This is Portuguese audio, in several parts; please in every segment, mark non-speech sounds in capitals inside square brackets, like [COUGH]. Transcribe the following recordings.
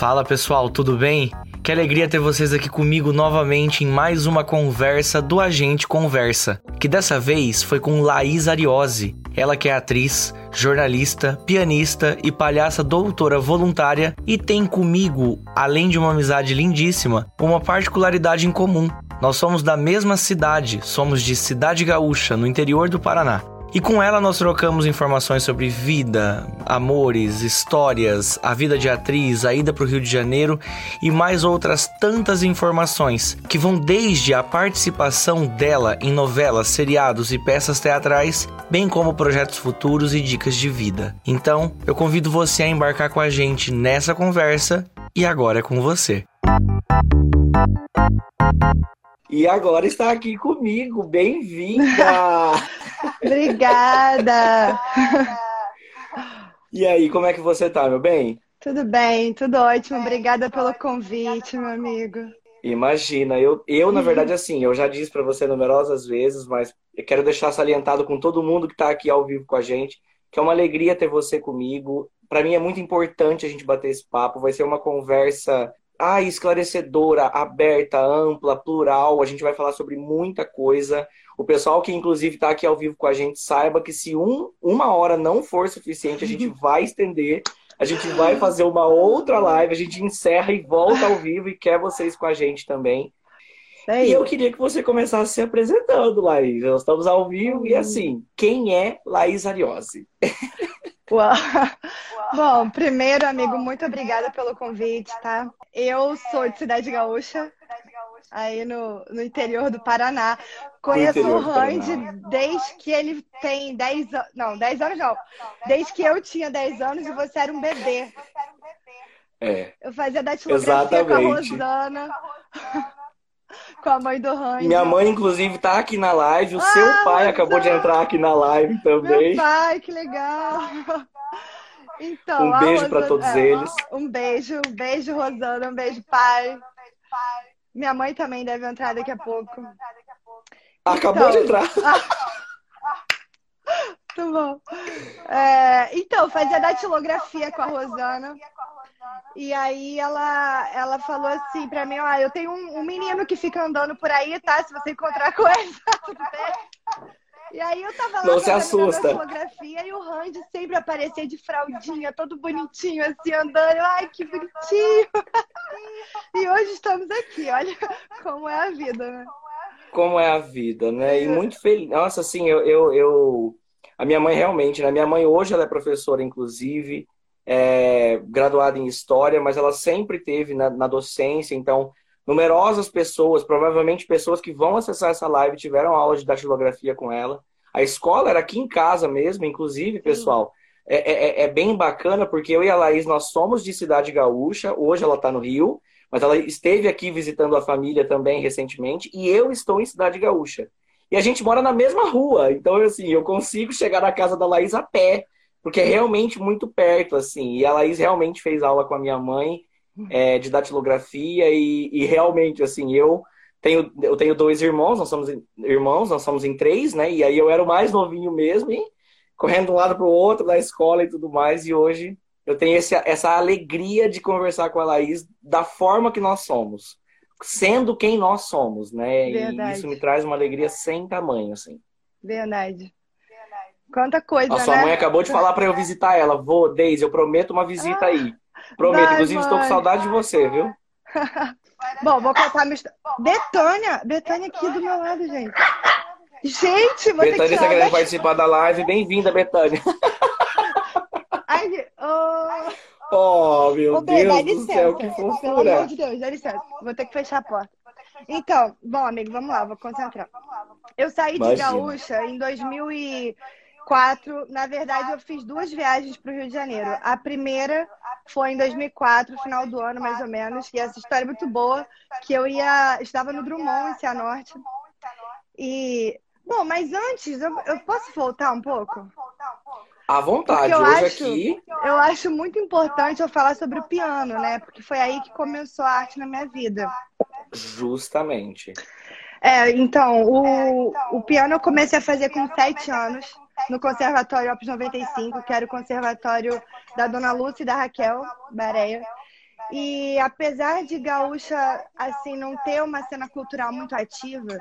Fala pessoal, tudo bem? Que alegria ter vocês aqui comigo novamente em mais uma conversa do Agente Conversa, que dessa vez foi com Laís Ariose. Ela que é atriz, jornalista, pianista e palhaça doutora voluntária e tem comigo, além de uma amizade lindíssima, uma particularidade em comum. Nós somos da mesma cidade, somos de Cidade Gaúcha, no interior do Paraná. E com ela nós trocamos informações sobre vida, amores, histórias, a vida de atriz, a ida para o Rio de Janeiro e mais outras tantas informações que vão desde a participação dela em novelas, seriados e peças teatrais, bem como projetos futuros e dicas de vida. Então, eu convido você a embarcar com a gente nessa conversa e agora é com você. E agora está aqui comigo. Bem-vinda! [LAUGHS] Obrigada! [LAUGHS] E aí, como é que você tá, meu bem? Tudo bem, tudo ótimo. Obrigada pelo convite, meu amigo. Imagina, eu, eu na verdade, assim, eu já disse para você numerosas vezes, mas eu quero deixar salientado com todo mundo que está aqui ao vivo com a gente, que é uma alegria ter você comigo. Para mim é muito importante a gente bater esse papo. Vai ser uma conversa ah, esclarecedora, aberta, ampla, plural. A gente vai falar sobre muita coisa. O pessoal que, inclusive, está aqui ao vivo com a gente, saiba que se um, uma hora não for suficiente, a gente [LAUGHS] vai estender. A gente vai fazer uma outra live, a gente encerra e volta ao vivo e quer vocês com a gente também. É e eu queria que você começasse se apresentando, Laís. Nós estamos ao vivo e assim, quem é Laís Ariose? [LAUGHS] Uau. Bom, primeiro, amigo, muito obrigada pelo convite, tá? Eu sou de Cidade Gaúcha, aí no, no interior do Paraná. Conheço o Randy desde que ele tem 10 anos. Não, 10 anos não. Desde que eu tinha 10 anos e você era um bebê. É. Eu fazia datilografia com a Rosana. [LAUGHS] com a mãe do Randy. Minha mãe, inclusive, tá aqui na live. O ah, seu pai acabou de entrar aqui na live também. Meu pai, que legal. [LAUGHS] Então, um beijo para todos é, eles. Um beijo, um beijo, Rosana, um beijo, pai. Minha mãe também deve entrar daqui a pouco. Acabou então, de entrar. Muito [LAUGHS] bom. É, então, fazia datilografia com a Rosana. E aí ela, ela falou assim pra mim, ó, eu tenho um, um menino que fica andando por aí, tá? Se você encontrar com ele, [LAUGHS] tudo bem? E aí eu tava lá Não se assusta. fotografia e o Randy sempre aparecia de fraldinha, todo bonitinho, assim, andando. Ai, que bonitinho! [LAUGHS] e hoje estamos aqui, olha como é a vida, né? Como é a vida, né? E muito feliz. Nossa, assim, eu, eu, eu... A minha mãe realmente, né? Minha mãe hoje ela é professora, inclusive, é, graduada em História, mas ela sempre teve na, na docência, então numerosas pessoas, provavelmente pessoas que vão acessar essa live, tiveram aula de datilografia com ela. A escola era aqui em casa mesmo, inclusive, pessoal. É, é, é, bem bacana, porque eu e a Laís, nós somos de Cidade Gaúcha, hoje ela está no Rio, mas ela esteve aqui visitando a família também recentemente, e eu estou em Cidade Gaúcha. E a gente mora na mesma rua, então, assim, eu consigo chegar na casa da Laís a pé, porque é realmente muito perto, assim. E a Laís realmente fez aula com a minha mãe, é, de datilografia e, e, realmente, assim, eu tenho, eu tenho dois irmãos, nós somos irmãos, nós somos em três, né? E aí eu era o mais novinho mesmo, e correndo de um lado para o outro da escola e tudo mais, e hoje eu tenho esse, essa alegria de conversar com a Laís da forma que nós somos, sendo quem nós somos, né? Verdade. E isso me traz uma alegria sem tamanho, assim. Verdade. Quanta coisa, a sua né? mãe acabou de falar para eu visitar ela. Vou, Deise, eu prometo uma visita ah. aí. Prometo, Vai, inclusive mãe. estou com saudade de você, viu? [LAUGHS] Bom, vou contar minha história. Betânia, Betânia aqui do meu lado, gente. Gente, você Betânia está querendo participar da live. Bem-vinda, Betânia. [LAUGHS] Ai, oh... oh, meu Ô, Deus dá do céu, que fofura. Pelo amor de Deus, dá licença. Vou ter que fechar a porta. Então, bom, amigo, vamos lá, vou concentrar. Eu saí Imagina. de Gaúcha em 2000 e quatro, na verdade, eu fiz duas viagens para o Rio de Janeiro. A primeira foi em 2004, final do ano, mais ou menos. E essa história é muito boa, que eu ia, estava no Drummond, em Cianorte. E, bom, mas antes, eu, eu posso voltar um pouco? À vontade, eu hoje acho, aqui. Eu acho muito importante eu falar sobre o piano, né? Porque foi aí que começou a arte na minha vida. Justamente. É, então, o, o piano eu comecei a fazer com sete anos no Conservatório Opus 95, que era o conservatório da Dona Lúcia e da Raquel Bareia. E apesar de Gaúcha, assim, não ter uma cena cultural muito ativa,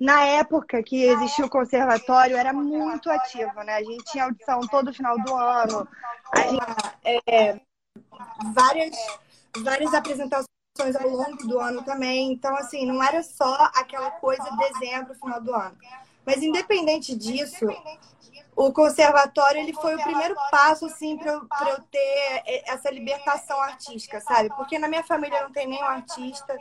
na época que existia o conservatório, era muito ativo, né? A gente tinha audição todo final do ano, a gente, é, várias, várias apresentações ao longo do ano também. Então, assim, não era só aquela coisa de dezembro, final do ano. Mas independente disso, o conservatório ele foi o primeiro passo assim para eu, eu, ter essa libertação artística, sabe? Porque na minha família não tem nenhum artista.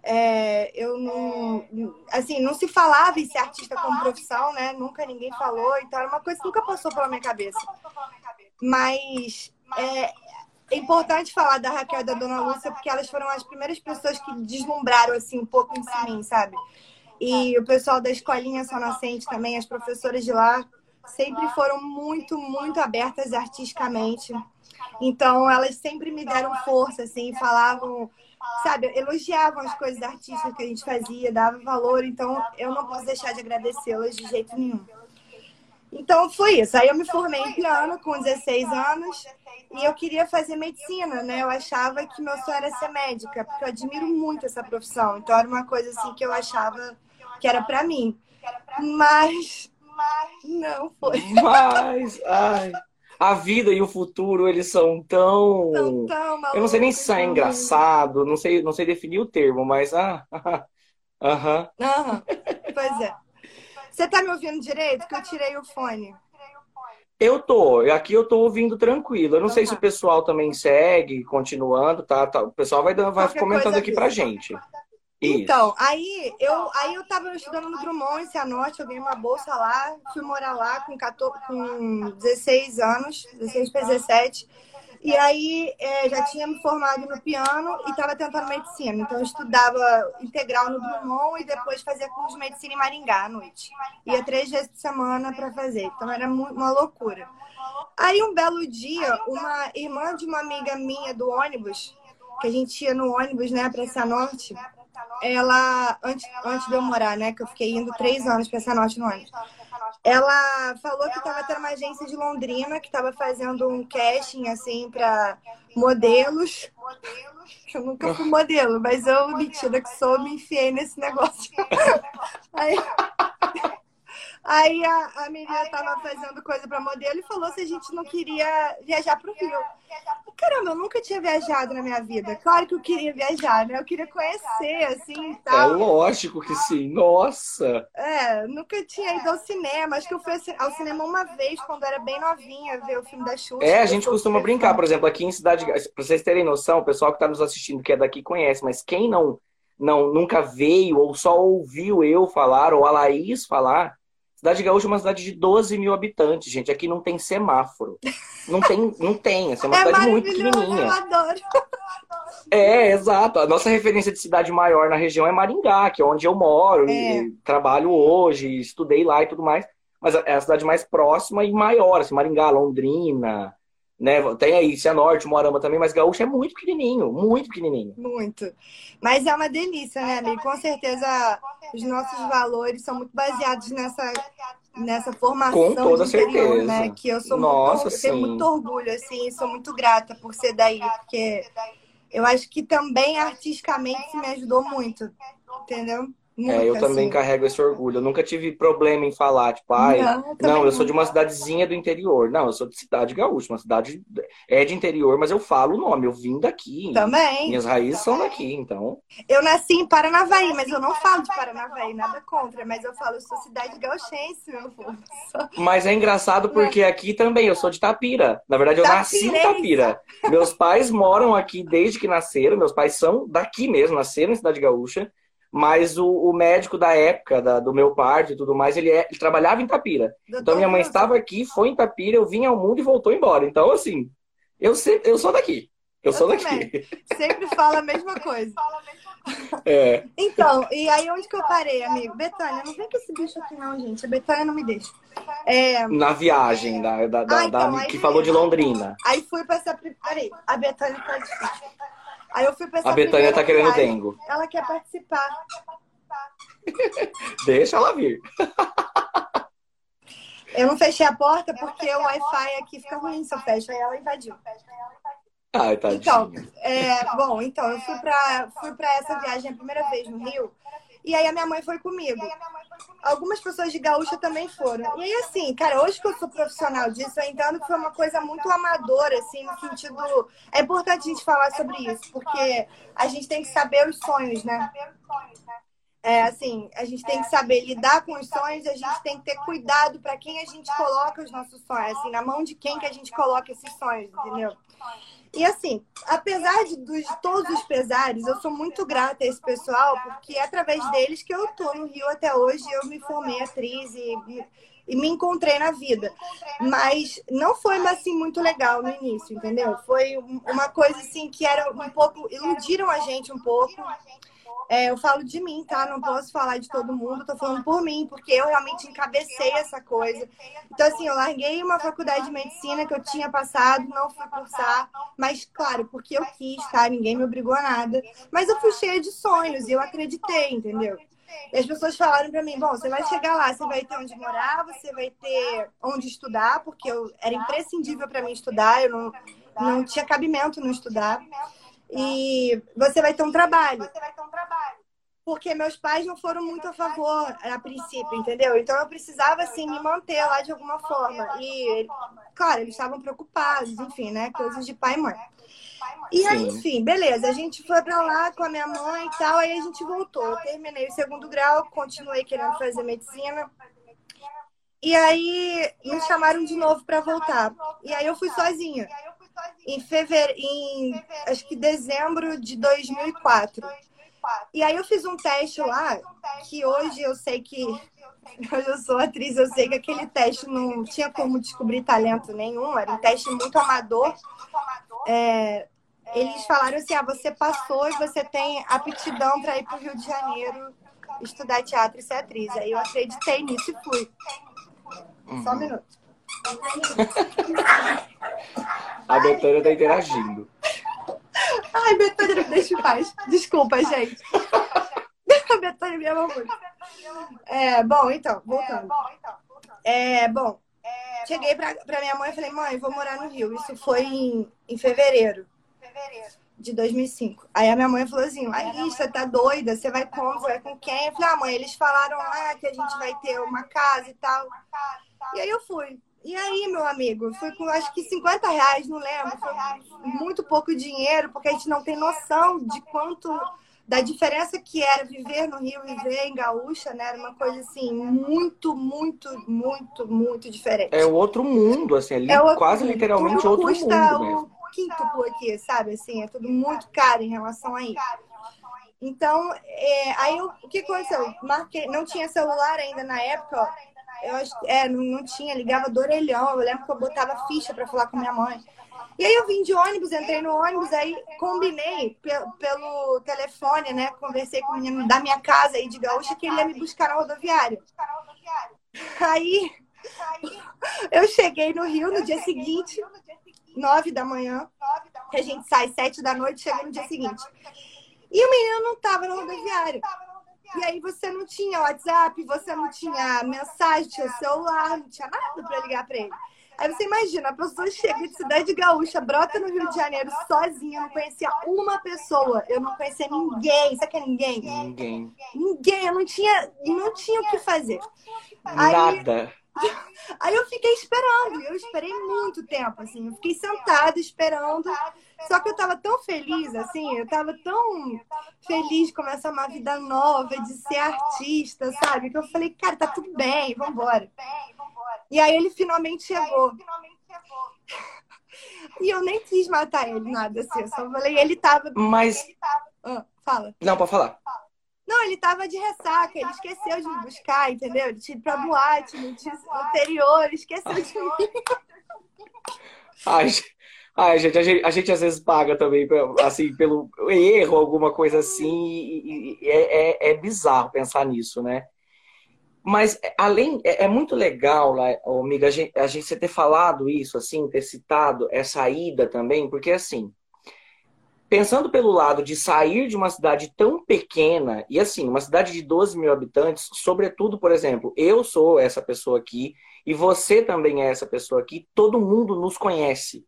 É, eu não, assim, não se falava em ser artista como profissão, né? Nunca ninguém falou, então era uma coisa que nunca passou pela minha cabeça. Mas é, é importante falar da Raquel e da Dona Lúcia, porque elas foram as primeiras pessoas que deslumbraram assim um pouco em mim, sabe? E o pessoal da escolinha Só Nascente também, as professoras de lá, sempre foram muito, muito abertas artisticamente. Então, elas sempre me deram força, assim, falavam, sabe, elogiavam as coisas artísticas que a gente fazia, davam valor. Então, eu não posso deixar de agradecê-las de jeito nenhum. Então, foi isso. Aí eu me formei em piano com 16 anos e eu queria fazer medicina, né? Eu achava que meu sonho era ser médica, porque eu admiro muito essa profissão. Então, era uma coisa assim que eu achava que era para mim. Mas não foi. Mas, ai, a vida e o futuro, eles são tão. São tão eu não sei nem se é engraçado, não sei, não sei definir o termo, mas. Ah, [LAUGHS] aham. Aham. Pois é. Você tá me ouvindo direito? Que eu tirei o fone. Eu tô, aqui eu tô ouvindo tranquilo. Eu não então, sei tá. se o pessoal também segue, continuando, tá? tá. O pessoal vai, vai comentando aqui pra gente. Então, aí eu, aí eu tava estudando no Drummond, em Cianorte, eu ganhei uma bolsa lá, fui morar lá com, 14, com 16 anos, 16 para 17. E aí é, já tinha me formado no piano e estava tentando medicina. Então eu estudava integral no Drummond e depois fazia curso de medicina em Maringá à noite. Ia três vezes por semana para fazer. Então era uma loucura. Aí um belo dia, uma irmã de uma amiga minha do ônibus, que a gente ia no ônibus, né, para Cianorte, ela, antes, antes de eu morar, né, que eu fiquei indo três anos para Cianorte no ônibus, ela falou que estava tendo uma agência de Londrina que estava fazendo um casting, assim, para modelos. Eu nunca fui modelo, mas eu, metida que sou, me enfiei nesse negócio. [LAUGHS] Aí, Aí a, a menina estava fazendo coisa para modelo e falou se a gente não queria viajar para o Rio. Caramba, eu nunca tinha viajado na minha vida. Claro que eu queria viajar, né? Eu queria conhecer, assim, e tal. É lógico que sim. Nossa! É, nunca tinha ido ao cinema. Acho que eu fui ao cinema uma vez, quando era bem novinha, ver o filme da Xuxa. É, a gente costuma brincar. Por exemplo, aqui em Cidade... Para vocês terem noção, o pessoal que está nos assistindo, que é daqui, conhece. Mas quem não, não nunca veio ou só ouviu eu falar ou a Laís falar Cidade Gaúcha é uma cidade de 12 mil habitantes, gente. Aqui não tem semáforo. Não tem, não tem. Essa é uma é cidade muito pequenininha. Eu adoro. É, exato. A nossa referência de cidade maior na região é Maringá, que é onde eu moro, é. e trabalho hoje, estudei lá e tudo mais. Mas é a cidade mais próxima e maior, assim, Maringá, Londrina, né? Tem aí Cianorte, Moarama também, mas Gaúcho é muito pequenininho, muito pequenininho. Muito. Mas é uma delícia, né, amigo? Com certeza os nossos valores são muito baseados nessa nessa formação Com toda interior, certeza. né? Que eu sou Nossa, muito, eu tenho muito orgulho assim, sou muito grata por ser daí, porque eu acho que também artisticamente me ajudou muito, entendeu? É, eu também assim. carrego esse orgulho. Eu nunca tive problema em falar, tipo, ai, não, não eu sou de uma cidadezinha do interior. Não, eu sou de cidade gaúcha, uma cidade é de interior, mas eu falo o nome, eu vim daqui. Também. Minhas raízes também. são daqui, então. Eu nasci em Paranavaí, mas eu não falo de Paranavaí, nada contra, mas eu falo, eu sou cidade gaúchense, meu povo. Mas é engraçado porque aqui também, eu sou de Tapira. Na verdade, eu nasci em Tapira. Meus pais moram aqui desde que nasceram, meus pais são daqui mesmo, nasceram em Cidade Gaúcha. Mas o, o médico da época, da, do meu parto e tudo mais, ele, é, ele trabalhava em Tapira. Então minha mãe estava aqui, foi em Tapira, eu vim ao mundo e voltou embora. Então, assim, eu, sempre, eu sou daqui. Eu, eu sou também. daqui. Sempre fala a mesma [LAUGHS] coisa. É. Então, e aí onde que eu parei, amigo? Betânia, não vem com esse bicho aqui não, gente. A Betânia não me deixa. É... Na viagem da, da, da, ah, então, da que falou de Londrina. Aí fui pra essa. Peraí, a Betânia tá difícil. Aí eu fui pensar. A Betânia tá querendo dengo. Ela quer participar. [LAUGHS] Deixa ela vir. Eu não fechei a porta porque o Wi-Fi aqui fica ruim se eu fecho. Aí ela invadiu. Ai, tadinha. Então, é, bom, então, eu fui pra, fui pra essa viagem a primeira vez no Rio. E aí a minha mãe foi comigo. Algumas pessoas de gaúcha também foram. E aí, assim, cara, hoje que eu sou profissional disso, eu entendo que foi uma coisa muito amadora, assim, no sentido. É importante a gente falar sobre isso, porque a gente tem que saber os sonhos, né? É, assim, a gente tem que saber lidar com os sonhos, a gente tem que ter cuidado para quem a gente coloca os nossos sonhos, assim, na mão de quem que a gente coloca esses sonhos, entendeu? E assim, apesar de, de todos os pesares, eu sou muito grata a esse pessoal, porque é através deles que eu tô no Rio até hoje, eu me formei atriz e, e me encontrei na vida. Mas não foi assim muito legal no início, entendeu? Foi uma coisa assim que era um pouco iludiram a gente um pouco. É, eu falo de mim, tá? Não posso falar de todo mundo, tô falando por mim, porque eu realmente encabecei essa coisa. Então, assim, eu larguei uma faculdade de medicina que eu tinha passado, não fui cursar, mas, claro, porque eu quis, tá? Ninguém me obrigou a nada. Mas eu fui cheia de sonhos e eu acreditei, entendeu? E as pessoas falaram para mim: bom, você vai chegar lá, você vai ter onde morar, você vai ter onde estudar, porque eu era imprescindível para mim estudar, eu não, não tinha cabimento não estudar. E você vai ter um trabalho. Porque meus pais não foram muito a favor a princípio, entendeu? Então eu precisava, assim, me manter lá de alguma forma. E, claro, eles estavam preocupados, enfim, né? Coisas de pai e mãe. E aí, enfim, beleza. A gente foi pra lá com a minha mãe e tal, aí a gente voltou. Eu terminei o segundo grau, continuei querendo fazer medicina. E aí me chamaram de novo para voltar. E aí eu fui sozinha em fevereiro, em acho que dezembro de 2004. E aí eu fiz um teste lá, que hoje eu sei que [LAUGHS] hoje eu sou atriz, eu sei que aquele teste não tinha como descobrir talento nenhum, era um teste muito amador. É, eles falaram assim: ah, você passou e você tem aptidão para ir para o Rio de Janeiro estudar teatro e ser atriz. Aí eu acreditei nisso e fui. Só um minuto. [LAUGHS] A Betânia tá interagindo. Ai, Betânia, deixa em paz. Desculpa, gente. [LAUGHS] A Betânia me ama muito. É, bom, então, voltando. É, bom, cheguei pra, pra minha mãe e falei, mãe, vou morar no Rio. Isso foi em, em fevereiro de 2005. Aí a minha mãe falou assim, aí você tá doida? Você vai como? Vai com quem? Eu falei, ah, mãe, eles falaram lá que a gente vai ter uma casa e tal. E aí eu fui. E aí, meu amigo, foi com acho que 50 reais, não lembro. Foi muito pouco dinheiro, porque a gente não tem noção de quanto. da diferença que era viver no Rio, viver em Gaúcha, né? Era uma coisa assim, muito, muito, muito, muito diferente. É outro mundo, assim, ali, é outro, quase literalmente outro mundo. Mesmo. o quinto aqui, sabe? Assim, é tudo muito caro em relação a isso. Então, é, aí eu, o que aconteceu? Marquei, não tinha celular ainda na época, ó eu acho é, não, não tinha, ligava do orelhão. Eu lembro que eu botava ficha para falar com minha mãe. E aí eu vim de ônibus, entrei no ônibus, aí combinei pelo, telefone, né? Conversei com o menino da minha casa aí de Gaúcha que ele ia me buscar na rodoviária. Aí eu cheguei no Rio no dia seguinte, nove da manhã, que a gente sai sete da noite, chega no dia seguinte. E o menino não estava no rodoviário. E aí você não tinha WhatsApp, você não tinha mensagem, tinha celular, não tinha nada para ligar para ele. Aí você imagina, a pessoa chega de cidade gaúcha, brota no Rio de Janeiro sozinha, não conhecia uma pessoa, eu não conhecia ninguém, sabe que é ninguém? Ninguém. Ninguém, eu não tinha, não tinha o que fazer. Nada. Aí, [LAUGHS] aí eu fiquei esperando, eu esperei muito tempo, assim, eu fiquei sentada esperando só que eu tava tão feliz, assim, eu tava tão feliz de começar uma vida nova, de ser artista, sabe? Que eu falei, cara, tá tudo bem, vambora. E aí ele finalmente chegou. [LAUGHS] E eu nem quis matar ele, nada assim. Eu só falei, ele tava. Mas. Ah, fala. Não, pode falar. Não, ele tava de ressaca, ele esqueceu de me buscar, entendeu? Ele tinha ido pra boate no dia anterior, esqueceu de mim. Ai, Ai, gente, a gente, a gente às vezes paga também, assim, pelo erro, alguma coisa assim, e, e é, é, é, bizarro pensar nisso, né? Mas, além, é, é muito legal, lá, amiga, a gente, a gente ter falado isso, assim, ter citado essa ida também, porque, assim, pensando pelo lado de sair de uma cidade tão pequena, e assim, uma cidade de 12 mil habitantes, sobretudo, por exemplo, eu sou essa pessoa aqui, e você também é essa pessoa aqui, todo mundo nos conhece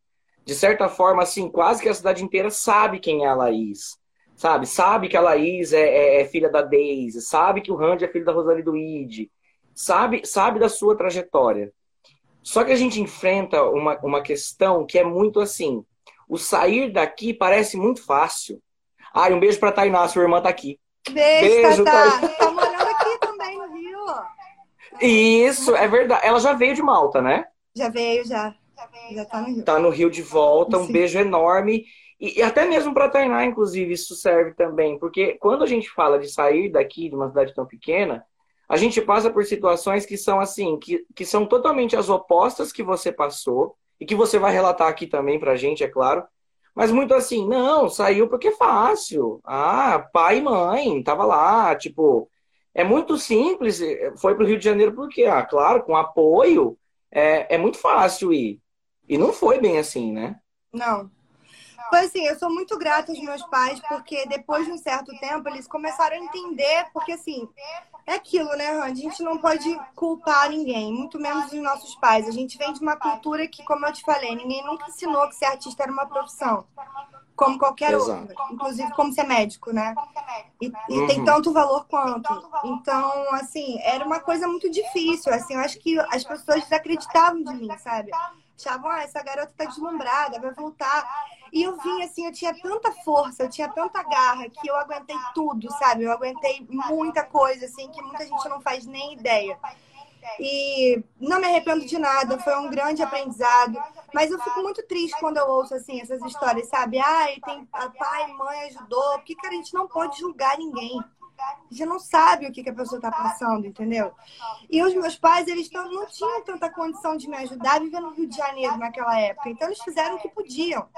de certa forma, assim, quase que a cidade inteira sabe quem é a Laís. Sabe? Sabe que a Laís é, é, é filha da Daisy, sabe que o Randy é filho da Rosali do Id, sabe, sabe da sua trajetória. Só que a gente enfrenta uma, uma questão que é muito assim: o sair daqui parece muito fácil. Ai, um beijo pra Tainá, sua irmã tá aqui. Beijo, beijo Tata. Tá... tá morando aqui também no Rio. Isso, é verdade. Ela já veio de Malta, né? Já veio, já. Já tá no Rio. Tá no Rio de volta. Um Sim. beijo enorme. E, e até mesmo para Tainá, inclusive, isso serve também. Porque quando a gente fala de sair daqui, de uma cidade tão pequena, a gente passa por situações que são assim, que, que são totalmente as opostas que você passou, e que você vai relatar aqui também pra gente, é claro. Mas muito assim, não, saiu porque é fácil. Ah, pai e mãe, tava lá, tipo, é muito simples. Foi pro Rio de Janeiro porque, ah, claro, com apoio, é, é muito fácil ir. E não foi bem assim, né? Não. Foi assim, eu sou muito grata aos meus pais, porque depois de um certo tempo eles começaram a entender, porque assim, é aquilo, né, Randy? A gente não pode culpar ninguém, muito menos os nossos pais. A gente vem de uma cultura que, como eu te falei, ninguém nunca ensinou que ser artista era uma profissão, como qualquer Exato. outra, inclusive como ser médico, né? E, e uhum. tem tanto valor quanto. Então, assim, era uma coisa muito difícil, assim, eu acho que as pessoas desacreditavam de mim, sabe? Achavam, ah, essa garota tá deslumbrada, vai voltar. E eu vim assim, eu tinha tanta força, eu tinha tanta garra que eu aguentei tudo, sabe? Eu aguentei muita coisa, assim, que muita gente não faz nem ideia. E não me arrependo de nada, foi um grande aprendizado. Mas eu fico muito triste quando eu ouço assim essas histórias, sabe? Ai, tem a pai, mãe ajudou. Porque, cara, a gente não pode julgar ninguém. Gente não sabe o que, que a pessoa está passando, entendeu? E os meus pais, eles não tinham tanta condição de me ajudar vivendo no Rio de Janeiro naquela época. Então, eles fizeram o que podiam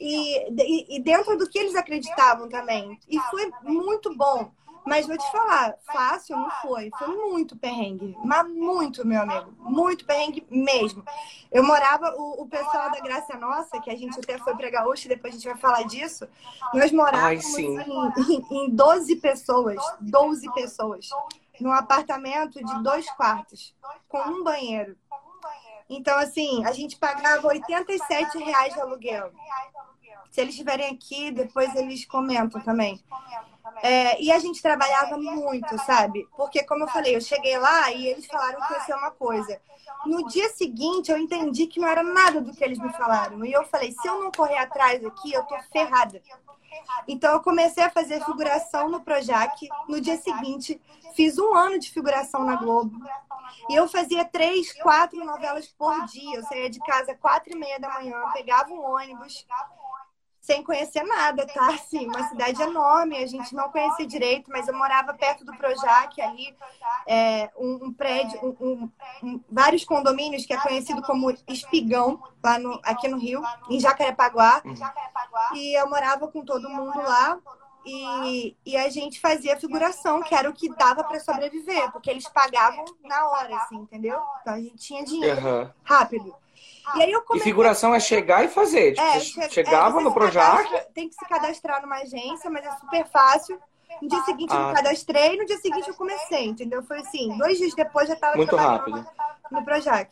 e, e, dentro do que eles acreditavam também. E foi muito bom. Mas vou te falar, fácil não foi. Foi muito perrengue. Mas muito, meu amigo. Muito perrengue mesmo. Eu morava, o, o pessoal da Graça Nossa, que a gente até foi pra Gaúcha, depois a gente vai falar disso. Nós morávamos Ai, em, em 12 pessoas. 12 pessoas. Num apartamento de dois quartos, com um banheiro. Então, assim, a gente pagava 87 reais de aluguel. Se eles estiverem aqui, depois eles comentam também. É, e a gente trabalhava muito, sabe? Porque, como eu falei, eu cheguei lá e eles falaram que ia ser uma coisa. No dia seguinte, eu entendi que não era nada do que eles me falaram. E eu falei: se eu não correr atrás aqui, eu tô ferrada. Então, eu comecei a fazer figuração no Projac. No dia seguinte, fiz um ano de figuração na Globo. E eu fazia três, quatro novelas por dia. Eu saía de casa quatro e meia da manhã, pegava um ônibus, sem conhecer nada, tá? Assim, uma cidade enorme, a gente não conhecia direito, mas eu morava perto do Projac, ali, é, um, um, prédio, um, um, vários condomínios que é conhecido como Espigão, lá no, aqui no Rio, em Jacarepaguá. E eu morava com todo mundo lá. E, e a gente fazia figuração, que era o que dava para sobreviver, porque eles pagavam na hora, assim, entendeu? Então a gente tinha dinheiro rápido. E, aí eu comecei... e figuração é chegar e fazer. Tipo, é, che... chegava é, no Projac. Tem que se cadastrar numa agência, mas é super fácil. No dia seguinte ah. eu me cadastrei, no dia seguinte eu comecei, entendeu? Foi assim, dois dias depois já estava Muito rápido. no Projac.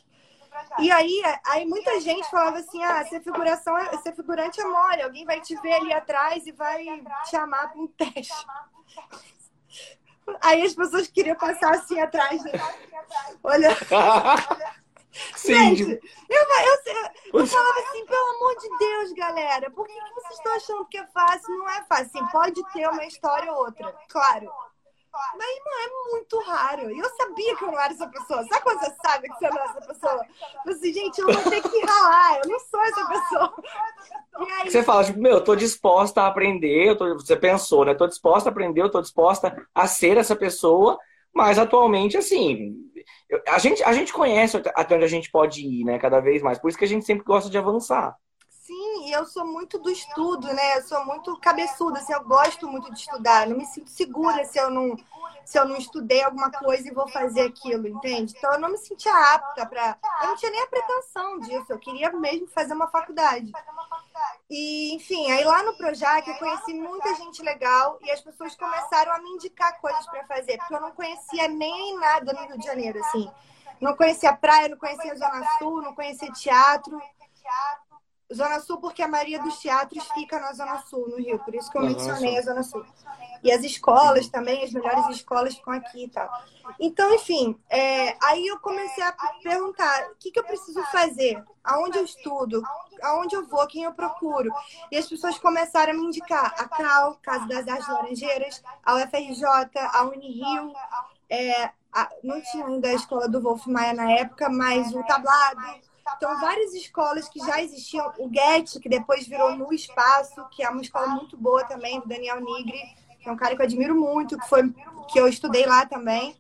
E aí, aí muita gente falava assim: ah, ser figuração, é, ser figurante é mole, alguém vai te ver ali atrás e vai te chamar para um teste. Aí as pessoas queriam passar assim atrás. Né? Olha. [LAUGHS] Sim. Gente, eu, eu, eu, eu, falava assim, pelo amor de Deus, galera, por que, que vocês estão achando que é fácil? Não é fácil. Assim, pode ter uma história ou outra, claro. Mas, não é muito raro. E eu sabia que eu não era essa pessoa. Sabe quando você sabe que você não é essa pessoa? Eu assim, gente, eu vou ter que ralar. Eu não sou essa pessoa. Aí... Você fala, tipo, meu, eu tô disposta a aprender. Tô... Você pensou, né? Tô disposta a aprender, eu tô disposta a ser essa pessoa. Mas atualmente, assim, a gente, a gente conhece até onde a gente pode ir, né? Cada vez mais. Por isso que a gente sempre gosta de avançar. Eu sou muito do estudo, né? Eu sou muito cabeçuda, assim, eu gosto muito de estudar. não me sinto segura se eu não, se eu não estudei alguma coisa e vou fazer aquilo, entende? Então eu não me sentia apta para. Eu não tinha nem a pretensão disso. Eu queria mesmo fazer uma faculdade. E, enfim, aí lá no Projac eu conheci muita gente legal e as pessoas começaram a me indicar coisas para fazer, porque eu não conhecia nem nada no Rio de Janeiro, assim. Não conhecia praia, não conhecia Zona Sul, não conhecia teatro. Zona Sul, porque a maioria dos teatros fica na Zona Sul, no Rio. Por isso que eu mencionei a Zona Sul. E as escolas também, as melhores escolas ficam aqui e tal. Então, enfim, é, aí eu comecei a perguntar: o que, que eu preciso fazer? Aonde eu estudo? Aonde eu vou? Quem eu procuro? E as pessoas começaram a me indicar a CAL, Casa das Artes Laranjeiras, a UFRJ, a Unirio. É, a, não tinha ainda a escola do Wolf Maia na época, mas o Tablado então, várias escolas que já existiam. O Getty, que depois virou No Espaço, que é uma escola muito boa também, do Daniel Nigri, que é um cara que eu admiro muito, que, foi, que eu estudei lá também.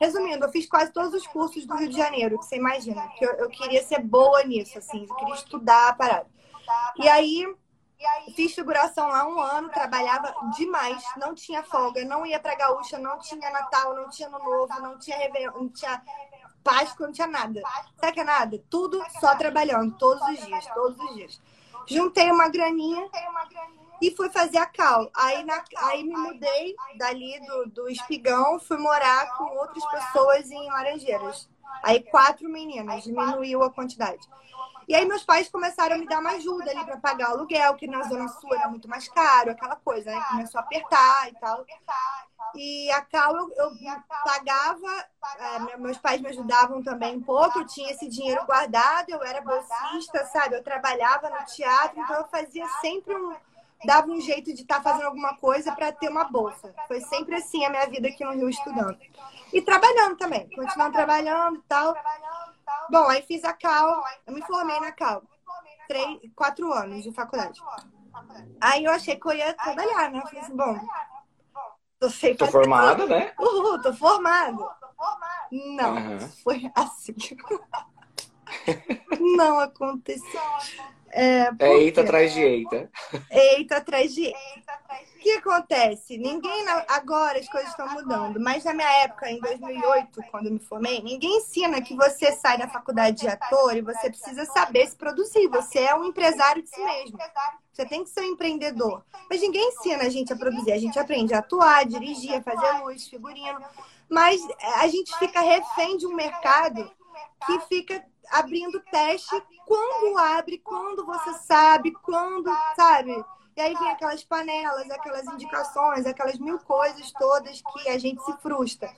Resumindo, eu fiz quase todos os cursos do Rio de Janeiro, que você imagina. Que eu, eu queria ser boa nisso, assim. Eu queria estudar a parada. E aí, Fiz figuração lá um ano, trabalhava demais, não tinha folga, não ia pra gaúcha, não tinha Natal, não tinha Ano Novo, não tinha Réveillon, não tinha Páscoa não tinha nada. Sabe que é nada? Tudo só trabalhando, todos os dias, todos os dias. Juntei uma graninha e fui fazer a cal. Aí, na, aí me mudei dali do, do Espigão, fui morar com outras pessoas em Laranjeiras. Aí quatro meninas, diminuiu a quantidade. E aí meus pais começaram a me dar uma ajuda ali para pagar o aluguel, que na Zona Sul era muito mais caro, aquela coisa, né? Começou a apertar e tal. E a Cal eu, eu pagava, é, meus pais me ajudavam também um pouco, eu tinha esse dinheiro guardado, eu era bolsista, sabe? Eu trabalhava no teatro, então eu fazia sempre um. dava um jeito de estar tá fazendo alguma coisa para ter uma bolsa. Foi sempre assim a minha vida aqui no Rio estudando. E trabalhando também, continuando trabalhando e tal. Bom, aí fiz a Cal, eu me formei na Cal. Três, quatro anos de faculdade. Aí eu achei que eu ia trabalhar, né? Eu falei assim, bom, tô sem Tô formada, né? Uhul, tô formada. Não, uhum. foi assim. [LAUGHS] Não aconteceu. É, é eita atrás de eita. Eita atrás de eita. O que acontece? Ninguém. Agora as coisas estão mudando, mas na minha época, em 2008, quando eu me formei, ninguém ensina que você sai da faculdade de ator e você precisa saber se produzir. Você é um empresário de si mesmo. Você tem que ser um empreendedor. Mas ninguém ensina a gente a produzir. A gente aprende a atuar, a dirigir, a fazer luz, figurino. Mas a gente fica refém de um mercado que fica abrindo teste quando abre, quando você sabe, quando, sabe? E aí vem aquelas panelas, aquelas indicações, aquelas mil coisas todas que a gente se frustra.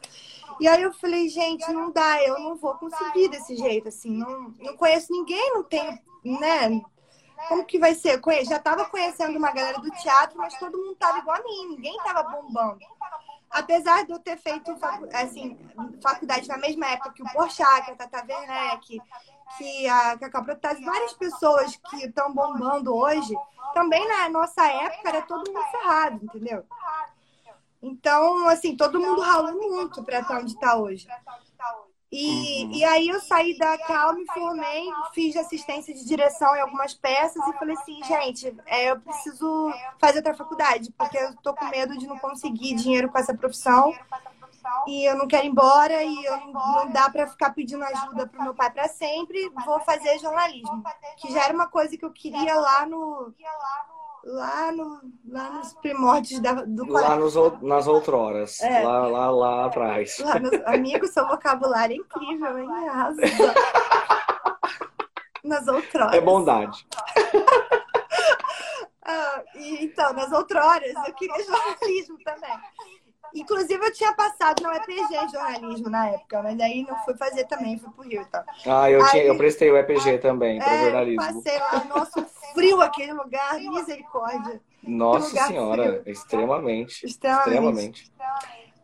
E aí eu falei, gente, não dá, eu não vou conseguir desse jeito, assim, não, não conheço ninguém, não tenho, né? Como que vai ser? Já estava conhecendo uma galera do teatro, mas todo mundo tava igual a mim, ninguém tava bombando. Apesar de eu ter feito assim, faculdade na mesma época que o Porchat, que a Tata Werneck, que a Cacau Protase, várias pessoas que estão bombando hoje, também na nossa época era todo mundo ferrado, entendeu? Então, assim, todo mundo ralou muito para estar onde está hoje. E, uhum. e aí eu saí da Cal, me formei, fiz assistência de direção em algumas peças e falei assim, gente, é, eu preciso fazer outra faculdade, porque eu tô com medo de não conseguir dinheiro com essa profissão e eu não quero ir embora e eu não, dá para ficar pedindo ajuda pro meu pai para sempre, vou fazer jornalismo, que já era uma coisa que eu queria lá no lá, no, lá nos primórdios da, do Lá nos, nas outroras, é. lá, lá, lá atrás. Lá nos, amigo, seu vocabulário é incrível, hein? [LAUGHS] nas outroras. É bondade. [LAUGHS] ah, e, então, nas outroras, eu queria jornalismo [LAUGHS] também. Inclusive, eu tinha passado no EPG jornalismo na época, mas aí não fui fazer também, fui pro Rio, tá? Ah, eu, aí, tinha, eu prestei o EPG também, para é, jornalismo. Passei lá, nosso frio aquele lugar, misericórdia. Nossa senhora, extremamente, extremamente. Extremamente.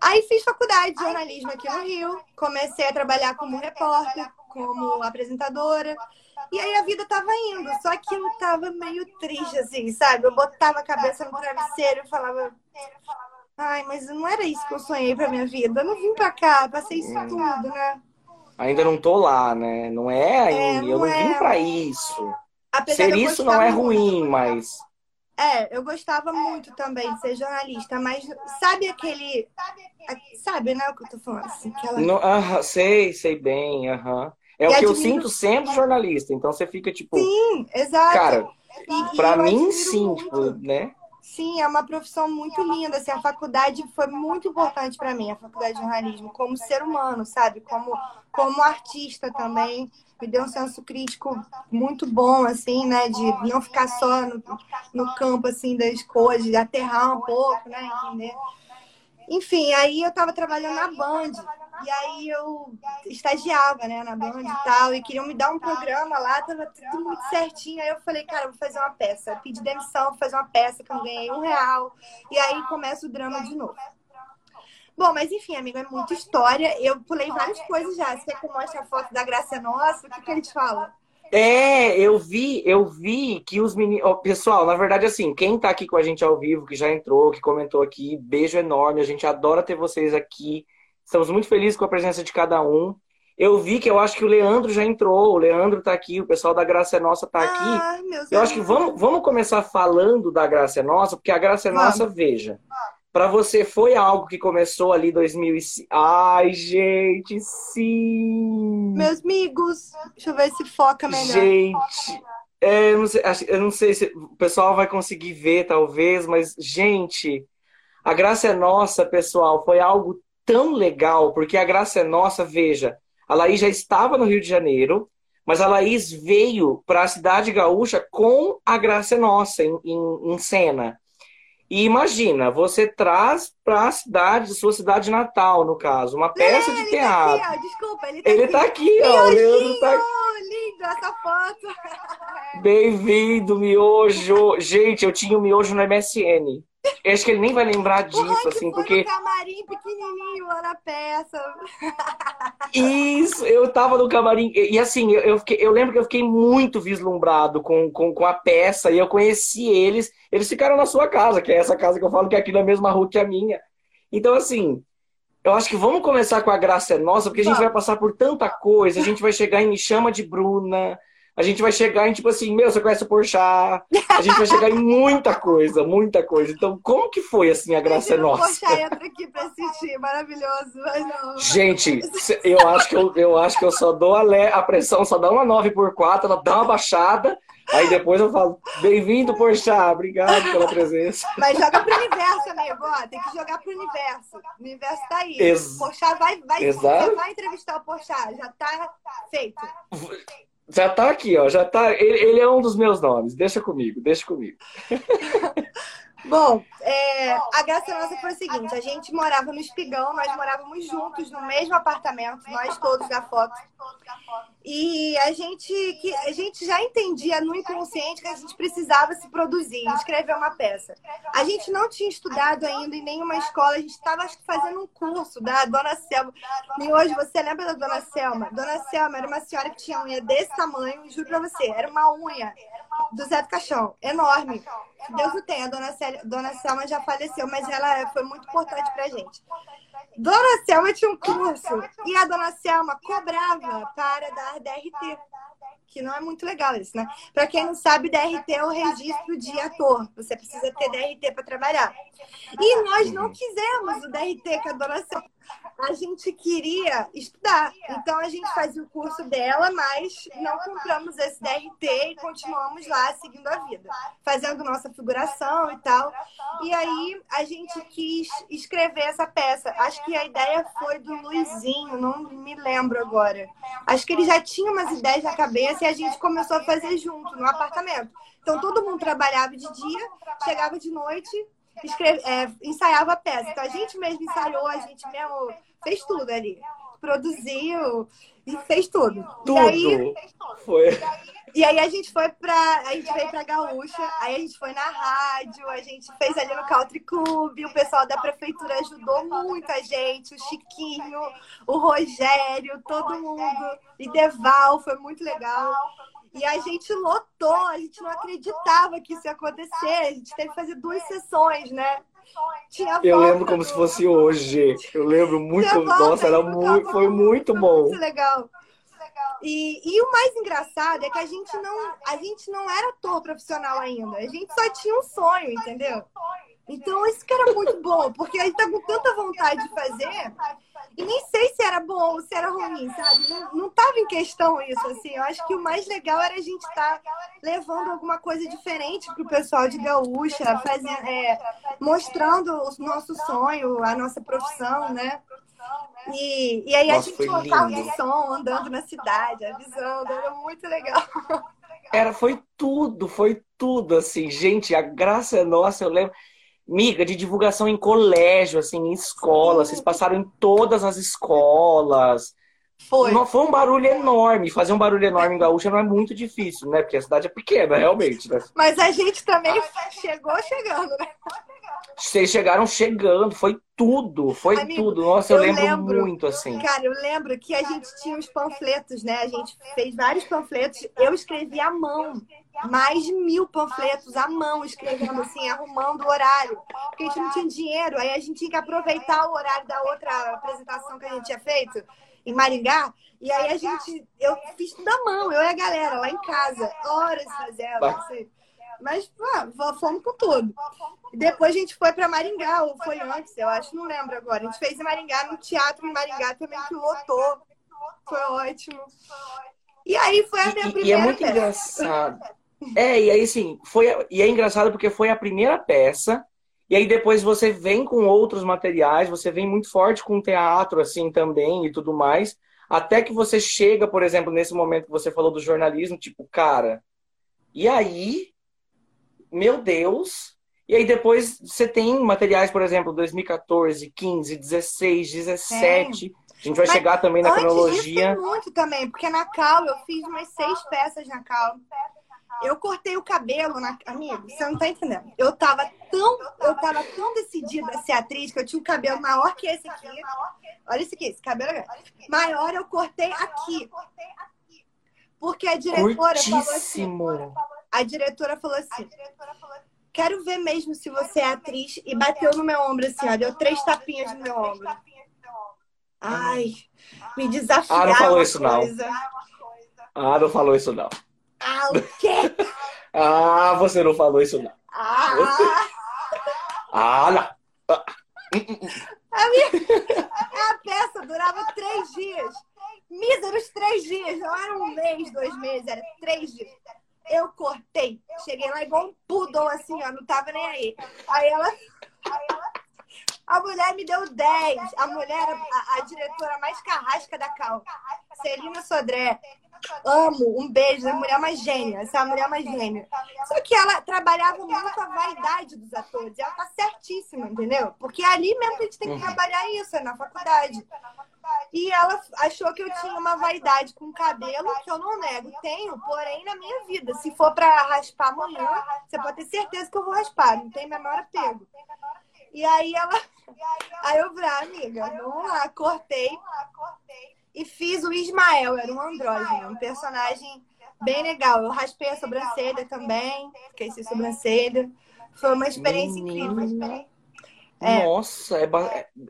Aí fiz faculdade de jornalismo aqui no Rio, comecei a trabalhar como repórter, como apresentadora. E aí a vida tava indo, só que eu tava meio triste, assim, sabe? Eu botava a cabeça no travesseiro e falava, Ai, mas não era isso que eu sonhei pra minha vida. Eu não vim pra cá, passei isso hum. tudo, né? Ainda não tô lá, né? Não é ainda. É, eu não é... vim pra isso. Ser isso não é ruim, muito. mas. É, eu gostava muito também de ser jornalista, mas sabe aquele. Sabe, né, o que eu tô falando? Assim, aquela... no, uh -huh, sei, sei bem, aham. Uh -huh. É e o que eu sinto sendo jornalista, então você fica tipo. Sim, exato. Cara, e, pra e mim, sim, tipo, né? Sim, é uma profissão muito linda. Assim, a faculdade foi muito importante para mim, a faculdade de jornalismo, como ser humano, sabe? Como, como artista também. Me deu um senso crítico muito bom, assim, né? De não ficar só no, no campo, assim, das coisas, de aterrar um pouco, né? Entender. Enfim, aí eu estava trabalhando na Band. E aí eu estagiava, né, na Band e tal, e queriam me dar um programa lá, tava tudo muito certinho. Aí eu falei, cara, eu vou fazer uma peça. Eu pedi demissão, vou fazer uma peça que eu ganhei um real. E aí começa o drama de novo. Bom, mas enfim, amigo, é muita história. Eu pulei várias coisas já. Você quer que eu mostre a foto da Graça Nossa? O que, que a gente fala? É, eu vi, eu vi que os meninos. Pessoal, na verdade, assim, quem tá aqui com a gente ao vivo, que já entrou, que comentou aqui, beijo enorme. A gente adora ter vocês aqui. Estamos muito felizes com a presença de cada um. Eu vi que eu acho que o Leandro já entrou, o Leandro tá aqui, o pessoal da Graça é Nossa tá aqui. Ah, eu acho que vamos, vamos começar falando da Graça é Nossa, porque a Graça é Nossa, veja. Para você foi algo que começou ali em 2005. Ai, gente, sim. Meus amigos, deixa eu ver se foca melhor. Gente, é, eu, não sei, eu não sei se o pessoal vai conseguir ver, talvez, mas, gente, a graça é nossa, pessoal, foi algo tão legal, porque a graça é nossa, veja, a Laís já estava no Rio de Janeiro, mas a Laís veio para a cidade gaúcha com a graça é nossa em, em, em cena. E imagina, você traz para a cidade, sua cidade natal, no caso, uma peça de teatro. Tá aqui, ó, desculpa, ele tá ele aqui. Tá aqui ó, o Leandro tá aqui. lindo essa foto. [LAUGHS] Bem-vindo, miojo. Gente, eu tinha o miojo no MSN. Eu acho que ele nem vai lembrar disso, Porra, assim, porque. No camarim pequenininho lá na peça. [LAUGHS] Isso, eu tava no camarim. E assim, eu, eu, fiquei, eu lembro que eu fiquei muito vislumbrado com, com, com a peça e eu conheci eles. Eles ficaram na sua casa, que é essa casa que eu falo que é aqui na mesma rua que a minha. Então, assim, eu acho que vamos começar com a Graça é Nossa, porque a gente vai passar por tanta coisa. A gente vai chegar em Me Chama de Bruna, a gente vai chegar em tipo assim, meu, você conhece o Porchat? A gente vai chegar em muita coisa, muita coisa. Então, como que foi assim a graça é nossa? O entra aqui pra assistir, maravilhoso. Mas não, gente, eu acho que eu, eu acho que eu só dou a, le... a pressão, só dá uma 9 por 4 ela dá uma baixada. Aí depois eu falo, bem-vindo, Porchat, obrigado pela presença. Mas joga pro universo, amigo, ó, tem que jogar pro universo. O universo tá aí. Ex Porchat vai, vai, vai entrevistar o Porchat, já tá feito. Já tá aqui, ó. Já tá. Ele, ele, é um dos meus nomes. Deixa comigo, deixa comigo. [LAUGHS] Bom, é, a graça nossa foi o seguinte: a gente morava no Espigão, nós morávamos juntos no mesmo apartamento, nós todos da foto. E a gente, que, a gente já entendia no inconsciente que a gente precisava se produzir, escrever uma peça. A gente não tinha estudado ainda em nenhuma escola, a gente estava fazendo um curso da Dona Selma. E hoje, você lembra da Dona Selma? Dona Selma era uma senhora que tinha unha desse tamanho, juro pra você, era uma unha do Zé do Caixão, enorme. Deus o tenha, a Dona, Célia, Dona Selma já faleceu, mas ela foi muito importante pra gente. Dona Selma tinha um curso e a Dona Selma cobrava para dar DRT que não é muito legal isso, né? Para quem não sabe, DRT é o registro de ator. Você precisa ter DRT para trabalhar. E nós não quisemos o DRT com a dona Selma a gente queria estudar. Então a gente fazia o curso dela, mas não compramos esse DRT e continuamos lá seguindo a vida, fazendo nossa figuração e tal. E aí a gente quis escrever essa peça. Acho que a ideia foi do Luizinho, não me lembro agora. Acho que ele já tinha umas ideias na cabeça e a gente começou a fazer junto no apartamento. Então todo mundo trabalhava de dia, chegava de noite, escreve, é, ensaiava a peça. Então a gente mesmo ensaiou, a gente mesmo fez tudo ali. Produziu e fez tudo. Tudo. E aí, foi. E aí a gente foi pra. A gente veio pra Gaúcha, aí a gente foi na rádio, a gente fez ali no Country Club, o pessoal da prefeitura ajudou muito a gente, o Chiquinho, o Rogério, todo mundo. E Deval, foi muito legal. E a gente lotou, a gente não acreditava que isso ia acontecer. A gente teve que fazer duas sessões, né? Eu lembro como se fosse hoje. Eu lembro muito. Nossa, era muito, foi muito bom. Muito legal. E, e o mais engraçado é que a gente não a gente não era ator profissional ainda. A gente só tinha um sonho, entendeu? Então isso que era muito bom, porque a gente tá com tanta vontade de fazer E nem sei se era bom ou se era ruim, sabe? Não, não tava em questão isso, assim. Eu acho que o mais legal era a gente estar tá levando alguma coisa diferente pro pessoal de Gaúcha, fazendo, é, mostrando o nosso sonho, a nossa profissão, né? E, e aí Nossa, a gente colocava o som andando na cidade, avisando, era muito legal. Era, foi tudo, foi tudo, assim, gente, a graça é nossa, eu lembro. Miga, de divulgação em colégio, assim, em escola. Vocês passaram em todas as escolas. Foi. Não, foi um barulho enorme. Fazer um barulho enorme em Gaúcha não é muito difícil, né? Porque a cidade é pequena, realmente. Né? Mas a gente também chegou chegando, né? Vocês chegaram chegando, foi tudo, foi Amigo, tudo. Nossa, eu, eu lembro, lembro, muito assim. Cara, eu lembro que a gente tinha os panfletos, né? A gente fez vários panfletos. Eu escrevi à mão, mais de mil panfletos à mão, escrevendo assim, arrumando o horário. Porque a gente não tinha dinheiro, aí a gente tinha que aproveitar o horário da outra apresentação que a gente tinha feito em Maringá. E aí a gente, eu fiz tudo à mão, eu e a galera lá em casa, horas fazendo. Assim. Mas pô, fomos com tudo. Depois a gente foi para Maringá, ou foi antes, eu acho, não lembro agora. A gente fez em Maringá, no teatro em Maringá também, que lotou. Foi ótimo. E aí foi a minha e, primeira. E é muito peça. engraçado. É, e aí sim, foi, e é engraçado porque foi a primeira peça, e aí depois você vem com outros materiais, você vem muito forte com teatro, assim, também e tudo mais, até que você chega, por exemplo, nesse momento que você falou do jornalismo, tipo, cara, e aí meu Deus. E aí depois você tem materiais, por exemplo, 2014, 15, 16, 17. A gente vai Mas chegar também na cronologia. Disso, muito também, porque na Cal eu fiz umas seis peças na Cal. Eu cortei o cabelo, na... amigo, você não tá entendendo. Eu tava tão, eu tava tão decidida a ser atriz que eu tinha um cabelo maior que esse aqui. Olha esse aqui, esse cabelo é maior, eu cortei aqui. Porque a diretora Curtíssimo. falou assim, a diretora falou assim: Quero ver mesmo se você é atriz. E bateu no meu ombro assim, ó. Deu três tapinhas no meu ombro. Ai, me desafiou. Ah, não falou isso não. Ah, não falou isso não. Ah, o quê? [LAUGHS] ah, você não falou isso não. Ah, você... ah não. A, minha... a peça durava três dias. Míseros três dias. Não era um mês, dois meses, era três dias. Eu cortei. Cheguei lá igual um pudom, assim, ó. Não tava nem aí. Aí ela. A mulher me deu 10. A mulher, a, a diretora mais carrasca da Cal. Celina Sodré. Amo, um beijo, a mulher mais gênia, essa é a mulher mais gênia. Só que ela trabalhava muito a vaidade dos atores, ela tá certíssima, entendeu? Porque ali mesmo que a gente tem que trabalhar isso, é na faculdade. E ela achou que eu tinha uma vaidade com cabelo, que eu não nego, tenho, porém na minha vida. Se for para raspar amanhã, você pode ter certeza que eu vou raspar, não tem menor apego. E aí ela. [LAUGHS] Aí eu falei, ah, amiga, vamos lá, cortei. E fiz o Ismael, era um andrógeno, um personagem bem legal. Eu raspei a sobrancelha também, fiquei sem sobrancelha. Foi uma experiência incrível. É. Nossa, é,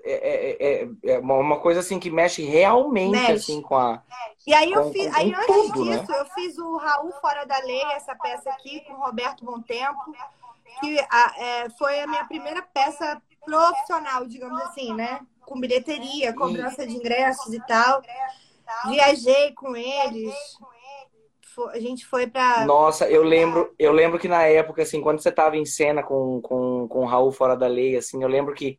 é, é, é, uma coisa assim que mexe realmente mexe. assim com a. E aí eu fiz, aí antes tudo, né? disso, né? eu fiz o Raul Fora da Lei, essa peça aqui, com o Roberto Bom Tempo, que a, é, foi a minha primeira peça profissional, digamos assim, né? Com bilheteria, cobrança de ingressos e tal. Viajei com eles a gente foi pra. Nossa, eu lembro, eu lembro que na época, assim, quando você tava em cena com, com, com o Raul Fora da Lei, assim, eu lembro que.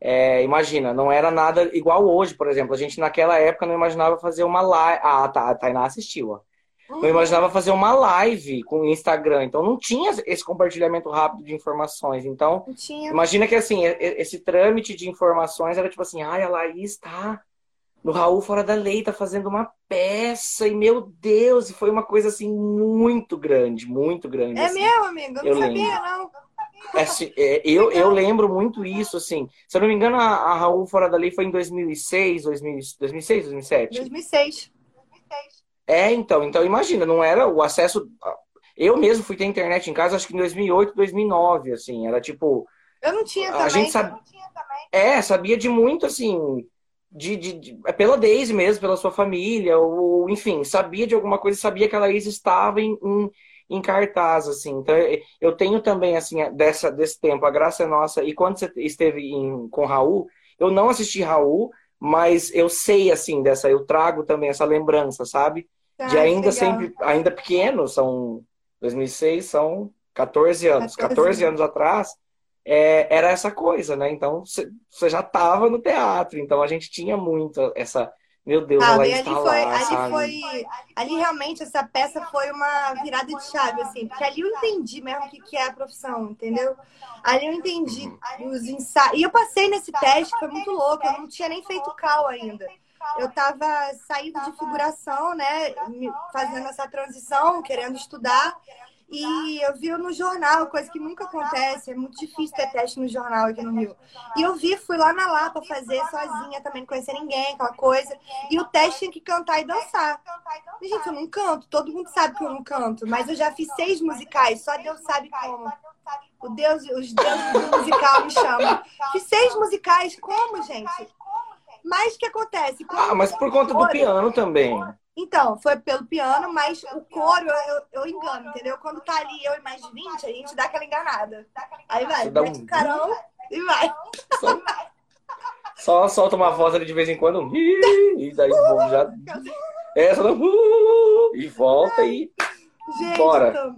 É, imagina, não era nada igual hoje, por exemplo. A gente naquela época não imaginava fazer uma live. Ah, tá, a Tainá assistiu, ó. Não uhum. imaginava fazer uma live com o Instagram. Então não tinha esse compartilhamento rápido de informações. Então, imagina que assim, esse trâmite de informações era tipo assim, ai, a Laís tá no Raul Fora da Lei, tá fazendo uma peça, e meu Deus, foi uma coisa assim muito grande, muito grande. É assim. meu, amigo, eu não sabia, não. É, é, eu, eu lembro muito isso, assim. Se eu não me engano, a, a Raul Fora da Lei foi em 2006, 2000, 2006, 2007? 2006. É, então, então imagina, não era o acesso. Eu mesmo fui ter internet em casa, acho que em 2008, 2009, assim, era tipo. Eu não tinha também. A gente sabe... É, sabia de muito, assim, de, de, de, é pela Daisy mesmo, pela sua família, ou enfim, sabia de alguma coisa, sabia que a Laís estava em, em, em, cartaz, assim. Então eu tenho também, assim, dessa, desse tempo, a graça é nossa. E quando você esteve em, com Raul, eu não assisti Raul, mas eu sei, assim, dessa, eu trago também essa lembrança, sabe? Ah, de ainda sempre, ainda pequeno, são 2006, são 14 anos. 14, 14 anos atrás, é, era essa coisa, né? Então, você já estava no teatro, então a gente tinha muito essa meu Deus, ah, ela ali foi, lá, ali foi, ali realmente essa peça foi uma virada de chave, assim, porque ali eu entendi mesmo o que, que é a profissão, entendeu? Ali eu entendi uhum. os ensaios. E eu passei nesse teste, foi muito louco, eu não tinha nem feito cal ainda. Eu estava saindo de figuração, né, fazendo essa transição, querendo estudar. E eu vi no jornal, coisa que nunca acontece, é muito difícil ter teste no jornal aqui no Rio. E eu vi, fui lá na Lapa fazer sozinha, também não conhecia ninguém, aquela coisa. E o teste tinha que cantar e dançar. E, gente, eu não canto, todo mundo sabe que eu não canto, mas eu já fiz seis musicais, só Deus sabe como. O Deus, os deuses do musical me chamam. Fiz seis musicais, como, gente? Mas o que acontece? ah, mas por conta do piano também. Então, foi pelo piano, mas o coro eu, eu, engano, entendeu? Quando tá ali eu e mais de 20, a gente dá aquela enganada. Aí vai, dá um... carão e vai. Só, só solta uma voz ali de vez em quando. E daí o povo já. [LAUGHS] É, só e volta e. Gente, bora. Então...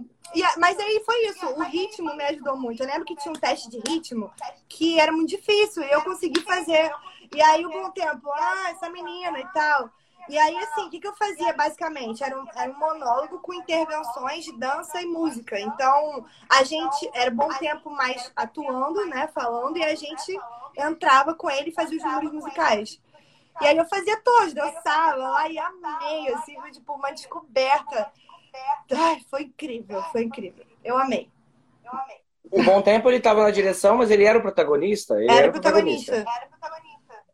Mas aí foi isso, o ritmo me ajudou muito. Eu lembro que tinha um teste de ritmo que era muito difícil e eu consegui fazer. E aí o bom tempo, ah, essa menina e tal. E aí, assim, o que, que eu fazia basicamente? Era um, era um monólogo com intervenções de dança e música. Então, a gente era bom tempo mais atuando, né? Falando, e a gente entrava com ele e fazia os números musicais. E aí eu fazia todos, dançava lá e amei, assim, foi tipo uma descoberta. Ai, foi incrível, foi incrível. Eu amei. Eu amei. Um bom tempo ele estava na direção, mas ele era o protagonista. Ele era, era o protagonista. protagonista. Era o protagonista.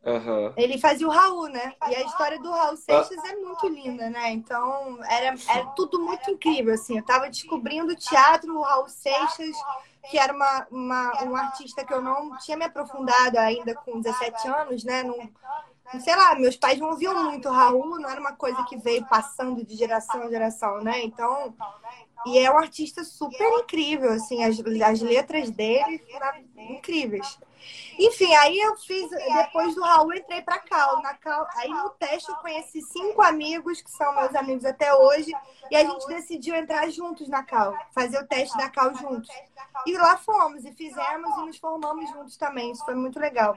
Uhum. Ele fazia o Raul, né? E a história do Raul Seixas é muito linda, né? Então, era, era tudo muito incrível, assim. Eu tava descobrindo o teatro, o Raul Seixas, que era uma, uma, um artista que eu não tinha me aprofundado ainda com 17 anos, né? Não, sei lá, meus pais não ouviam muito Raul, não era uma coisa que veio passando de geração em geração, né? Então, e é um artista super incrível, assim, as, as letras dele incríveis. Enfim, aí eu fiz, depois do Raul, entrei para Cal. Na Cal. Aí no teste eu conheci cinco amigos, que são meus amigos até hoje, e a gente decidiu entrar juntos na Cal, fazer o teste da Cal juntos. E lá fomos, e fizemos, e nos formamos juntos também. Isso foi muito legal.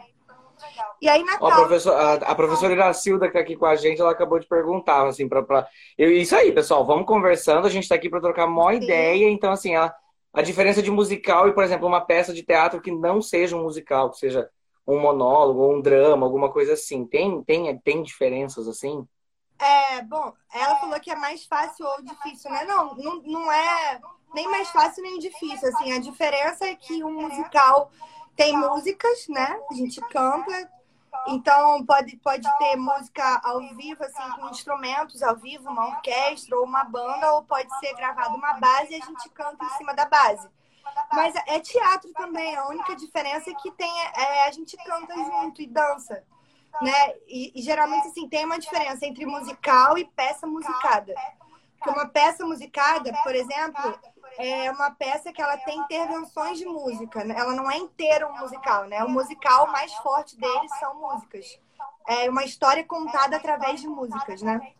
E aí na Cal... a, professor, a, a, professora Iracilda, que é aqui com a gente, ela acabou de perguntar, assim, para pra... Eu, isso aí, pessoal, vamos conversando, a gente está aqui para trocar uma ideia, então, assim, ela a diferença de musical e, por exemplo, uma peça de teatro que não seja um musical, que seja um monólogo um drama, alguma coisa assim. Tem, tem, tem diferenças assim? É, bom, ela falou que é mais fácil ou difícil, né? Não, não, não é nem mais fácil nem difícil, assim. A diferença é que um musical tem músicas, né? A gente canta, então, pode, pode ter música ao vivo, assim, com instrumentos ao vivo, uma orquestra ou uma banda, ou pode ser gravada uma base e a gente canta em cima da base. Mas é teatro também, a única diferença é que tem, é, a gente canta junto e dança. Né? E, e geralmente, assim, tem uma diferença entre musical e peça musicada. Porque uma peça musicada, por exemplo, é uma peça que ela tem intervenções de música. Né? Ela não é inteira um musical, né? O musical mais forte deles são músicas. É uma história contada através de músicas, né?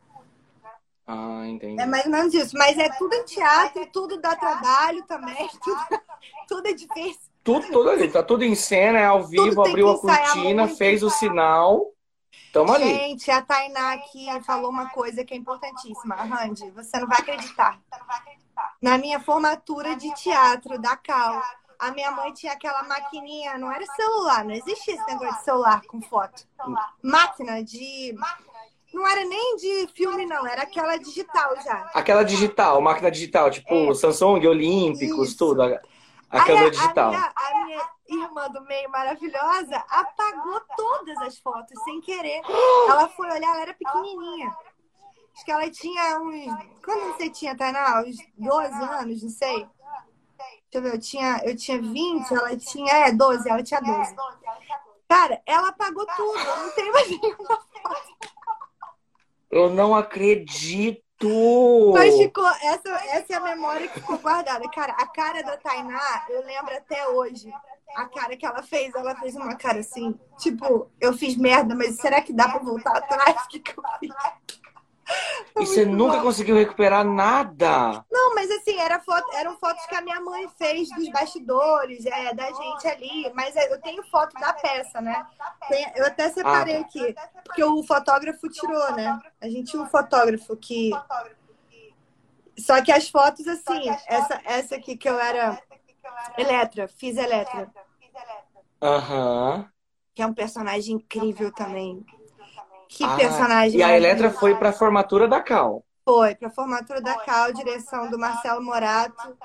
Ah, entendi. É mais ou menos isso. Mas é tudo em teatro, tudo dá trabalho também, [LAUGHS] tudo, tudo é difícil. Tudo, tudo ali, tá tudo em cena, é ao vivo, abriu a cortina, fez o sinal. Tamo ali. Gente, a Tainá aqui falou uma coisa que é importantíssima. Randy, você não vai acreditar. Você não vai acreditar. Na minha formatura de teatro da Cal, a minha mãe tinha aquela maquininha, não era celular, não existia esse negócio de celular com foto. Máquina de. Não era nem de filme, não, era aquela digital já. Aquela digital, máquina digital, tipo é. Samsung, Olímpicos, Isso. tudo. A, a câmera digital. A minha, a minha, irmã do meio maravilhosa apagou todas as fotos sem querer. Ela foi olhar, ela era pequenininha. Acho que ela tinha uns. Quando você tinha, Tainá? Uns 12 anos, não sei. Deixa eu ver, eu tinha, eu tinha 20, ela tinha. É, 12, ela tinha 12. Cara, ela apagou tudo, não tem mais nenhuma foto. Eu não acredito! Mas ficou, essa, essa é a memória que ficou guardada. Cara, a cara da Tainá, eu lembro até hoje. a cara que ela fez, ela fez uma cara assim, tipo, eu fiz merda, mas será que dá pra voltar atrás? [LAUGHS] O que, que eu fiz? E você nunca bom. conseguiu recuperar nada? Não, mas assim, era foto, eram fotos que a minha mãe fez dos bastidores, é, da gente ali. Mas é, eu tenho foto da peça, né? Tem, eu até separei ah, aqui, porque o fotógrafo tirou, né? A gente tinha um fotógrafo que. Só que as fotos, assim, essa, essa aqui que eu era Eletra, fiz Eletra. Aham. Uhum. Que é um personagem incrível também. Que ah, personagem. E a Eletra foi para a formatura da Cal. Foi, para a formatura da Cal, direção do Marcelo Morato.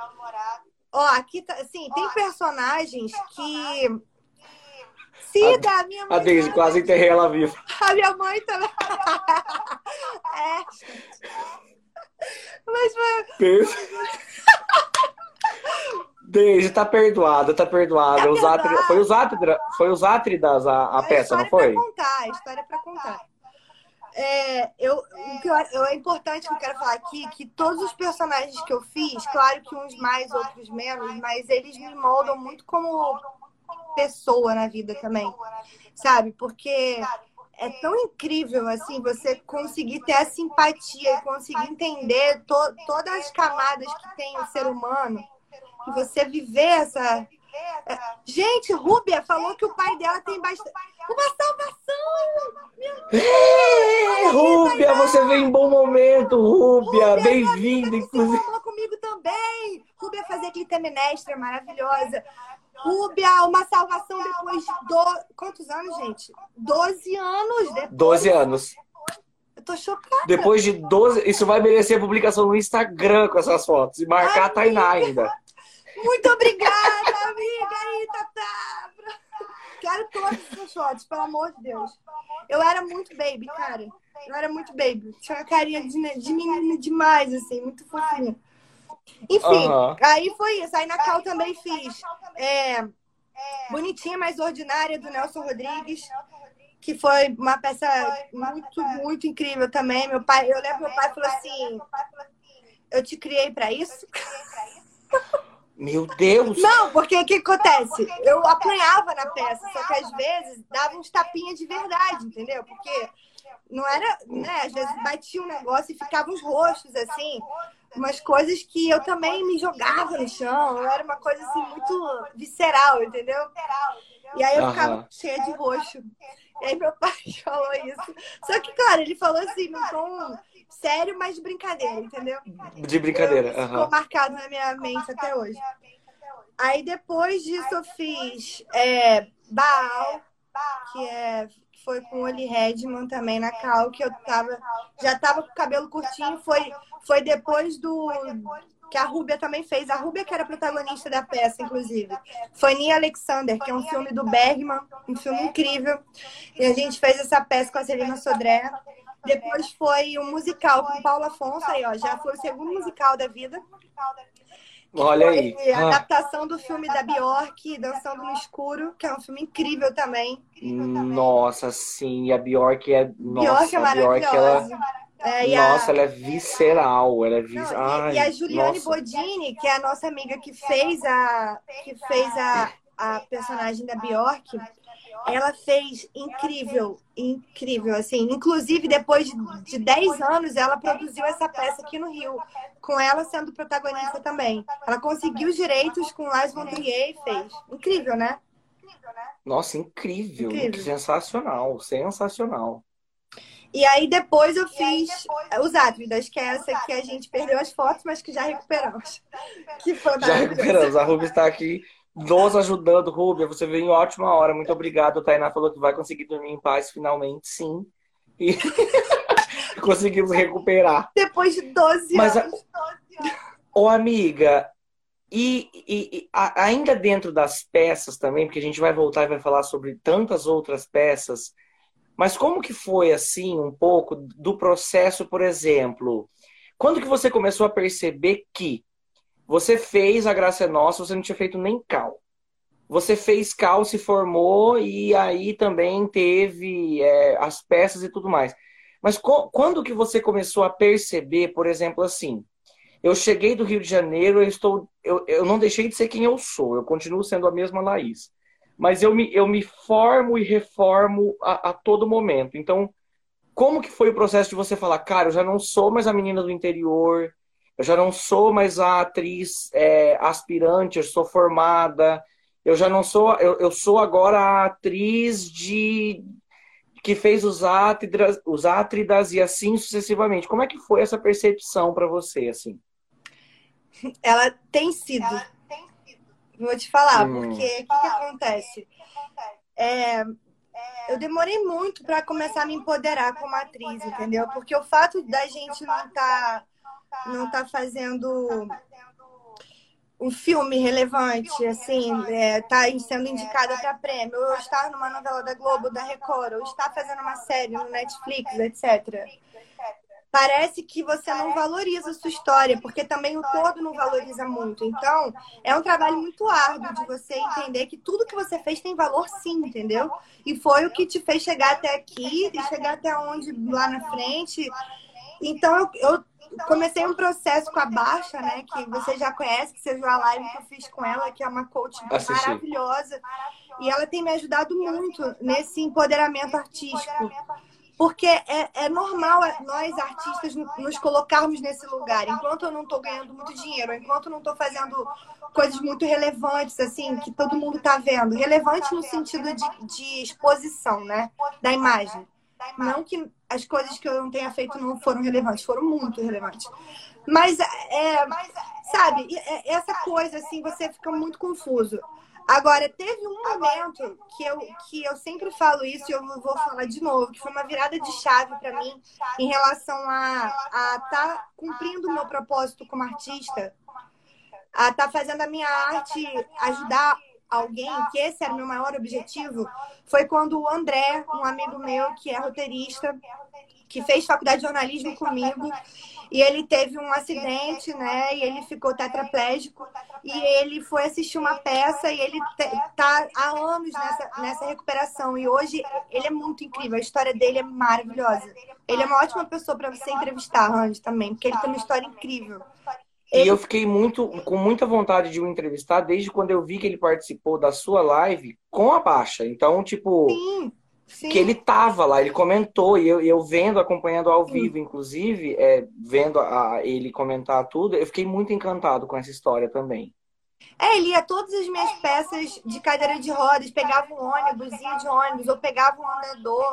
Ó, aqui tá, assim, tem personagens que. Cida, a, minha mãe. A Deise, quase enterrei ela viva. A minha mãe também. [LAUGHS] é. Mas foi. Deise, tá perdoada, tá perdoada. Tá os atri... Foi os Átridas, foi os Átridas a, a, a peça, não foi? Pra contar, a história é pra contar. É, eu, o que eu, eu, é importante que eu quero falar aqui que todos os personagens que eu fiz, claro que uns mais, outros menos, mas eles me moldam muito como pessoa na vida também, sabe? Porque é tão incrível assim você conseguir ter a simpatia e conseguir entender to, todas as camadas que tem o ser humano, que você viver essa gente, Rúbia falou que o pai dela tem bastante. Uma salvação! É, Rúbia, você veio em bom momento, Rúbia. Bem-vinda, inclusive. falou comigo também. Rúbia fazia clitemnestra maravilhosa. Rúbia, uma salvação depois de do... quantos anos, gente? Doze anos depois. Doze anos. Eu tô chocada. Depois de 12, isso vai merecer publicação no Instagram com essas fotos e marcar Ai, a Tainá ainda. Muito obrigada, amiga aí, Tatá. Quero todos os shots, pelo amor de Deus. Eu era muito baby, cara. Eu era muito baby. Tinha uma carinha de, de menina demais, assim, muito fofinha. Enfim, aí foi isso. Aí na Cal também fiz é, Bonitinha, mais ordinária, do Nelson Rodrigues que foi uma peça muito, muito incrível também. Meu pai, eu lembro meu pai falou assim: "Eu te criei para isso". [LAUGHS] Meu Deus! Não, porque o que acontece? Eu apanhava na peça, só que às vezes dava uns tapinhas de verdade, entendeu? Porque não era, né? Às vezes batia um negócio e ficavam uns rostos, assim, umas coisas que eu também me jogava no chão. Eu era uma coisa assim muito visceral, entendeu? E aí eu ficava uhum. cheia de roxo. E aí meu pai [LAUGHS] falou isso. Só que, claro, ele falou assim, num tom sério, mas de brincadeira, entendeu? De brincadeira. Uhum. Ficou marcado na minha mente até hoje. Aí depois disso eu fiz é, Baal, que é, foi com o Oli Redman também na Cal, que eu tava, já tava com o cabelo curtinho, foi, foi depois do que a Rúbia também fez. A Rúbia que era protagonista da peça, inclusive. Fanny Alexander, que é um filme do Bergman, um filme incrível. E a gente fez essa peça com a Celina Sodré. Depois foi um musical com Paula Afonso, aí, ó, já foi o segundo musical da vida. Olha aí. A ah. adaptação do filme da Bjork, Dançando no Escuro, que é um filme incrível também. Nossa, sim, a Bjork é. Nossa, Bjork é maravilhosa. Bjork, ela... É, nossa, a... ela é visceral, ela é vis... Não, Ai, e, a Juliane nossa. Bodini, que é a nossa amiga que fez a que fez a, a personagem da Bjork, ela fez incrível, incrível, assim. Inclusive, depois de 10 anos, ela produziu essa peça aqui no Rio, com ela sendo protagonista também. Ela conseguiu os direitos com Lars von Trier e fez. Incrível, né? Nossa, incrível. incrível. Sensacional, sensacional. E aí depois eu fiz os Átridas, que é essa que a gente perdeu as fotos, mas que já recuperamos. [LAUGHS] Que foi já recuperamos. A Ruby está aqui nos ajudando, Rubia. Você veio em ótima hora. Muito obrigado. A Tainá falou que vai conseguir dormir em paz finalmente, sim. E [LAUGHS] conseguimos recuperar. Depois de 12 Mas, anos. Ô, amiga, e, e, e a, ainda dentro das peças também, porque a gente vai voltar e vai falar sobre tantas outras peças, mas como que foi, assim, um pouco do processo, por exemplo? Quando que você começou a perceber que você fez a Graça é Nossa, você não tinha feito nem cal. Você fez cal, se formou e aí também teve é, as peças e tudo mais. Mas quando que você começou a perceber, por exemplo, assim, eu cheguei do Rio de Janeiro, eu estou, eu, eu não deixei de ser quem eu sou, eu continuo sendo a mesma Laís. Mas eu me, eu me formo e reformo a, a todo momento. Então, como que foi o processo de você falar, cara, eu já não sou mais a menina do interior, eu já não sou mais a atriz é, aspirante, eu sou formada, eu já não sou, eu, eu sou agora a atriz de que fez os átridas, os átridas e assim sucessivamente. Como é que foi essa percepção para você, assim? [LAUGHS] Ela tem sido. Ela tem sido. Vou te falar, hum. porque o que, que, acontece? É, eu demorei muito para começar a me empoderar como atriz, entendeu? Porque o fato da gente não estar tá, não tá fazendo um filme relevante, assim, é, tá sendo indicada para prêmio, ou estar numa novela da Globo, da Record, ou estar fazendo uma série no Netflix, etc. Parece que você não valoriza a sua história, porque também o todo não valoriza muito. Então, é um trabalho muito árduo de você entender que tudo que você fez tem valor sim, entendeu? E foi o que te fez chegar até aqui e chegar até onde lá na frente. Então, eu, eu comecei um processo com a Baixa, né? Que você já conhece, que você viu a live que eu fiz com ela, que é uma coach Assisti. maravilhosa. E ela tem me ajudado muito nesse empoderamento artístico. Porque é, é normal nós, artistas, nos colocarmos nesse lugar. Enquanto eu não estou ganhando muito dinheiro, enquanto eu não estou fazendo coisas muito relevantes, assim, que todo mundo está vendo. Relevante no sentido de, de exposição, né? Da imagem. Não que as coisas que eu não tenha feito não foram relevantes, foram muito relevantes. Mas, é, sabe, é, essa coisa, assim, você fica muito confuso. Agora, teve um momento que eu, que eu sempre falo isso e eu vou falar de novo, que foi uma virada de chave para mim em relação a estar tá cumprindo o meu propósito como artista, a estar tá fazendo a minha arte ajudar alguém, que esse era o meu maior objetivo, foi quando o André, um amigo meu que é roteirista, que fez faculdade de jornalismo comigo, e ele teve um acidente, né? E ele ficou tetraplégico. E ele foi assistir uma peça e ele tá há anos nessa, nessa recuperação. E hoje ele é muito incrível. A história dele é maravilhosa. Ele é uma ótima pessoa para você entrevistar, Randy, também, porque ele tem uma história incrível. E eu fiquei muito com muita vontade de o entrevistar desde quando eu vi que ele participou da sua live com a Baixa. Então, tipo, sim, sim. que ele tava lá, ele comentou, e eu, eu vendo, acompanhando ao sim. vivo, inclusive, é, vendo a, ele comentar tudo, eu fiquei muito encantado com essa história também. É, ele ia todas as minhas peças de cadeira de rodas, pegava um ônibus, ia de ônibus, ou pegava um andador.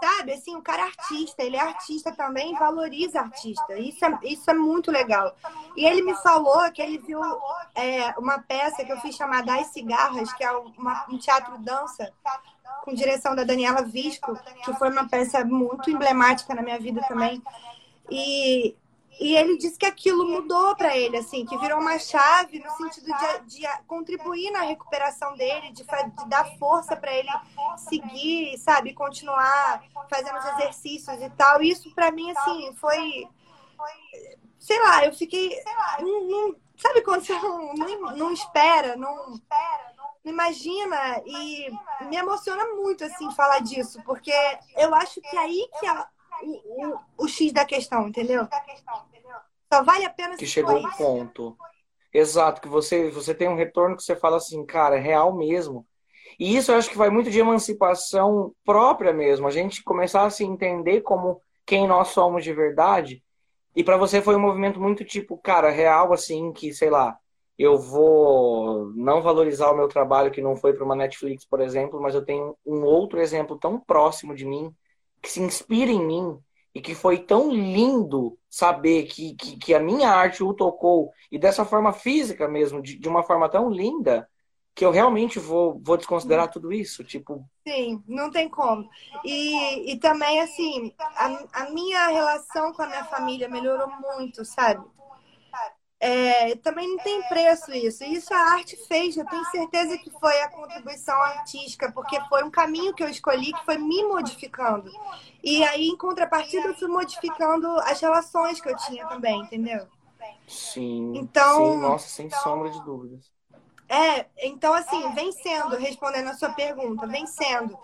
Sabe, assim, o cara é artista, ele é artista também, valoriza artista. Isso é, isso é muito legal. E ele me falou que ele viu é, uma peça que eu fiz chamada As Cigarras, que é uma, um teatro dança, com direção da Daniela Visco, que foi uma peça muito emblemática na minha vida também. E e ele disse que aquilo mudou para ele, assim, que virou uma chave no sentido de, de contribuir na recuperação dele, de, de dar força para ele seguir, sabe, continuar fazendo os exercícios e tal. Isso para mim, assim, foi, sei lá, eu fiquei, sabe quando você não, não, não espera, não, não imagina e me emociona muito assim falar disso, porque eu acho que é aí que a, o, o, X da questão, entendeu? Só vale a pena que chegou um ponto. Exato, que você, você tem um retorno que você fala assim, cara, é real mesmo. E isso eu acho que vai muito de emancipação própria mesmo. A gente começar a se entender como quem nós somos de verdade. E para você foi um movimento muito tipo, cara, real assim, que sei lá, eu vou não valorizar o meu trabalho que não foi para uma Netflix, por exemplo, mas eu tenho um outro exemplo tão próximo de mim que se inspira em mim e que foi tão lindo saber que, que, que, a minha arte o tocou e dessa forma física mesmo, de, de uma forma tão linda, que eu realmente vou, vou desconsiderar tudo isso, tipo... Sim, não tem como. E, e também, assim, a, a minha relação com a minha família melhorou muito, sabe? É, também não tem preço isso. Isso a arte fez, eu tenho certeza que foi a contribuição artística, porque foi um caminho que eu escolhi que foi me modificando. E aí, em contrapartida, eu fui modificando as relações que eu tinha também, entendeu? Sim. Então, sim, nossa, sem sombra de dúvidas. É, então assim, vencendo, respondendo a sua pergunta, vencendo.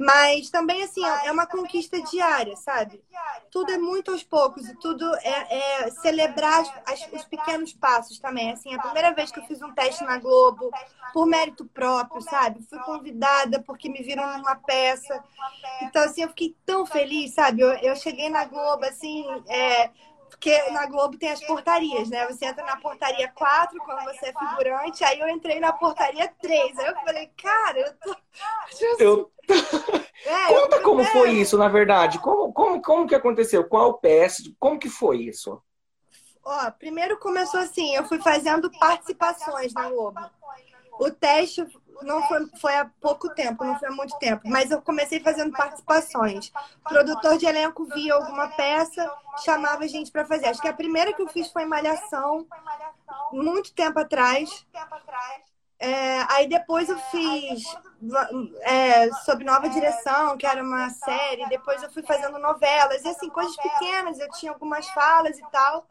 Mas também, assim, é uma conquista diária, sabe? Tudo é muito aos poucos e tudo é, é celebrar as, os pequenos passos também. Assim, a primeira vez que eu fiz um teste na Globo, por mérito próprio, sabe? Fui convidada porque me viram numa peça. Então, assim, eu fiquei tão feliz, sabe? Eu, eu cheguei na Globo, assim, é, porque na Globo tem as portarias, né? Você entra na portaria 4 quando você é figurante, aí eu entrei na portaria 3. Aí eu falei, cara, eu tô. Eu... É, [LAUGHS] Conta como foi isso, na verdade. Como, como, como que aconteceu? Qual PS? Como que foi isso? Ó, primeiro começou assim, eu fui fazendo participações na Globo. O teste não foi, foi há pouco tempo, não foi há muito tempo, mas eu comecei fazendo participações. O produtor de elenco via alguma peça, chamava a gente para fazer. Acho que a primeira que eu fiz foi Malhação, muito tempo atrás. É, aí depois eu fiz é, sob nova direção, que era uma série. Depois eu fui fazendo novelas, e assim, coisas pequenas. Eu tinha algumas falas e tal.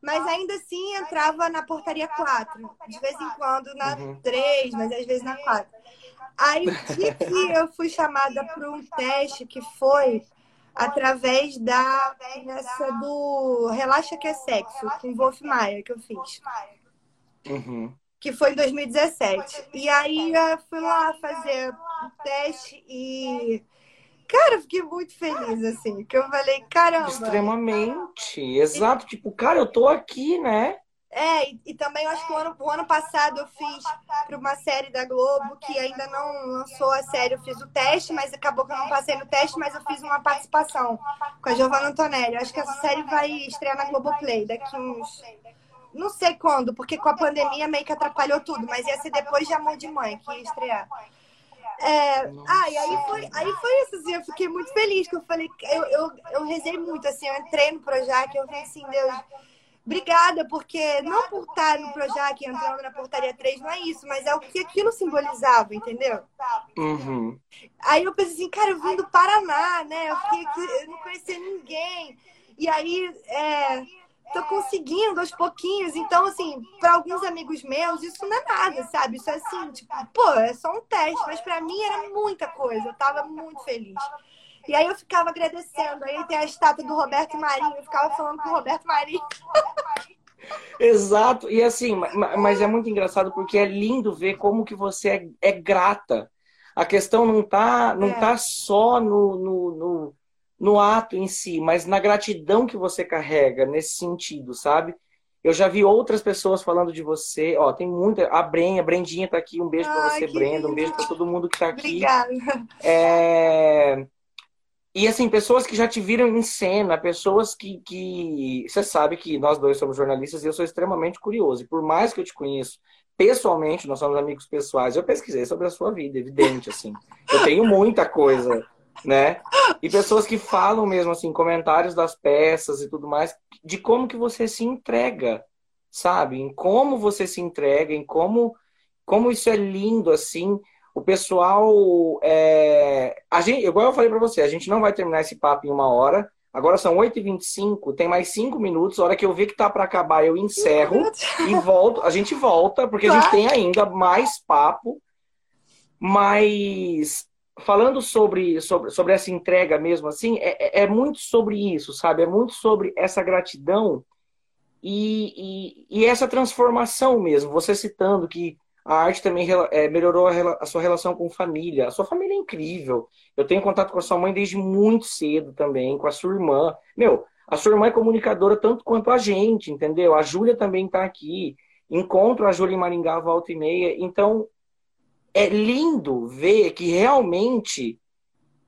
Mas ainda assim entrava na portaria 4. De vez em quando na uhum. 3, mas às vezes na 4. Aí, dia que eu fui chamada para um teste que foi através da nessa do Relaxa que é Sexo, com Wolf Maia, que eu fiz. Uhum que foi em 2017. E aí eu fui lá fazer o teste e. Cara, eu fiquei muito feliz, assim, que eu falei, caramba. Extremamente, exato. Tipo, cara, eu tô aqui, né? É, e, e também eu acho que o ano, o ano passado eu fiz para uma série da Globo que ainda não lançou a série. Eu fiz o teste, mas acabou que eu não passei no teste, mas eu fiz uma participação com a Giovanna Antonelli. Eu acho que essa série vai estrear na Globoplay daqui uns não sei quando, porque com a pandemia meio que atrapalhou tudo, mas ia ser depois de Amor de Mãe que ia estrear. É, ah, e aí foi, aí foi isso, assim, eu fiquei muito feliz, que eu falei, eu, eu, eu rezei muito, assim, eu entrei no Projac, eu falei assim, Deus, obrigada, porque não por estar no Projac entrando na portaria 3, não é isso, mas é o que aquilo simbolizava, entendeu? Uhum. Aí eu pensei assim, cara, eu vim do Paraná, né? Eu fiquei aqui, eu não conhecia ninguém. E aí, é, tô conseguindo aos pouquinhos. Então, assim, para alguns amigos meus, isso não é nada, sabe? Isso é assim, tipo, pô, é só um teste. Mas para mim era muita coisa. Eu tava muito feliz. E aí eu ficava agradecendo. Aí tem a estátua do Roberto Marinho. Eu ficava falando com o Roberto Marinho. Exato. E assim, mas é muito engraçado porque é lindo ver como que você é, é grata. A questão não tá, não é. tá só no, no, no no ato em si, mas na gratidão que você carrega nesse sentido, sabe? Eu já vi outras pessoas falando de você. Ó, tem muita. A Brenha, a Brendinha tá aqui. Um beijo para você, Brenda. Lindo. Um beijo para todo mundo que tá aqui. Obrigada. É... E assim, pessoas que já te viram em cena, pessoas que, que. Você sabe que nós dois somos jornalistas e eu sou extremamente curioso. E por mais que eu te conheço pessoalmente, nós somos amigos pessoais, eu pesquisei sobre a sua vida, evidente, assim. Eu tenho muita coisa né? E pessoas que falam mesmo assim, comentários das peças e tudo mais, de como que você se entrega, sabe? Em como você se entrega, em como, como isso é lindo, assim. O pessoal, é... a gente, igual eu falei para você, a gente não vai terminar esse papo em uma hora. Agora são 8h25, tem mais 5 minutos. A hora que eu ver que tá para acabar, eu encerro e volto. A gente volta, porque a gente tem ainda mais papo. Mas falando sobre, sobre, sobre essa entrega mesmo, assim, é, é, é muito sobre isso, sabe? É muito sobre essa gratidão e, e, e, essa transformação mesmo. Você citando que a arte também é, melhorou a, a, sua relação com família. A sua família é incrível. Eu tenho contato com a sua mãe desde muito cedo também, com a sua irmã. Meu, a sua irmã é comunicadora tanto quanto a gente, entendeu? A Júlia também está aqui. Encontro a Júlia em Maringá volta e meia. Então, é lindo ver que realmente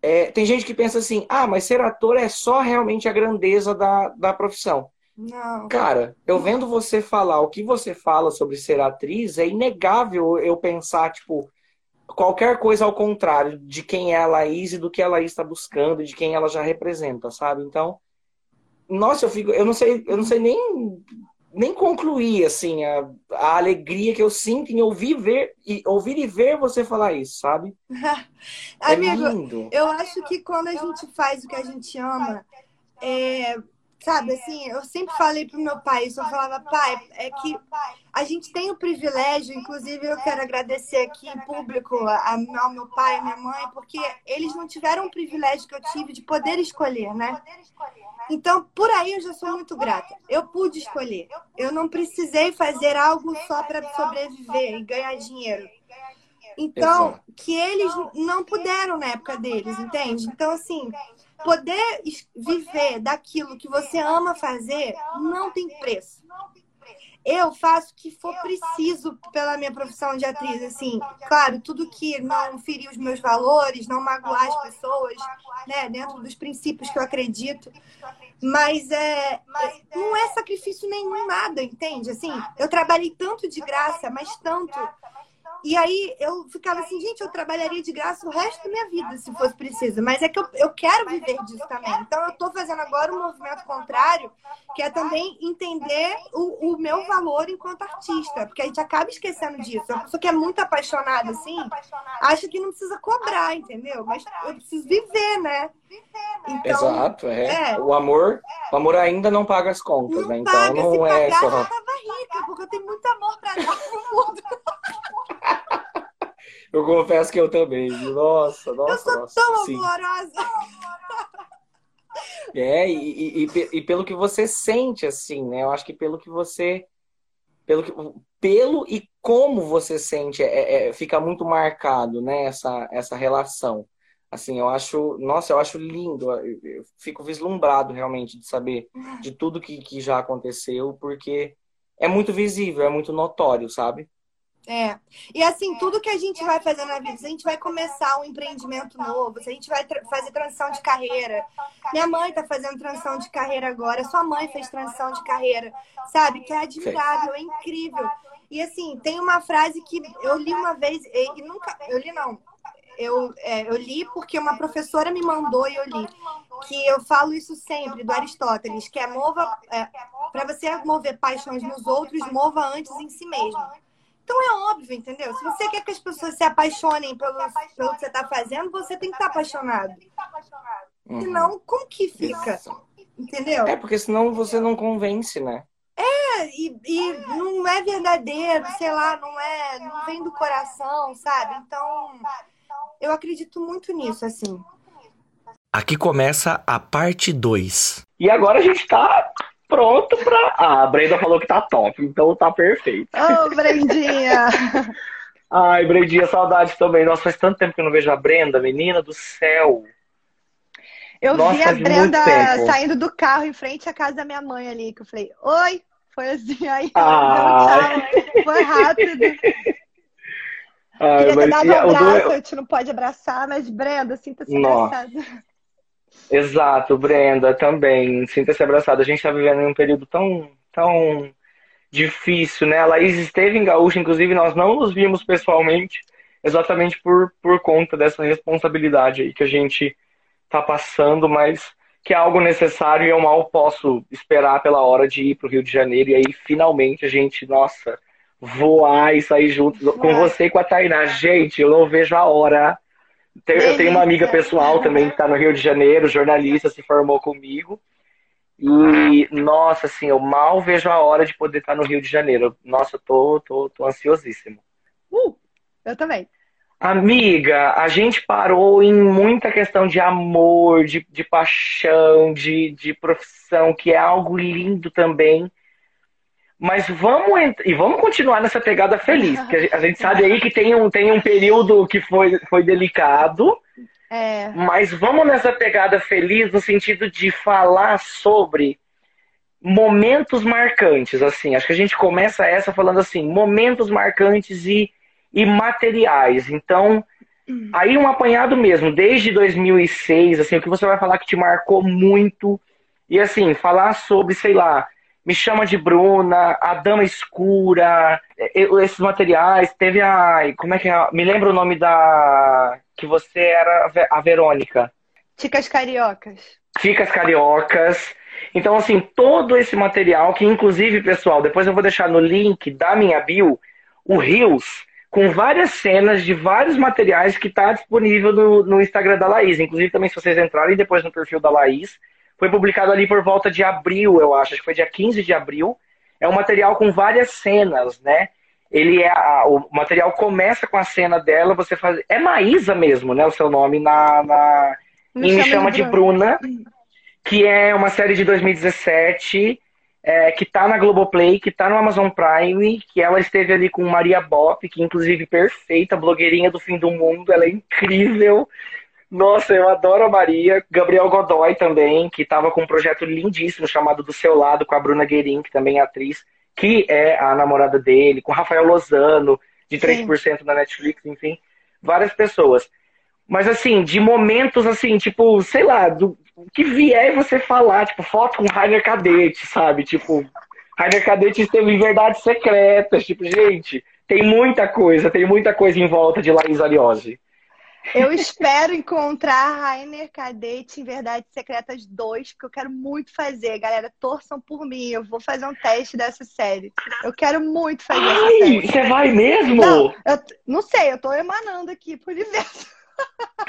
é, tem gente que pensa assim, ah, mas ser ator é só realmente a grandeza da, da profissão. Não. Cara, eu vendo você falar o que você fala sobre ser atriz, é inegável eu pensar, tipo, qualquer coisa ao contrário de quem é a Laís e do que a Laís está buscando, de quem ela já representa, sabe? Então, nossa, eu fico, eu não sei, eu não sei nem nem concluir assim a, a alegria que eu sinto em ouvir ver e ouvir e ver você falar isso, sabe? [LAUGHS] é Amigo, lindo. eu acho que quando a gente faz o que a gente ama, é, sabe, assim, eu sempre falei pro meu pai isso, eu falava, pai, é que a gente tem o privilégio, inclusive eu quero agradecer aqui em público ao meu pai e minha mãe, porque eles não tiveram o privilégio que eu tive de poder escolher, né? Então, por aí eu já sou muito grata. Eu pude escolher. Eu não precisei fazer algo só para sobreviver e ganhar dinheiro. Então, que eles não puderam na época deles, entende? Então, assim, poder viver daquilo que você ama fazer não tem preço. Eu faço o que for preciso pela minha profissão de atriz, assim, claro, tudo que não ferir os meus valores, não magoar as pessoas, né, dentro dos princípios que eu acredito. Mas é, não é sacrifício nenhum nada, entende? Assim, eu trabalhei tanto de graça, mas tanto e aí eu ficava assim, gente, eu trabalharia de graça o resto da minha vida, se fosse preciso. Mas é que eu, eu quero viver disso também. Então eu estou fazendo agora um movimento contrário, que é também entender o, o meu valor enquanto artista. Porque a gente acaba esquecendo disso. A pessoa que é muito apaixonada, assim, acha que não precisa cobrar, entendeu? Mas eu preciso viver, né? Então, Exato, é. é. O amor, o amor ainda não paga as contas, não né? Então paga. não Se é pagar, só. Eu tava rica, porque eu tenho muito amor pra dar pro mundo. [LAUGHS] Eu confesso que eu também. Nossa, nossa. Eu sou nossa, tão sim. amorosa. [LAUGHS] É, e, e, e, pelo que você sente, assim, né? Eu acho que pelo que você. Pelo, que, pelo e como você sente, é, é, fica muito marcado, né? Essa, essa relação. Assim, eu acho. Nossa, eu acho lindo. Eu, eu fico vislumbrado realmente de saber de tudo que, que já aconteceu, porque é muito visível, é muito notório, sabe? É. E assim, tudo que a gente vai fazer na vida, se a gente vai começar um empreendimento novo, se a gente vai tra fazer transição de carreira. Minha mãe está fazendo transição de carreira agora, sua mãe fez transição de carreira, sabe? Que é admirável, é incrível. E assim, tem uma frase que eu li uma vez, e nunca. Eu li não. Eu, é, eu li porque uma professora me mandou e eu li. Que eu falo isso sempre, do Aristóteles, que é mova. É, para você mover paixões nos outros, mova antes em si mesmo. Então é óbvio, entendeu? Se você quer que as pessoas se apaixonem pelo, pelo que você está fazendo, você tem que estar tá apaixonado. Uhum. Senão, como que fica? Entendeu? É, porque senão você não convence, né? É, e, e não é verdadeiro, sei lá, não é, não vem do coração, sabe? Então, eu acredito muito nisso, assim. Aqui começa a parte 2. E agora a gente tá pronto pra. Ah, a Brenda falou que tá top, então tá perfeito. Ô, oh, Brendinha! [LAUGHS] Ai, Brendinha, saudade também. Nossa, faz tanto tempo que eu não vejo a Brenda, menina do céu. Eu Nossa, vi a Brenda saindo do carro em frente à casa da minha mãe ali, que eu falei, oi! Foi assim, [LAUGHS] aí ah. tchau, foi rápido. Ai, Queria ter dado um abraço, do... a gente não pode abraçar, mas Brenda, sinta-se abraçada. Exato, Brenda, também. Sinta-se abraçada. A gente está vivendo em um período tão, tão difícil, né? A Laís esteve em Gaúcha, inclusive nós não nos vimos pessoalmente, exatamente por, por conta dessa responsabilidade aí que a gente está passando, mas que é algo necessário e eu mal posso esperar pela hora de ir para o Rio de Janeiro e aí finalmente a gente, nossa, voar e sair junto com você e com a Tainá. Gente, eu não vejo a hora eu tenho uma amiga pessoal também que está no Rio de Janeiro, jornalista, se formou comigo. E, nossa, assim, eu mal vejo a hora de poder estar no Rio de Janeiro. Nossa, eu tô, tô, tô ansiosíssimo. Uh, eu também. Amiga, a gente parou em muita questão de amor, de, de paixão, de, de profissão, que é algo lindo também. Mas vamos e vamos continuar nessa pegada feliz, porque a gente sabe aí que tem um, tem um período que foi, foi delicado. É. Mas vamos nessa pegada feliz no sentido de falar sobre momentos marcantes, assim. Acho que a gente começa essa falando assim, momentos marcantes e, e materiais. Então, aí um apanhado mesmo, desde 2006, assim, o que você vai falar que te marcou muito e assim, falar sobre, sei lá, me Chama de Bruna, A Dama Escura, esses materiais. Teve a. Como é que é? Me lembra o nome da. Que você era a Verônica. Ticas Cariocas. Ticas Cariocas. Então, assim, todo esse material, que inclusive, pessoal, depois eu vou deixar no link da minha bio, o Rios, com várias cenas de vários materiais que está disponível no, no Instagram da Laís. Inclusive, também, se vocês entrarem depois no perfil da Laís, Foi publicado ali por volta de abril, eu acho. Acho que foi dia 15 de abril. É um material com várias cenas, né? Ele é a, o material começa com a cena dela, você faz. É Maísa mesmo, né? O seu nome na. na... Me, chama, chama de, de Bruna. Bruna, que é uma série de 2017 é, que tá na Globoplay, que tá no Amazon Prime, que ela esteve ali com Maria Bop, que inclusive perfeita, blogueirinha do fim do mundo, ela é incrível. Nossa, eu adoro a Maria. Gabriel Godoy também, que estava com um projeto lindíssimo chamado Do Seu Lado, com a Bruna Guerin, que também é atriz, que é a namorada dele, com Rafael Lozano, de 3% Sim. na Netflix, enfim, várias pessoas. Mas assim, de momentos assim, tipo, sei lá, do, que vier você falar, tipo, foto com Rainer Cadete, sabe? Tipo, Rainer Cadete esteve em Verdades Secretas, tipo, gente, tem muita coisa, tem muita coisa em volta de Laís Aliose. Eu espero encontrar Rainer Cadete em Verdades Secretas 2, porque eu quero muito fazer. Galera, torçam por mim. Eu vou fazer um teste dessa série. Eu quero muito fazer Ai, essa série. Você vai mesmo? Não, eu, não sei, eu tô emanando aqui pro universo.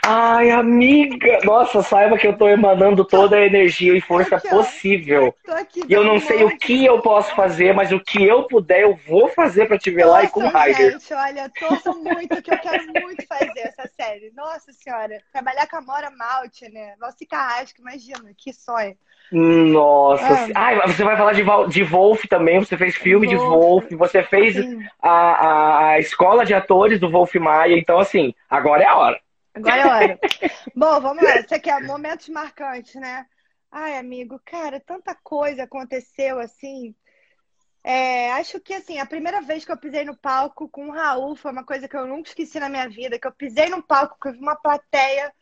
Ai, amiga! Nossa, saiba que eu tô emanando toda a energia e força aqui, possível. Aqui, e eu não sei o que eu posso fazer, mas o que eu puder, eu vou fazer para te ver Nossa, lá e com o Ryder. Gente, olha, torço muito que eu quero muito fazer essa série. Nossa senhora, trabalhar com a Mora Malte, né? Valci Carrasco, imagina, que sonho. Nossa, ah. Ai, você vai falar de, de Wolf também, você fez filme Wolf. de Wolf, você fez a, a, a escola de atores do Wolf Maia, então assim, agora é a hora. Agora é hora. Bom, vamos lá. Você quer momentos marcantes, né? Ai, amigo, cara, tanta coisa aconteceu assim. É, acho que assim, a primeira vez que eu pisei no palco com o Raul foi uma coisa que eu nunca esqueci na minha vida, que eu pisei no palco, que eu vi uma plateia.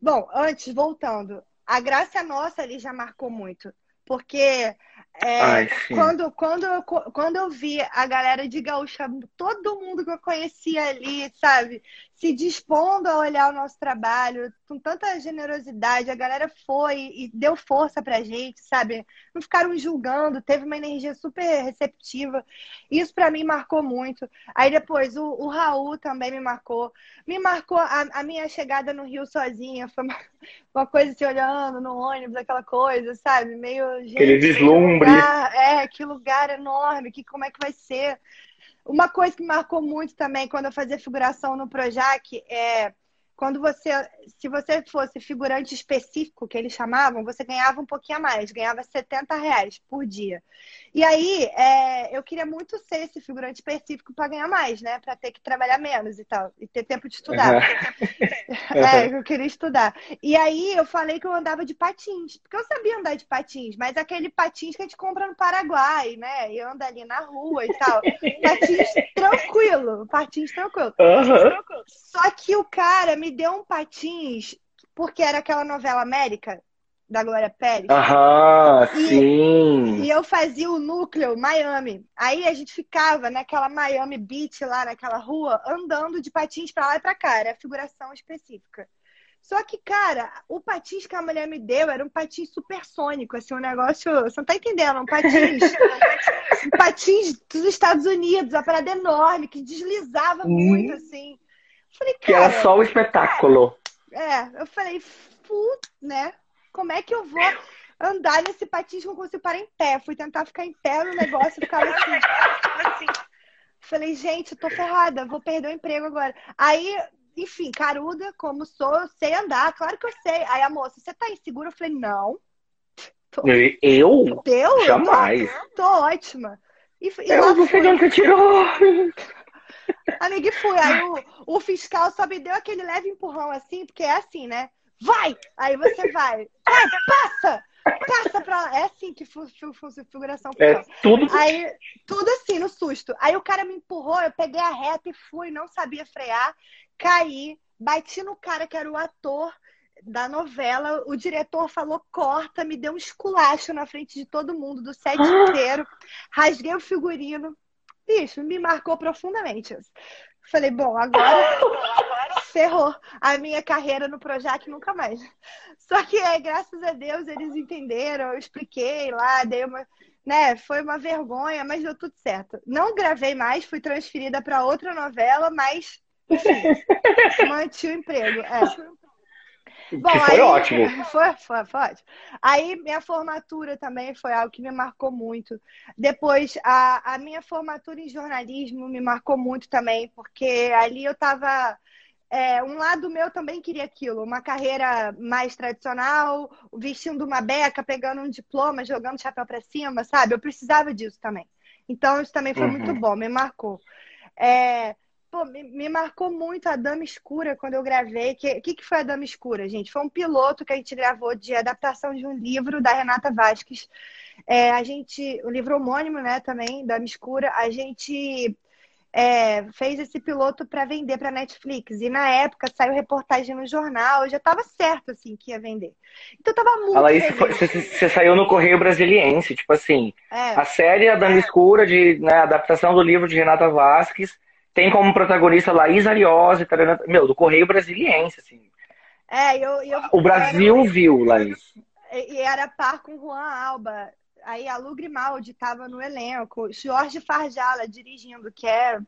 Bom, antes, voltando, a Graça Nossa ali já marcou muito. Porque é, Ai, quando, quando, quando eu vi a galera de Gaúcha, todo mundo que eu conhecia ali, sabe, se dispondo a olhar o nosso trabalho com tanta generosidade, a galera foi e deu força pra gente, sabe? Não ficaram julgando, teve uma energia super receptiva. Isso para mim marcou muito. Aí depois o, o, Raul também me marcou. Me marcou a, a minha chegada no Rio sozinha, foi uma, [LAUGHS] uma, coisa assim, olhando no ônibus, aquela coisa, sabe? Meio. Gente, Aquele vislumbre. Lugar, é, que lugar enorme, que como é que vai ser? Uma coisa que marcou muito também quando eu fazia figuração no Projac é quando você, se você fosse figurante específico, que eles chamavam, você ganhava um pouquinho a mais, ganhava 70 reais por dia. E aí, é, eu queria muito ser esse figurante específico para ganhar mais, né? Para ter que trabalhar menos e tal, e ter tempo de estudar. [LAUGHS] é, eu queria estudar. E aí, eu falei que eu andava de patins, porque eu sabia andar de patins, mas aquele patins que a gente compra no Paraguai, né? E anda ali na rua e tal. Patins [LAUGHS] tranquilo, patins tranquilo. Uhum. Só que o cara me deu um patins, porque era aquela novela América, da Glória Pérez. Aham, e, sim. E eu fazia o núcleo Miami. Aí a gente ficava naquela Miami Beach lá naquela rua, andando de patins para lá e para cá, era figuração específica. Só que, cara, o patins que a mulher me deu era um patins supersônico, assim, um negócio. Você não tá entendendo? Um patins. [LAUGHS] um patins dos Estados Unidos, uma parada enorme, que deslizava hum. muito, assim. Falei, cara, que era só o espetáculo. É, eu falei, putz, né? Como é que eu vou andar nesse patins que eu consigo parar em pé? Fui tentar ficar em pé no negócio e ficava assim, [LAUGHS] assim. Falei, gente, eu tô ferrada, vou perder o emprego agora. Aí, enfim, caruda, como sou, sei andar, claro que eu sei. Aí a moça, você tá insegura? Eu falei, não. [LAUGHS] Tô... Eu? Deu? Jamais. Tô, tô ótima. E, e eu não sei de onde você tirou. Amiga, e fui. Aí o, o fiscal só me deu aquele leve empurrão assim, porque é assim, né? vai! Aí você vai, vai, passa! Passa pra lá. É assim que figuração funciona. É tudo... Aí, tudo assim, no susto. Aí o cara me empurrou, eu peguei a reta e fui, não sabia frear, caí, bati no cara que era o ator da novela, o diretor falou corta, me deu um esculacho na frente de todo mundo, do set [GASPS] inteiro, rasguei o figurino. Bicho, me marcou profundamente. Falei, bom, agora ferrou a minha carreira no Projac nunca mais. Só que, é, graças a Deus, eles entenderam, eu expliquei lá, dei uma. Né, foi uma vergonha, mas deu tudo certo. Não gravei mais, fui transferida para outra novela, mas enfim, [LAUGHS] mantive o emprego. É. Bom, que foi aí, ótimo. [LAUGHS] Foi, foi, foi ótimo. Aí minha formatura também foi algo que me marcou muito. Depois, a, a minha formatura em jornalismo me marcou muito também, porque ali eu estava é, um lado meu também queria aquilo, uma carreira mais tradicional, vestindo uma beca, pegando um diploma, jogando chapéu para cima, sabe? Eu precisava disso também. Então, isso também foi uhum. muito bom, me marcou. É, pô, me, me, marcou muito a Dama Escura quando eu gravei. O que, que, que, foi a Dama Escura, gente? Foi um piloto que a gente gravou de adaptação de um livro da Renata Vasques. É, a gente, o livro homônimo, né, também, Dama Escura, a gente é, fez esse piloto para vender para Netflix. E na época saiu reportagem no jornal, já estava certo assim que ia vender. Então tava muito. Fala isso, você saiu no Correio Brasiliense, tipo assim, é. a série A Dama é. Escura, de né, adaptação do livro de Renata Vasques, tem como protagonista Laís Ariosa, meu, do Correio Brasiliense, assim. É, eu, eu o Brasil era... viu, Laís. E era par com Juan Alba aí a Lu Grimaldi estava no elenco, Jorge Farjala dirigindo, que é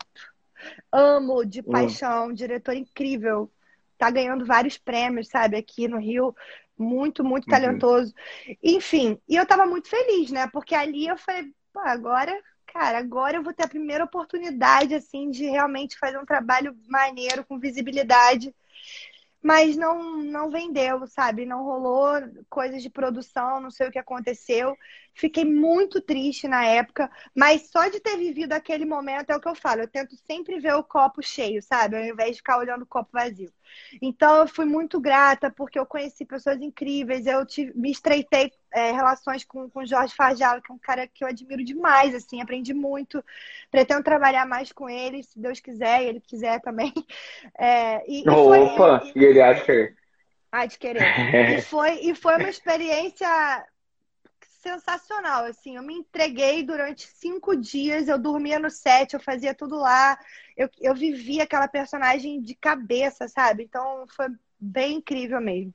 amo de hum. paixão, diretor incrível, tá ganhando vários prêmios, sabe, aqui no Rio, muito, muito uhum. talentoso. Enfim, e eu tava muito feliz, né? Porque ali eu falei, pô, agora, cara, agora eu vou ter a primeira oportunidade, assim, de realmente fazer um trabalho maneiro, com visibilidade mas não, não vendeu, sabe? Não rolou coisas de produção, não sei o que aconteceu. Fiquei muito triste na época, mas só de ter vivido aquele momento é o que eu falo. Eu tento sempre ver o copo cheio, sabe? Ao invés de ficar olhando o copo vazio. Então, eu fui muito grata porque eu conheci pessoas incríveis. Eu tive, me estreitei é, relações com o Jorge Fajal, que é um cara que eu admiro demais, assim, aprendi muito. Pretendo trabalhar mais com ele, se Deus quiser, e ele quiser também. [LAUGHS] É, e, Opa! E, e, e ele de querer. Há de querer. e, foi, e foi uma experiência sensacional, assim, eu me entreguei durante cinco dias, eu dormia no set, eu fazia tudo lá, eu, eu vivia aquela personagem de cabeça, sabe? Então foi bem incrível mesmo.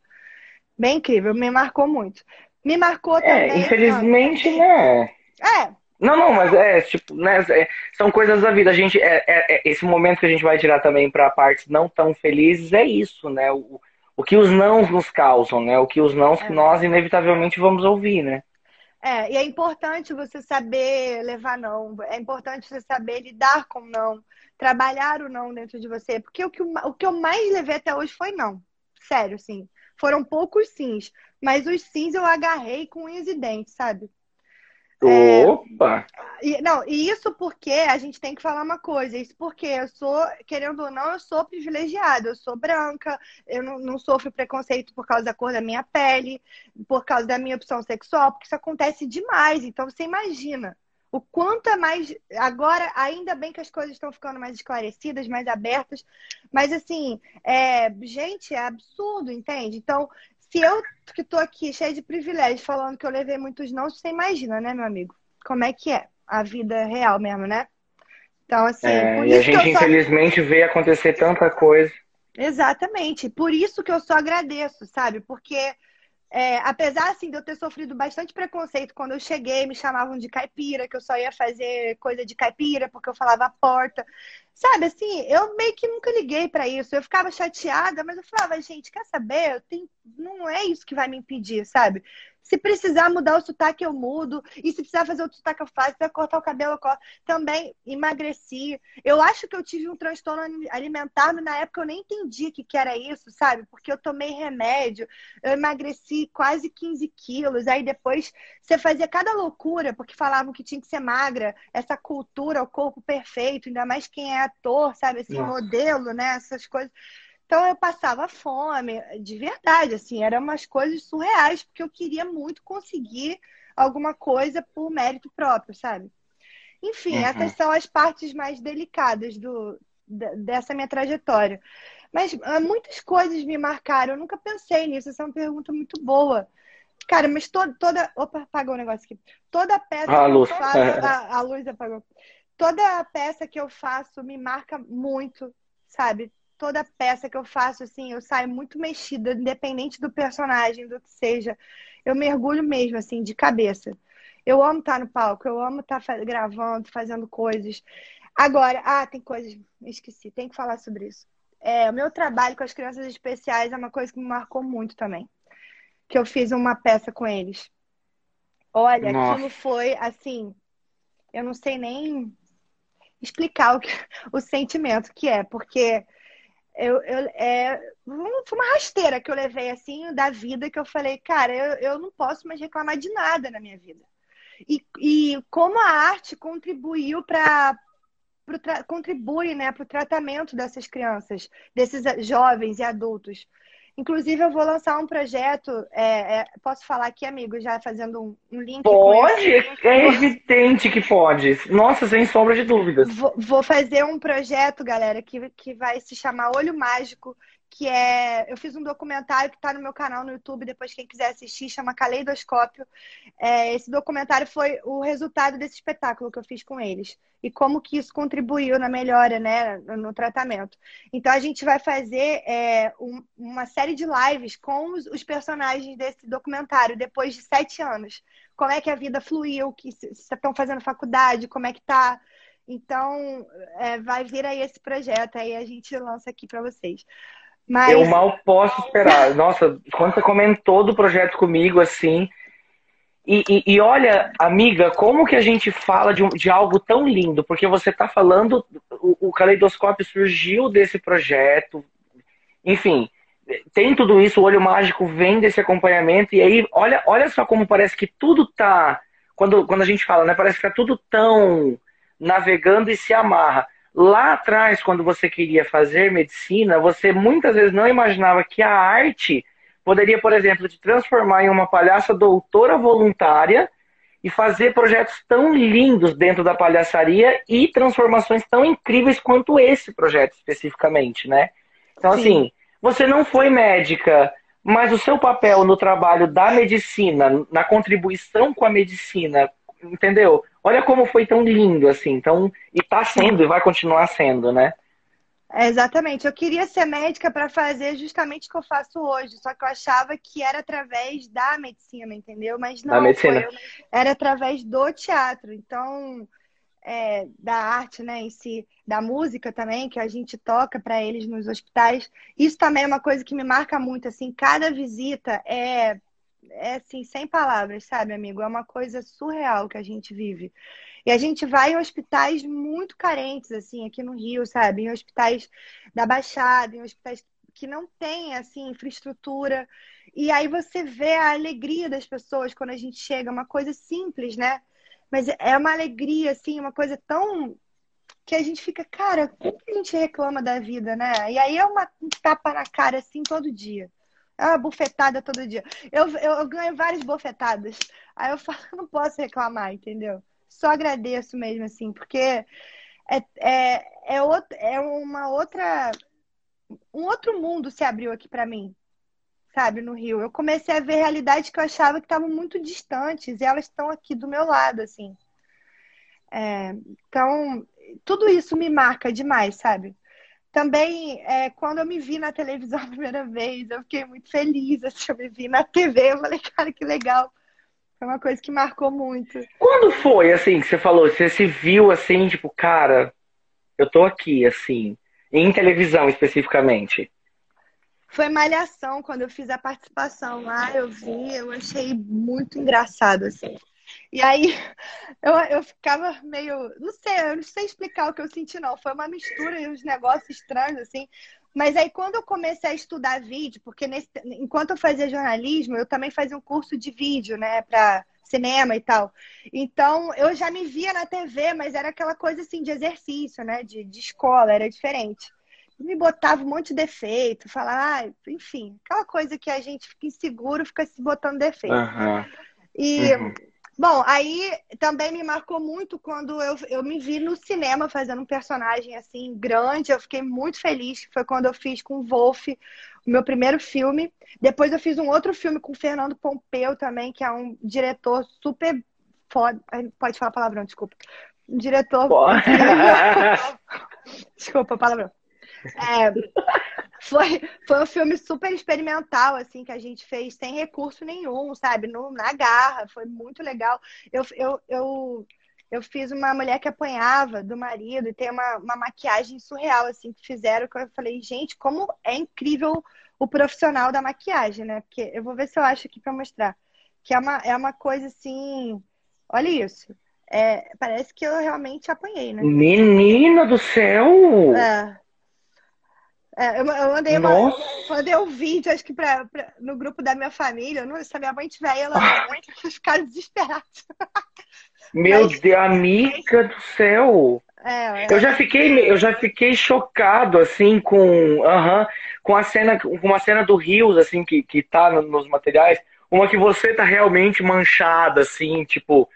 Bem incrível, me marcou muito. Me marcou é, também. Infelizmente, né? É. Não, não, mas é tipo, né? É, são coisas da vida. A gente, é, é, é esse momento que a gente vai tirar também para partes não tão felizes é isso, né? O, o que os não nos causam, né? O que os não que é. nós inevitavelmente vamos ouvir, né? É, e é importante você saber levar não, é importante você saber lidar com não, trabalhar o não dentro de você, porque o que, o que eu mais levei até hoje foi não, sério, sim. Foram poucos sims, mas os sims eu agarrei com unhas e dentes, sabe? É, Opa! E, não, e isso porque a gente tem que falar uma coisa, isso porque eu sou, querendo ou não, eu sou privilegiada, eu sou branca, eu não, não sofro preconceito por causa da cor da minha pele, por causa da minha opção sexual, porque isso acontece demais. Então você imagina o quanto é mais. Agora, ainda bem que as coisas estão ficando mais esclarecidas, mais abertas, mas assim, é, gente, é absurdo, entende? Então, se eu que tô aqui cheia de privilégios falando que eu levei muitos não, você imagina, né, meu amigo? Como é que é a vida real mesmo, né? Então, assim. É, e a gente, só... infelizmente, vê acontecer tanta coisa. Exatamente. Por isso que eu só agradeço, sabe? Porque é, apesar assim de eu ter sofrido bastante preconceito quando eu cheguei, me chamavam de caipira, que eu só ia fazer coisa de caipira porque eu falava porta. Sabe, assim, eu meio que nunca liguei para isso. Eu ficava chateada, mas eu falava, gente, quer saber? Eu tenho... Não é isso que vai me impedir, sabe? Se precisar mudar o sotaque, eu mudo. E se precisar fazer outro sotaque, eu faço. Se precisar cortar o cabelo, eu corto. Também emagreci. Eu acho que eu tive um transtorno alimentar, mas na época eu nem entendi o que, que era isso, sabe? Porque eu tomei remédio, eu emagreci quase 15 quilos. Aí depois você fazia cada loucura, porque falavam que tinha que ser magra. Essa cultura, o corpo perfeito, ainda mais quem é ator, sabe? Assim, Nossa. modelo, né? Essas coisas. Então eu passava fome, de verdade, assim, eram umas coisas surreais, porque eu queria muito conseguir alguma coisa por mérito próprio, sabe? Enfim, uhum. essas são as partes mais delicadas do, dessa minha trajetória. Mas ah, muitas coisas me marcaram, eu nunca pensei nisso, essa é uma pergunta muito boa. Cara, mas to, toda. Opa, apagou o negócio aqui. Toda peça ah, a luz. que eu faço. [LAUGHS] a, a luz apagou. Toda peça que eu faço me marca muito, sabe? Toda peça que eu faço, assim, eu saio muito mexida, independente do personagem, do que seja. Eu mergulho mesmo, assim, de cabeça. Eu amo estar no palco, eu amo estar gravando, fazendo coisas. Agora, ah, tem coisas, esqueci, tem que falar sobre isso. é, o meu trabalho com as crianças especiais é uma coisa que me marcou muito também. Que eu fiz uma peça com eles. Olha, Nossa. aquilo foi assim, eu não sei nem explicar o, que, [LAUGHS] o sentimento que é, porque eu, eu, é, foi uma rasteira que eu levei assim da vida que eu falei, cara, eu, eu não posso mais reclamar de nada na minha vida. E, e como a arte contribuiu para contribui né, para o tratamento dessas crianças, desses jovens e adultos. Inclusive, eu vou lançar um projeto. É, é, posso falar aqui, amigo, já fazendo um, um link? Pode, é evidente que pode. Nossa, sem sombra de dúvidas. Vou, vou, fazer um projeto, galera, que, que vai se chamar Olho Mágico, que é. Eu fiz um documentário que está no meu canal no YouTube, depois quem quiser assistir, chama Caleidoscópio. É, esse documentário foi o resultado desse espetáculo que eu fiz com eles. E como que isso contribuiu na melhora, né, no tratamento. Então a gente vai fazer é, um, uma série de lives com os, os, personagens desse documentário depois de sete anos. Como é que a vida fluiu, que estão fazendo faculdade, como é que tá. Então, é, vai vir aí esse projeto, aí a gente lança aqui para vocês. Mas... Eu mal posso esperar. Nossa, quando você comentou do projeto comigo, assim. E, e, e olha, amiga, como que a gente fala de, de algo tão lindo? Porque você está falando, o, o caleidoscópio surgiu desse projeto, enfim, tem tudo isso, o olho mágico vem desse acompanhamento, e aí, olha, olha só como parece que tudo tá. Quando, quando a gente fala, né? Parece que tá tudo tão navegando e se amarra. Lá atrás, quando você queria fazer medicina, você muitas vezes não imaginava que a arte poderia, por exemplo, te transformar em uma palhaça doutora voluntária e fazer projetos tão lindos dentro da palhaçaria e transformações tão incríveis quanto esse projeto especificamente, né? Então, Sim. assim, você não foi médica, mas o seu papel no trabalho da medicina, na contribuição com a medicina, entendeu? Olha como foi tão lindo, assim. Então, e tá sendo e vai continuar sendo, né? É, exatamente. Eu queria ser médica para fazer justamente o que eu faço hoje, só que eu achava que era através da medicina, entendeu? Mas não, medicina. Foi, era através do teatro. Então, é, da arte, né, em si, da música também, que a gente toca para eles nos hospitais. Isso também é uma coisa que me marca muito, assim, cada visita é é assim, sem palavras, sabe, amigo? É uma coisa surreal que a gente vive. E a gente vai em hospitais muito carentes, assim, aqui no Rio, sabe? Em hospitais da Baixada, em hospitais que não têm, assim, infraestrutura. E aí você vê a alegria das pessoas quando a gente chega, uma coisa simples, né? Mas é uma alegria, assim, uma coisa tão que a gente fica, cara, como que a gente reclama da vida, né? E aí é uma um tapa na cara, assim, todo dia. Uma bufetada todo dia. Eu, eu, eu ganho várias bofetadas. Aí eu [LAUGHS] falo, não posso reclamar, entendeu? Só agradeço mesmo, assim, porque é, é, é, outro, é uma outra. Um outro mundo se abriu aqui para mim, sabe, no Rio. Eu comecei a ver realidades que eu achava que estavam muito distantes e elas estão aqui do meu lado, assim. É, então, tudo isso me marca demais, sabe? Também, é, quando eu me vi na televisão a primeira vez, eu fiquei muito feliz. Assim, eu me vi na TV, eu falei, cara, que legal. Foi uma coisa que marcou muito. Quando foi, assim, que você falou? Você se viu, assim, tipo, cara, eu tô aqui, assim, em televisão especificamente? Foi Malhação, quando eu fiz a participação lá, eu vi, eu achei muito engraçado, assim. E aí [LAUGHS] eu, eu ficava meio. Não sei, eu não sei explicar o que eu senti, não. Foi uma mistura e uns negócios estranhos, assim. Mas aí, quando eu comecei a estudar vídeo, porque nesse, enquanto eu fazia jornalismo, eu também fazia um curso de vídeo, né, para cinema e tal. Então, eu já me via na TV, mas era aquela coisa assim de exercício, né, de, de escola, era diferente. Me botava um monte de defeito, falava, ah, enfim, aquela coisa que a gente fica inseguro, fica se botando defeito. Uhum. E. Uhum. Bom, aí também me marcou muito quando eu, eu me vi no cinema fazendo um personagem assim grande. Eu fiquei muito feliz. Foi quando eu fiz com o Wolf o meu primeiro filme. Depois eu fiz um outro filme com o Fernando Pompeu também, que é um diretor super foda. Pode falar palavrão, desculpa. Um diretor. [LAUGHS] desculpa, palavrão. É, foi, foi um filme super experimental, assim, que a gente fez sem recurso nenhum, sabe? No, na garra, foi muito legal. Eu, eu, eu eu fiz uma mulher que apanhava do marido e tem uma, uma maquiagem surreal, assim, que fizeram, que eu falei, gente, como é incrível o profissional da maquiagem, né? Porque eu vou ver se eu acho aqui para mostrar. Que é uma, é uma coisa assim. Olha isso. É, parece que eu realmente apanhei, né? Menina do céu! É. É, eu, eu mandei, uma, mandei um vídeo, acho que pra, pra, no grupo da minha família. Não, se a minha mãe tiver ela vai ficar desesperada. [LAUGHS] Meu Mas... Deus, amiga do céu! É, é. Eu já fiquei, eu já fiquei chocado assim com, uh -huh, com a cena, com uma cena do Rios assim que que tá nos materiais, uma que você tá realmente manchada assim, tipo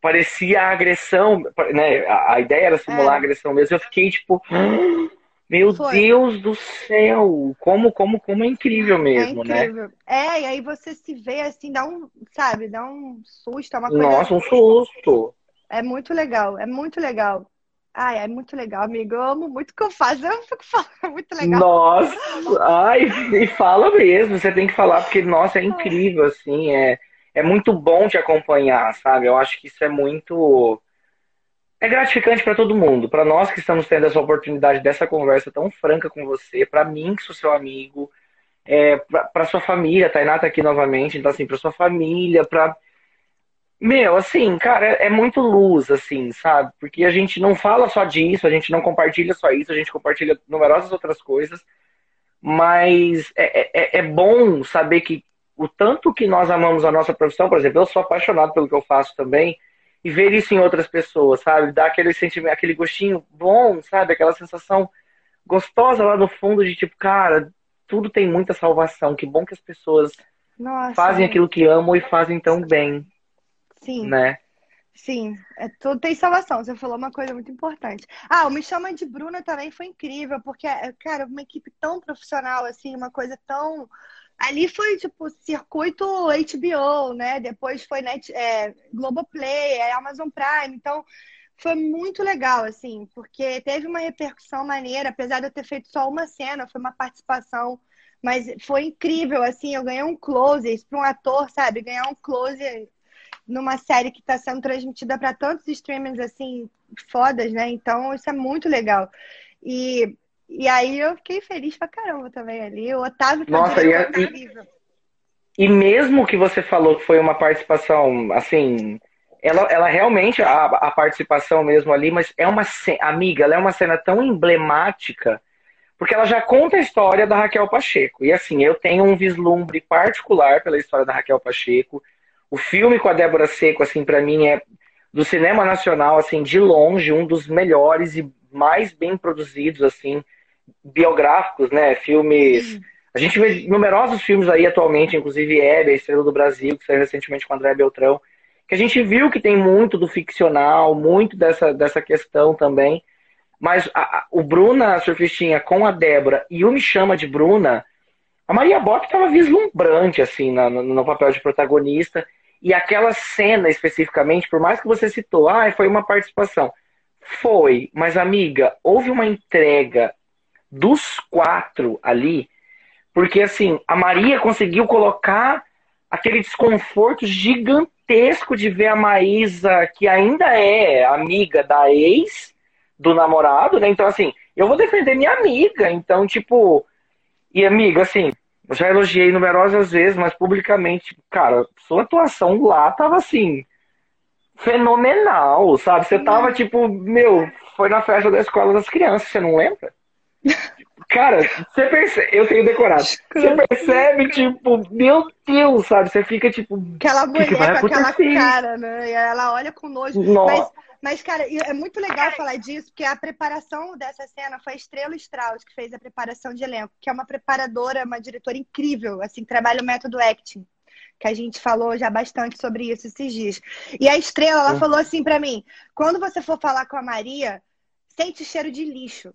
parecia agressão, né? A, ideia era simular é. agressão mesmo. Eu fiquei tipo, meu Foi. Deus do céu, como como como é incrível é mesmo, é incrível. né? É, e aí você se vê assim, dá um, sabe, dá um susto, é uma coisa Nossa, um susto. É muito legal, é muito legal. Ai, é muito legal, amigo. Eu amo muito o que eu faço. Eu fico falando, é muito legal. Nossa, ai, e fala mesmo. Você tem que falar, porque, nossa, é incrível, assim. É, é muito bom te acompanhar, sabe? Eu acho que isso é muito. É gratificante para todo mundo. Para nós que estamos tendo essa oportunidade dessa conversa tão franca com você, para mim, que sou seu amigo, é, para sua família. A Tainá tá aqui novamente. Então, assim, para sua família, para meu, assim, cara, é, é muito luz, assim, sabe? Porque a gente não fala só disso, a gente não compartilha só isso, a gente compartilha numerosas outras coisas, mas é, é, é bom saber que o tanto que nós amamos a nossa profissão, por exemplo, eu sou apaixonado pelo que eu faço também, e ver isso em outras pessoas, sabe? Dar aquele sentimento, aquele gostinho bom, sabe? Aquela sensação gostosa lá no fundo de tipo, cara, tudo tem muita salvação, que bom que as pessoas Nossa, fazem aquilo que amam e fazem tão bem. Sim. Né? Sim, é, tudo tem salvação. Você falou uma coisa muito importante. Ah, o Me Chama de Bruna também foi incrível, porque, é, cara, uma equipe tão profissional, assim, uma coisa tão. Ali foi, tipo, circuito HBO, né? Depois foi Net, é, Globoplay, é Amazon Prime. Então, foi muito legal, assim, porque teve uma repercussão maneira, apesar de eu ter feito só uma cena, foi uma participação, mas foi incrível, assim, eu ganhei um close, para um ator, sabe, ganhar um close numa série que está sendo transmitida para tantos streamers assim fodas, né? Então isso é muito legal. E, e aí eu fiquei feliz pra caramba também ali. O Otávio que Nossa, e, é, e, e mesmo que você falou que foi uma participação assim, ela, ela realmente a, a participação mesmo ali, mas é uma amiga, ela é uma cena tão emblemática porque ela já conta a história da Raquel Pacheco. E assim, eu tenho um vislumbre particular pela história da Raquel Pacheco. O filme com a Débora Seco, assim, para mim é do cinema nacional, assim, de longe, um dos melhores e mais bem produzidos, assim, biográficos, né? Filmes. A gente vê numerosos filmes aí atualmente, inclusive Hebe, a Estrela do Brasil, que saiu recentemente com André Beltrão, que a gente viu que tem muito do ficcional, muito dessa, dessa questão também. Mas a, a, o Bruna Surfistinha com a Débora e o Me Chama de Bruna, a Maria Bock estava vislumbrante, assim, no, no papel de protagonista. E aquela cena especificamente, por mais que você citou, ah, foi uma participação. Foi, mas amiga, houve uma entrega dos quatro ali, porque assim, a Maria conseguiu colocar aquele desconforto gigantesco de ver a Maísa, que ainda é amiga da ex do namorado, né? Então, assim, eu vou defender minha amiga. Então, tipo, e amiga, assim, eu já elogiei numerosas vezes, mas publicamente, cara, sua atuação lá tava assim, fenomenal, sabe? Você tava tipo, meu, foi na festa da escola das crianças, você não lembra? Cara, você percebe, eu tenho decorado. Você percebe, tipo, meu Deus, sabe? Você fica tipo. Aquela mulher que com aquela cara, né? E ela olha com nojo. Nossa. Mas mas, cara, é muito legal falar disso, porque a preparação dessa cena foi a Estrela Strauss, que fez a preparação de elenco, que é uma preparadora, uma diretora incrível, assim, trabalha o método acting, que a gente falou já bastante sobre isso esses dias. E a Estrela, ela falou assim para mim: quando você for falar com a Maria, sente cheiro de lixo.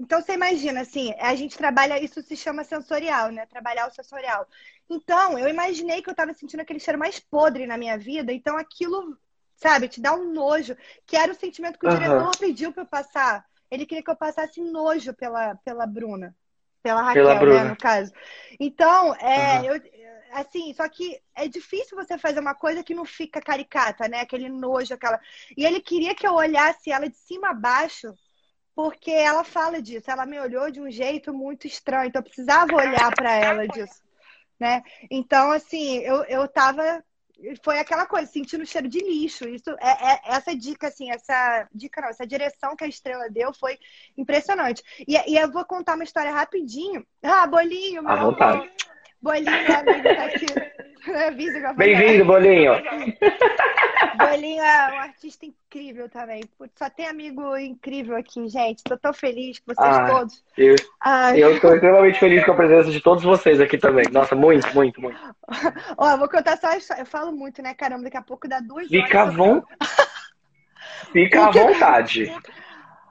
Então você imagina, assim, a gente trabalha, isso se chama sensorial, né? Trabalhar o sensorial. Então, eu imaginei que eu estava sentindo aquele cheiro mais podre na minha vida, então aquilo sabe? Te dá um nojo, que era o sentimento que o uhum. diretor pediu para eu passar. Ele queria que eu passasse nojo pela, pela Bruna. Pela Raquel, pela né, Bruna. né, no caso. Então, é, uhum. eu, assim, só que é difícil você fazer uma coisa que não fica caricata, né? Aquele nojo, aquela. E ele queria que eu olhasse ela de cima a baixo, porque ela fala disso. Ela me olhou de um jeito muito estranho, então eu precisava olhar para ela disso, né? Então, assim, eu, eu tava foi aquela coisa, sentindo o cheiro de lixo. Isso é, é, essa dica, assim, essa dica não, essa direção que a estrela deu foi impressionante. E, e eu vou contar uma história rapidinho. Ah, bolinho, meu. À vontade. Bolinho, meu amigo, tá aqui. Bem-vindo, Bolinho. Bolinho é um artista incrível também. Só tem amigo incrível aqui, gente. Tô tão feliz com vocês ah, todos. Eu, eu tô extremamente feliz com a presença de todos vocês aqui também. Nossa, muito, muito, muito. Ó, vou contar só a história. Eu falo muito, né, caramba? Daqui a pouco dá duas Fica horas. Bom. Fica à [LAUGHS] vontade.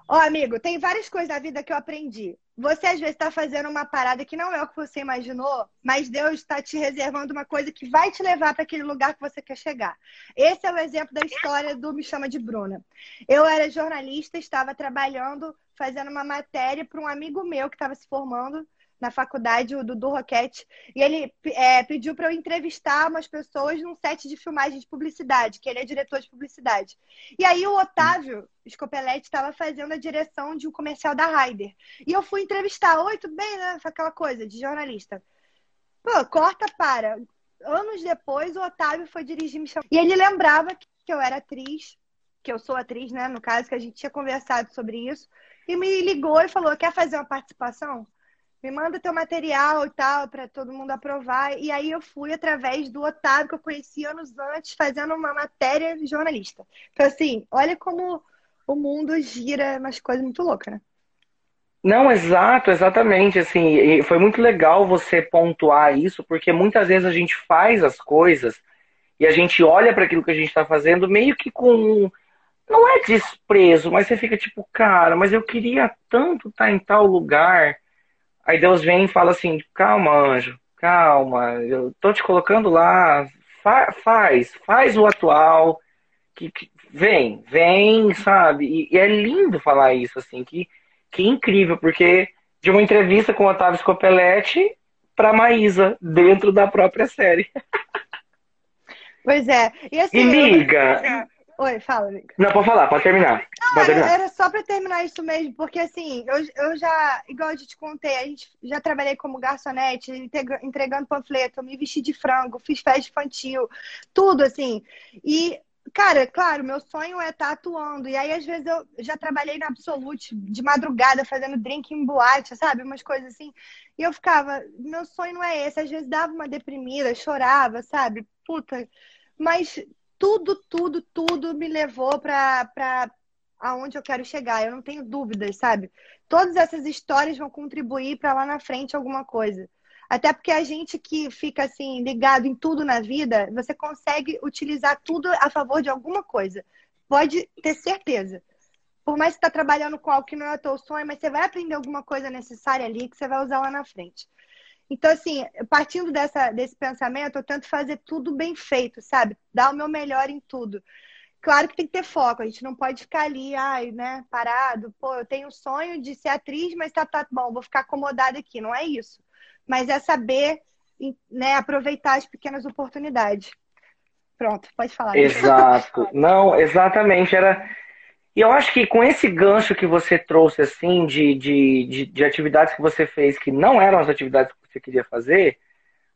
Ó, amigo, tem várias coisas da vida que eu aprendi. Você às vezes está fazendo uma parada que não é o que você imaginou, mas Deus está te reservando uma coisa que vai te levar para aquele lugar que você quer chegar. Esse é o exemplo da história do Me Chama de Bruna. Eu era jornalista, estava trabalhando, fazendo uma matéria para um amigo meu que estava se formando na faculdade, o Dudu Roquete, e ele é, pediu para eu entrevistar umas pessoas num set de filmagem de publicidade, que ele é diretor de publicidade. E aí o Otávio Scopelletti estava fazendo a direção de um comercial da Ryder. E eu fui entrevistar, oi, tudo bem, né? Aquela coisa de jornalista. Pô, corta para. Anos depois, o Otávio foi dirigir me chamou. E ele lembrava que eu era atriz, que eu sou atriz, né? No caso, que a gente tinha conversado sobre isso. E me ligou e falou: quer fazer uma participação? Me manda teu material e tal, para todo mundo aprovar. E aí eu fui através do Otávio, que eu conheci anos antes, fazendo uma matéria jornalista. Então, assim, olha como o mundo gira umas coisas muito loucas, né? Não, exato, exatamente. Assim, foi muito legal você pontuar isso, porque muitas vezes a gente faz as coisas e a gente olha para aquilo que a gente está fazendo meio que com. Não é desprezo, mas você fica tipo, cara, mas eu queria tanto estar tá em tal lugar Aí Deus vem e fala assim: calma, anjo, calma, eu tô te colocando lá, fa faz, faz o atual, que, que vem, vem, sabe? E, e, é lindo falar isso, assim, que, que incrível, porque de uma entrevista com o Otávio Scopelletti para Maísa, dentro da própria série. [LAUGHS] Pois é. E, assim, e liga. Eu... Oi, fala, amiga. Não, pode falar, pode terminar. Não, pode terminar. Era só para terminar isso mesmo, porque assim, eu, eu já, igual eu te contei, a gente já trabalhei como garçonete, entregando panfleto, me vesti de frango, fiz festa infantil, tudo assim. E, cara, claro, meu sonho é estar tá atuando. E aí, às vezes, eu já trabalhei na Absolute de madrugada, fazendo drink em boate, sabe? Umas coisas assim. E eu ficava, meu sonho não é esse. Às vezes dava uma deprimida, chorava, sabe? Puta. Mas tudo, tudo, tudo me levou para aonde eu quero chegar. Eu não tenho dúvidas, sabe? Todas essas histórias vão contribuir para lá na frente alguma coisa. Até porque a gente que fica assim ligado em tudo na vida, você consegue utilizar tudo a favor de alguma coisa. Pode ter certeza. Por mais que você está trabalhando com algo que não é o teu sonho, mas você vai aprender alguma coisa necessária ali que você vai usar lá na frente. Então, assim, partindo dessa, desse pensamento, eu tento fazer tudo bem feito, sabe? Dar o meu melhor em tudo. Claro que tem que ter foco, a gente não pode ficar ali, ai, né, parado. Pô, eu tenho o sonho de ser atriz, mas tá, tá bom, vou ficar acomodada aqui. Não é isso. Mas é saber, né, aproveitar as pequenas oportunidades. Pronto, pode falar. Exato. [LAUGHS] Não, exatamente. Era e eu acho que com esse gancho que você trouxe, assim, de, de, de, de, atividades que você fez que não eram as atividades você queria fazer,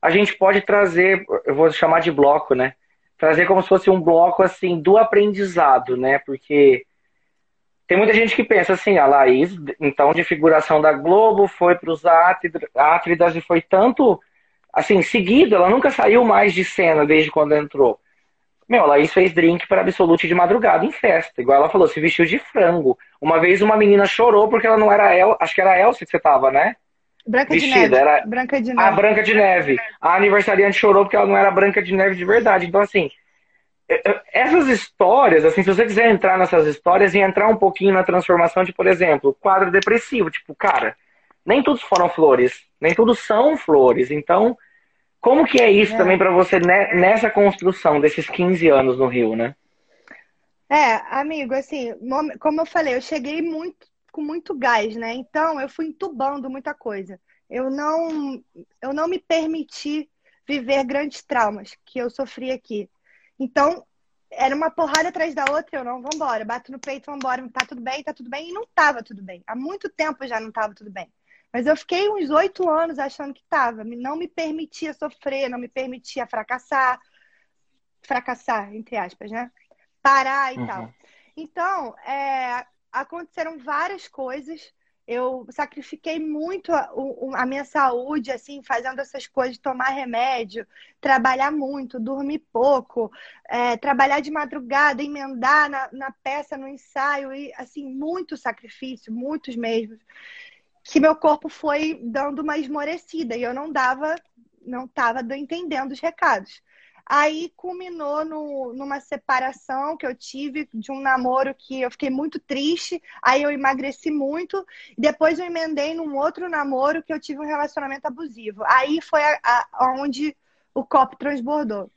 a gente pode trazer, eu vou chamar de bloco, né? Trazer como se fosse um bloco, assim, do aprendizado, né? Porque tem muita gente que pensa assim, a Laís, então, de figuração da Globo, foi para os Átridas e foi tanto, assim, seguido, ela nunca saiu mais de cena desde quando entrou. Meu, a Laís fez drink para Absolute de madrugada em festa. Igual ela falou, se vestiu de frango. Uma vez uma menina chorou porque ela não era El... Acho que era a Elsa que você tava, né? Branca de Neve. Era Branca de Neve. A Branca de Neve. A aniversariante chorou porque ela não era Branca de Neve de verdade. Então, assim, essas histórias, assim, se você quiser entrar nessas histórias e entrar um pouquinho na transformação de, por exemplo, quadro depressivo, tipo, cara, nem todos foram flores, nem todos são flores. Então, como que é isso é. também para você né, nessa construção desses 15 anos no Rio, né? É, amigo, assim, como eu falei, eu cheguei muito com muito gás, né? Então eu fui entubando muita coisa. Eu não, eu não me permiti viver grandes traumas que eu sofri aqui. Então, era uma porrada atrás da outra, eu não, vambora, bato no peito, vambora, tá tudo bem, tá tudo bem, e não tava tudo bem. Há muito tempo já não tava tudo bem. Mas eu fiquei uns oito anos achando que tava, não me permitia sofrer, não me permitia fracassar, fracassar, entre aspas, né? Parar e uhum. tal. Então, é, aconteceram várias coisas eu sacrifiquei muito a, a, minha saúde, assim, fazendo essas coisas, tomar remédio, trabalhar muito, dormir pouco, é, trabalhar de madrugada, emendar na, na, peça, no ensaio, e, assim, muito sacrifício, muitos mesmo, que meu corpo foi dando uma esmorecida e eu não dava, não estava entendendo os recados. Aí culminou no, numa separação que eu tive de um namoro que eu fiquei muito triste. Aí eu emagreci muito. Depois eu emendei num outro namoro que eu tive um relacionamento abusivo. Aí foi a, a, onde o copo transbordou.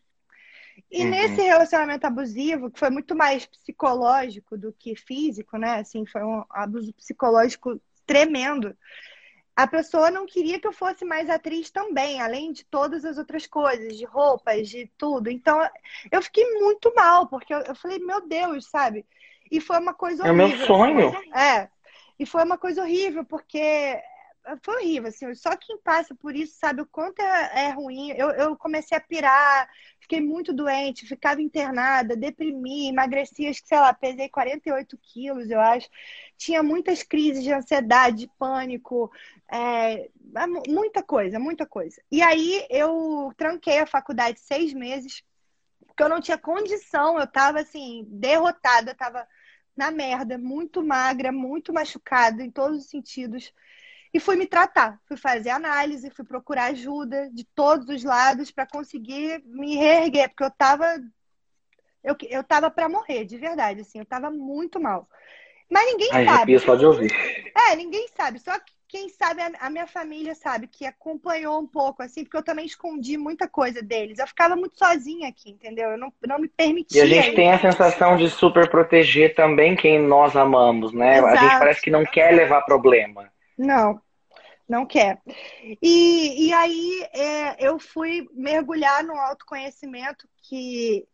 E uhum. nesse relacionamento abusivo, que foi muito mais psicológico do que físico, né? Assim, foi um abuso psicológico tremendo a pessoa não queria que eu fosse mais atriz também, além de todas as outras coisas, de roupas, de tudo. Então, eu fiquei muito mal, porque eu, eu falei, meu Deus, sabe? E foi uma coisa horrível. É meu sonho. É. E foi uma coisa horrível, porque foi horrível, assim, só quem passa por isso sabe o quanto é, é ruim. Eu, eu, comecei a pirar, fiquei muito doente, ficava internada, deprimi, emagreci, sei lá, pesei 48 quilos, eu acho. Tinha muitas crises de ansiedade, de pânico, é, é muita coisa, muita coisa. E aí eu tranquei a faculdade seis meses, porque eu não tinha condição, eu tava assim, derrotada, tava na merda, muito magra, muito machucada em todos os sentidos. E fui me tratar, fui fazer análise, fui procurar ajuda de todos os lados para conseguir me reerguer, porque eu tava eu, eu tava para morrer, de verdade, assim, eu tava muito mal. Mas ninguém Ai, sabe. só de ouvir. É, ninguém sabe. Só que quem sabe a, minha família sabe que acompanhou um pouco, assim, porque eu também escondi muita coisa deles. Eu ficava muito sozinha aqui, entendeu? Eu não, não me permitia. E a gente tem a sensação de super proteger também quem nós amamos, né? Exato. A gente parece que não quer levar problema. Não, não quer. E, e aí é, eu fui mergulhar no autoconhecimento que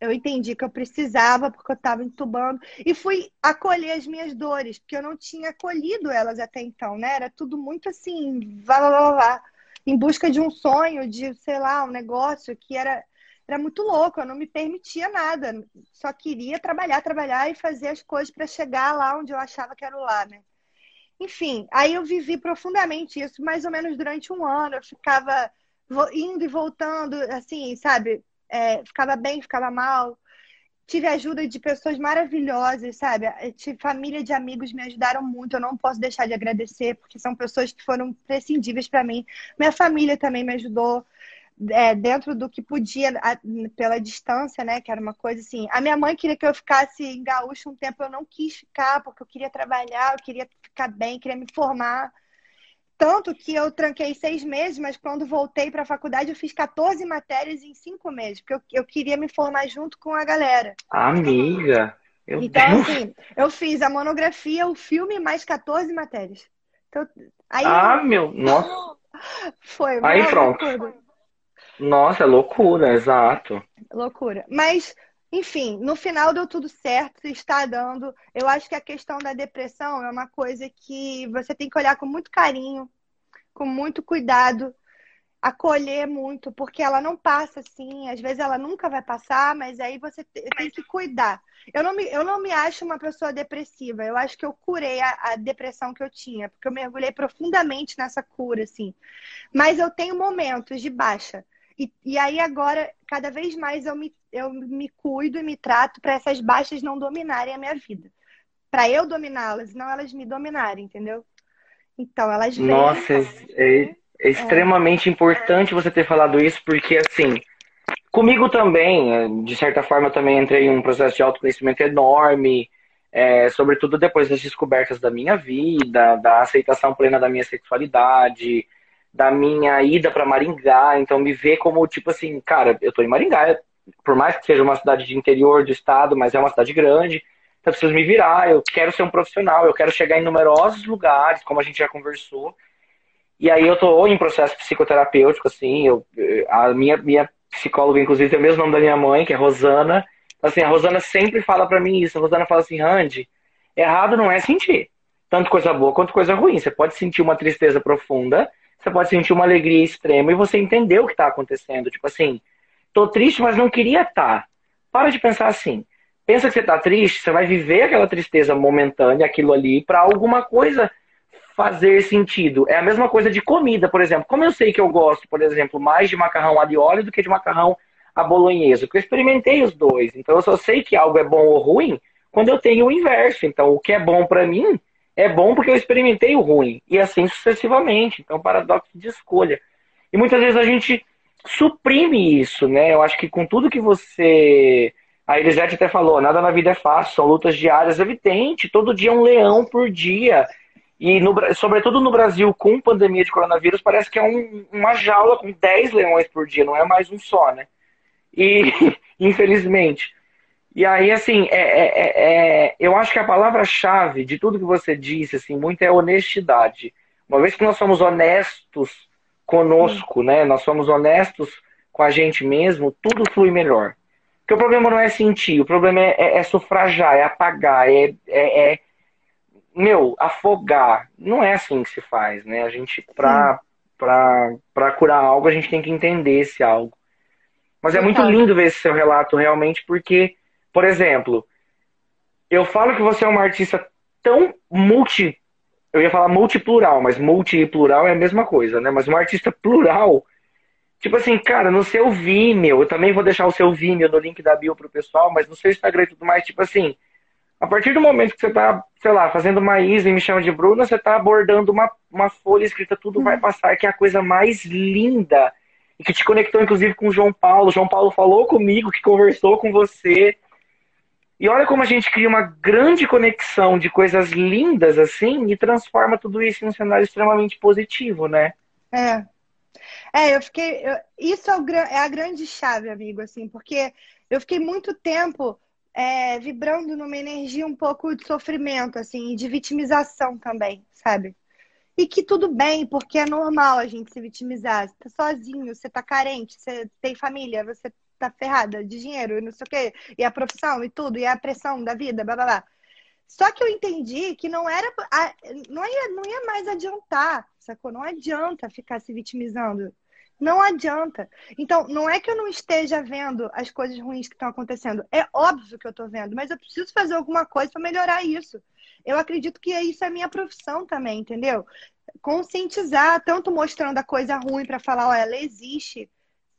eu entendi que eu precisava, porque eu estava entubando, e fui acolher as minhas dores, porque eu não tinha acolhido elas até então, né? Era tudo muito assim, vá, vá, vá, vá em busca de um sonho, de, sei lá, um negócio que era, era muito louco, eu não me permitia nada, só queria trabalhar, trabalhar e fazer as coisas para chegar lá onde eu achava que era o lá, né? Enfim, aí eu vivi profundamente isso, mais ou menos durante um ano. Eu ficava indo e voltando, assim, sabe? É, ficava bem, ficava mal. Tive ajuda de pessoas maravilhosas, sabe? Tive família de amigos me ajudaram muito. Eu não posso deixar de agradecer, porque são pessoas que foram prescindíveis para mim. Minha família também me ajudou é, dentro do que podia a, pela distância, né? Que era uma coisa assim. A minha mãe queria que eu ficasse em gaúcho um tempo, eu não quis ficar, porque eu queria trabalhar, eu queria ficar bem, queria me formar. Tanto que eu tranquei seis meses, mas quando voltei para a faculdade eu fiz 14 matérias em cinco meses, porque eu, eu queria me formar junto com a galera. Amiga! Meu então, Deus. assim, eu fiz a monografia, o filme, mais 14 matérias. Então, aí, ah, meu, nossa. [LAUGHS] Foi. Aí pronto. Loucura. Nossa, é loucura, exato. Loucura. Mas, enfim, no final deu tudo certo, está dando. Eu acho que a questão da depressão é uma coisa que você tem que olhar com muito carinho, com muito cuidado, acolher muito, porque ela não passa assim, às vezes ela nunca vai passar, mas aí você tem que cuidar. Eu não me, eu não me acho uma pessoa depressiva, eu acho que eu curei a, a depressão que eu tinha, porque eu mergulhei profundamente nessa cura, assim. Mas eu tenho momentos de baixa. E, e aí agora, cada vez mais eu me, eu me cuido e me trato para essas baixas não dominarem a minha vida. Para eu dominá-las, não elas me dominarem, entendeu? Então, elas vêm... Nossa, é, é, é extremamente é. importante você ter falado isso, porque assim, comigo também, é, de certa forma, eu também entrei em um processo de autoconhecimento enorme, é, sobretudo depois das descobertas da minha vida, da aceitação plena da minha sexualidade, da minha ida para Maringá, então me ver como tipo assim, cara, eu tô em Maringá, por mais que seja uma cidade de interior do estado, mas é uma cidade grande, então eu preciso me virar, eu quero ser um profissional, eu quero chegar em numerosos lugares, como a gente já conversou. E aí eu tô em processo psicoterapêutico, assim, eu, a minha, minha psicóloga, inclusive, tem o mesmo nome da minha mãe, que é Rosana. Assim, a Rosana sempre fala para mim isso. A Rosana fala assim, Randy, errado não é sentir. Tanto coisa boa quanto coisa ruim. Você pode sentir uma tristeza profunda, você pode sentir uma alegria extrema e você entender o que tá acontecendo. Tipo assim, tô triste, mas não queria estar. Tá. Para de pensar assim. Pensa que você tá triste, você vai viver aquela tristeza momentânea, aquilo ali, para alguma coisa fazer sentido. É a mesma coisa de comida, por exemplo. Como eu sei que eu gosto, por exemplo, mais de macarrão e óleo do que de macarrão a bolonhesa, porque eu experimentei os dois. Então eu só sei que algo é bom ou ruim quando eu tenho o inverso. Então o que é bom para mim é bom porque eu experimentei o ruim e assim sucessivamente. Então paradoxo de escolha. E muitas vezes a gente suprime isso, né? Eu acho que com tudo que você a Elisete até falou, nada na vida é fácil, são lutas diárias, evidente, todo dia é um leão por dia. E, no, sobretudo no Brasil, com pandemia de coronavírus, parece que é um, uma jaula com 10 leões por dia, não é mais um só, né? E, [LAUGHS] infelizmente. E aí, assim, é, é, é, é eu acho que a palavra-chave de tudo que você disse, assim, muito é honestidade. Uma vez que nós somos honestos conosco, Sim. né? Nós somos honestos com a gente mesmo, tudo flui melhor. Porque o problema não é sentir, o problema é, é, é sufragar, é apagar, é meu, afogar. Não é assim que se faz, né? A gente, pra, pra, pra curar algo, a gente tem que entender esse algo. Mas é muito lindo ver esse seu relato realmente, porque, por exemplo, eu falo que você é uma artista tão multi. Eu ia falar multiplural, mas multi e plural é a mesma coisa, né? Mas uma artista plural. Tipo assim, cara, no seu Vimeo, eu também vou deixar o seu Vimeo no link da bio pro pessoal, mas no seu Instagram e tudo mais, tipo assim, a partir do momento que você está, sei lá, fazendo uma Isa e me chama de Bruna, você está abordando uma, uma folha escrita Tudo Vai Passar, que é a coisa mais linda. E que te conectou, inclusive, com o João Paulo. O João Paulo falou comigo, que conversou com você. E olha como a gente cria uma grande conexão de coisas lindas, assim, e transforma tudo isso em um cenário extremamente positivo, né? É. É, eu fiquei. Eu, isso é, o, é a grande chave, amigo, assim, porque eu fiquei muito tempo é, vibrando numa energia um pouco de sofrimento, assim, de vitimização também, sabe? E que tudo bem, porque é normal a gente se vitimizar. Você tá sozinho, você tá carente, você tem família, você tá ferrada de dinheiro, não sei o quê, e a profissão e tudo, e a pressão da vida, blá blá blá. Só que eu entendi que não era. Não ia, não ia mais adiantar, sacou? Não adianta ficar se vitimizando. Não adianta. Então, não é que eu não esteja vendo as coisas ruins que estão acontecendo. É óbvio que eu estou vendo, mas eu preciso fazer alguma coisa para melhorar isso. Eu acredito que isso é minha profissão também, entendeu? Conscientizar, tanto mostrando a coisa ruim para falar, olha, ela existe.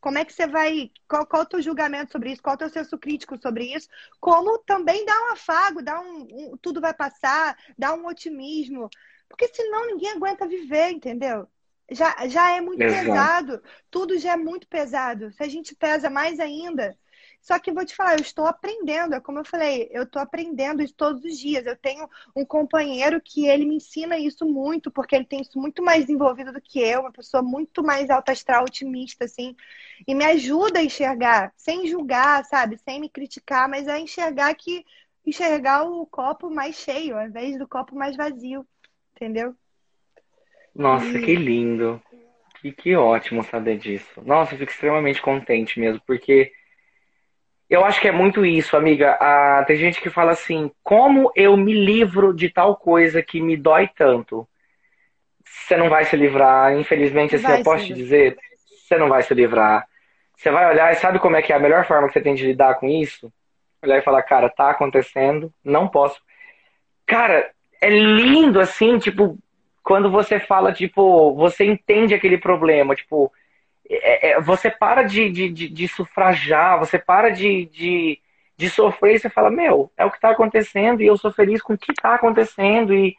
Como é que você vai. Qual, qual é o teu julgamento sobre isso? Qual é o teu senso crítico sobre isso? Como também dar um afago, dar um, um tudo vai passar, dar um otimismo. Porque senão ninguém aguenta viver, entendeu? já, já é muito Exato. pesado. Tudo já é muito pesado. Se a gente pesa mais ainda. Só que vou te falar, eu estou aprendendo. É como eu falei, eu estou aprendendo isso todos os dias. Eu tenho um companheiro que ele me ensina isso muito, porque ele tem isso muito mais desenvolvido do que eu, uma pessoa muito mais alta astral, otimista, assim, e me ajuda a enxergar, sem julgar, sabe? Sem me criticar, mas a enxergar que enxergar o copo mais cheio, ao invés do copo mais vazio. Entendeu? Nossa, e... que lindo. E que ótimo saber disso. Nossa, eu fico extremamente contente mesmo, porque eu acho que é muito isso, amiga. Ah, tem gente que fala assim: como eu me livro de tal coisa que me dói tanto? Você não vai se livrar, infelizmente, assim, eu posso te dizer, você não vai se livrar. Você vai olhar e sabe como é que é a melhor forma que você tem de lidar com isso? Olhar e falar, cara, tá acontecendo, não posso. Cara, é lindo assim, tipo, quando você fala, tipo, você entende aquele problema, tipo, é, é, você para de, de, de, de, sufragar, você para de, de, de sofrer e você fala, meu, é o que está acontecendo e eu sou feliz com o que está acontecendo e,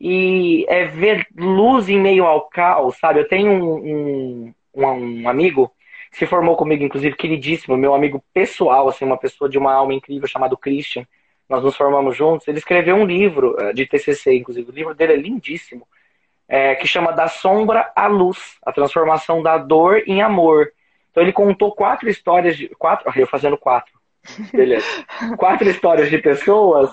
e é ver luz em meio ao caos, sabe? Eu tenho um, um, um amigo que se formou comigo, inclusive, queridíssimo, meu amigo pessoal, assim, uma pessoa de uma alma incrível chamado Christian. Nós nos formamos juntos. Ele escreveu um livro eh, de TCC, inclusive. O livro dele é lindíssimo é, que chama Da Sombra à Luz, a transformação da dor em amor. Então ele contou quatro histórias de. Quatro, eu fazendo quatro. Beleza. [LAUGHS] quatro histórias de pessoas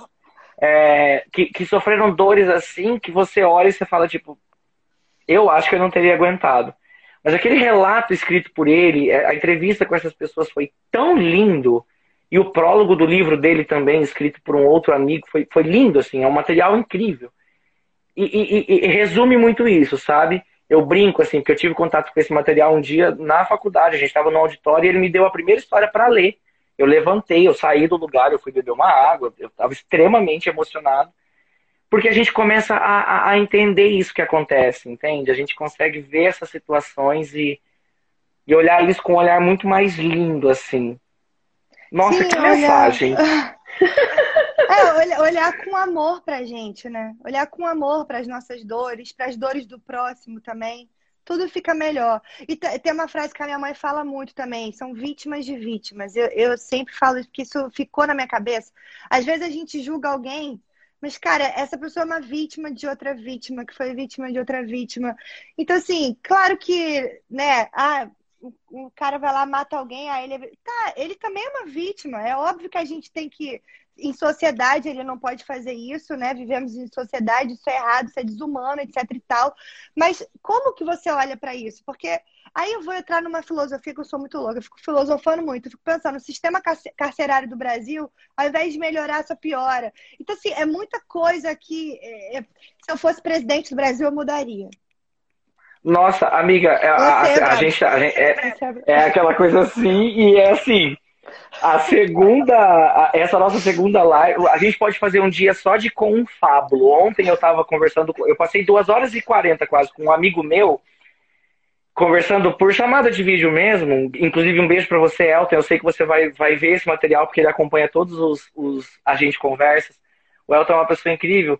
é, que, que sofreram dores assim, que você olha e você fala, tipo, eu acho que eu não teria aguentado. Mas aquele relato escrito por ele, é, a entrevista com essas pessoas foi tão lindo, e o prólogo do livro dele também, escrito por um outro amigo, foi, foi lindo, assim, é um material incrível. E, e, e, resume muito isso, sabe? Eu brinco, assim, porque eu tive contato com esse material um dia na faculdade, a gente estava no auditório e ele me deu a primeira história para ler. Eu levantei, eu saí do lugar, eu fui beber uma água, eu estava extremamente emocionado. Porque a gente começa a, a, entender isso que acontece, entende? A gente consegue ver essas situações e, e olhar isso com um olhar muito mais lindo, assim. Nossa, Sim, que olhar... mensagem! É, olhar com amor pra gente, né? Olhar com amor para as nossas dores, para as dores do próximo também. Tudo fica melhor. E tem uma frase que a minha mãe fala muito também: são vítimas de vítimas. Eu, eu sempre falo que isso ficou na minha cabeça. Às vezes a gente julga alguém mas, cara, essa pessoa é uma vítima de outra vítima, que foi vítima de outra vítima. Então, assim, claro que, né, ah, o, o cara vai lá, mata alguém, aí ele. Tá, ele também é uma vítima. É óbvio que a gente tem que em sociedade ele não pode fazer isso, né? Vivemos em sociedade, isso é errado, isso é desumano, etc e tal. Mas como que você olha para isso? Porque aí eu vou entrar numa filosofia que eu sou muito louca, eu fico filosofando muito, eu fico pensando, o sistema carcerário do Brasil, ao invés de melhorar, só piora. Então, assim, é muita coisa que é, é, se eu fosse presidente do Brasil, eu mudaria. Nossa, amiga, a, a, a, a gente, a gente é, é aquela coisa assim, e é assim, a segunda, essa nossa segunda live, a gente pode fazer um dia só de confábulo. Ontem eu estava conversando, eu passei duas horas e quarenta quase com um amigo meu, conversando por chamada de vídeo mesmo. Inclusive, um beijo para você, Elton. Eu sei que você vai, vai ver esse material, porque ele acompanha todos os, os a gente conversas. O Elton é uma pessoa incrível.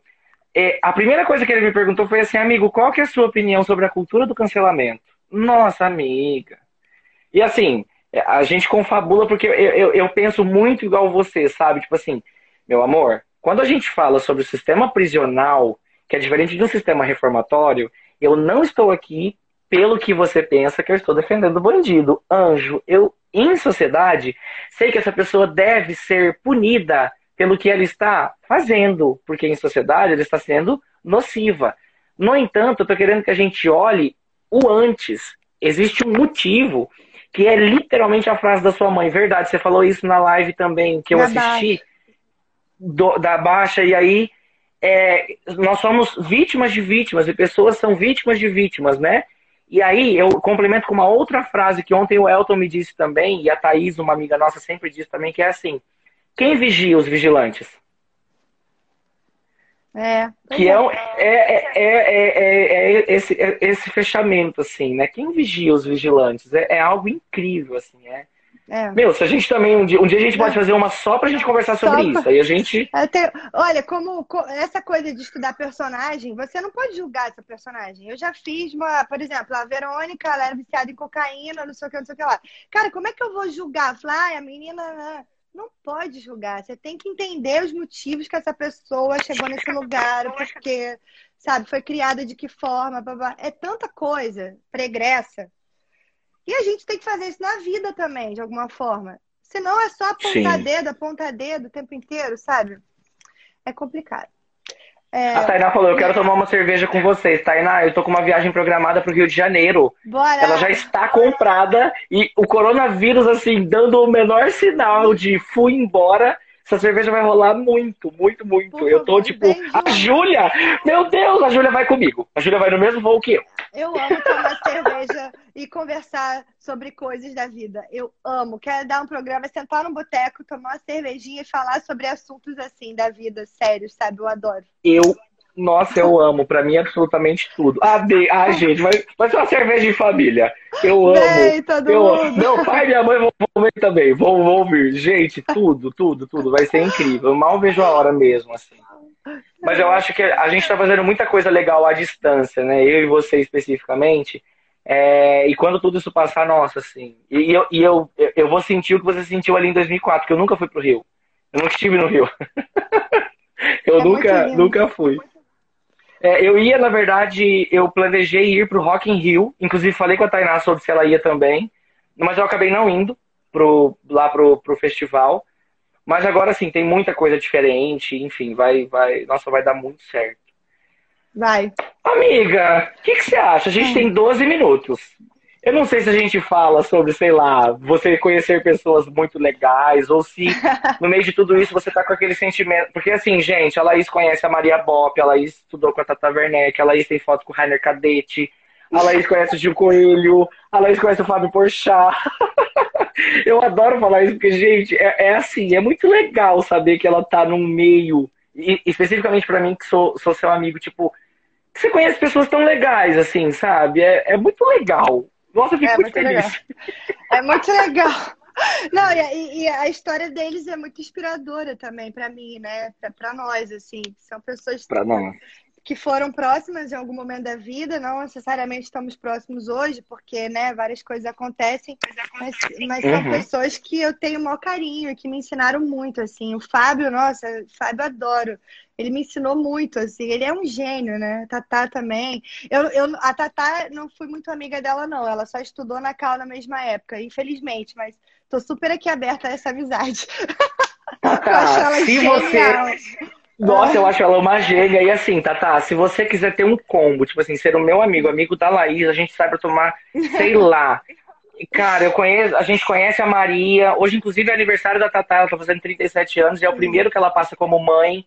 E a primeira coisa que ele me perguntou foi assim, amigo, qual que é a sua opinião sobre a cultura do cancelamento? Nossa, amiga. E assim, a gente confabula porque eu, eu, eu, penso muito igual você, sabe? Tipo assim, meu amor, quando a gente fala sobre o sistema prisional, que é diferente de um sistema reformatório, eu não estou aqui pelo que você pensa que eu estou defendendo o bandido. Anjo, eu, em sociedade, sei que essa pessoa deve ser punida pelo que ela está fazendo, porque em sociedade ela está sendo nociva. No entanto, eu estou querendo que a gente olhe o antes. Existe um motivo que é literalmente a frase da sua mãe. Verdade, você falou isso na live também, que eu da assisti, do, da Baixa, e aí é, nós somos vítimas de vítimas, e pessoas são vítimas de vítimas, né? E aí eu complemento com uma outra frase que ontem o Elton me disse também, e a Thaís, uma amiga nossa, sempre disse também, que é assim, quem vigia os vigilantes? É. Que é, é, é, é, esse, esse fechamento, assim, né? Quem vigia os vigilantes? É, algo incrível, assim, é. Meu, se a gente também, um dia, um dia a gente pode fazer uma só pra gente conversar sobre isso. Aí a gente. [LAUGHS] Tenho, olha, como essa coisa de estudar personagem, você não pode julgar essa personagem. Eu já fiz uma, por exemplo, a Verônica, ela era viciada em cocaína, não sei o que, não sei o que lá. Cara, como é que eu vou julgar? Falar, ah, a menina não pode julgar. Você tem que entender os motivos que essa pessoa chegou nesse lugar, porque, sabe, foi criada de que forma, blá, blá. é tanta coisa pregressa. E a gente tem que fazer isso na vida também, de alguma forma. Senão é só apontar Sim. dedo, apontar dedo o tempo inteiro, sabe? É complicado. É... A Tainá falou, eu quero tomar uma cerveja com vocês. Tainá, eu tô com uma viagem programada pro Rio de Janeiro. Bora! Ela já está comprada e o coronavírus, assim, dando o menor sinal de fui embora. Essa cerveja vai rolar muito, muito, muito. Por eu tô tipo, a Júlia, meu Deus, a Júlia vai comigo. A Júlia vai no mesmo voo que eu. Eu amo tomar cerveja e conversar sobre coisas da vida. Eu amo. Quero dar um programa, sentar no boteco, tomar uma cervejinha e falar sobre assuntos assim da vida, sério, sabe? Eu adoro. Eu nossa, eu amo. Pra mim, absolutamente tudo. Ah, de... ah gente, vai, vai ser uma cerveja de família. Eu amo. Bem, todo eu... mundo. Meu pai e minha mãe vão, vão ver também. Vão, vão vir. Gente, tudo, tudo, tudo. Vai ser incrível. Eu mal vejo a hora mesmo, assim. Mas eu acho que a gente tá fazendo muita coisa legal à distância, né? Eu e você especificamente. É... e quando tudo isso passar, nossa, assim. E, eu, e eu, eu vou sentir o que você sentiu ali em 2004, que eu nunca fui pro Rio. Eu nunca estive no Rio. [LAUGHS] eu é nunca, nunca fui. É, eu ia, na verdade, eu planejei ir pro Rock in Rio. Inclusive, falei com a Tainá sobre se ela ia também. Mas eu acabei não indo pro, lá pro, pro festival. Mas agora, sim, tem muita coisa diferente. Enfim, vai, vai, nossa, vai dar muito certo. Vai. Amiga, o que, que, você acha? A gente hum. tem 12 minutos. Eu não sei se a gente fala sobre, sei lá, você conhecer pessoas muito legais, ou se [LAUGHS] no meio de tudo isso você tá com aquele sentimento. Porque assim, gente, a Laís conhece a Maria Bop, a Laís estudou com a Tata Werneck, a Laís tem foto com o Rainer Cadete, a Laís conhece o Gil Coelho, a Laís conhece o Fábio Porchat. [LAUGHS] Eu adoro falar isso, porque, gente, é, é, assim, é muito legal saber que ela tá num meio, e, especificamente para mim, que sou, sou seu amigo, tipo, você conhece pessoas tão legais, assim, sabe? É, é muito legal. Nossa, eu fico é muito, muito feliz. Legal. É muito legal. Não, e, e, a história deles é muito inspiradora também para mim, né? Para nós, assim. São pessoas pra nós que foram próximas em algum momento da vida, não necessariamente estamos próximos hoje, porque né, várias coisas acontecem, mas, mas uhum. são pessoas que eu tenho o maior carinho, que me ensinaram muito, assim. O Fábio, nossa, o Fábio adoro. Ele me ensinou muito, assim. Ele é um gênio, né? A Tatá também. Eu, eu, a Tatá não fui muito amiga dela, não. Ela só estudou na Cal na mesma época, infelizmente, mas tô super aqui aberta a essa amizade. [LAUGHS] Tatá, se genial. você nossa, eu acho ela uma gênia. E assim, Tata, se você quiser ter um combo, tipo assim, ser o meu amigo, amigo da Laís, a gente sabe tomar, sei lá. Cara, eu conheço, a gente conhece a Maria. Hoje, inclusive, é aniversário da Tata, ela tá fazendo 37 anos e é o primeiro que ela passa como mãe.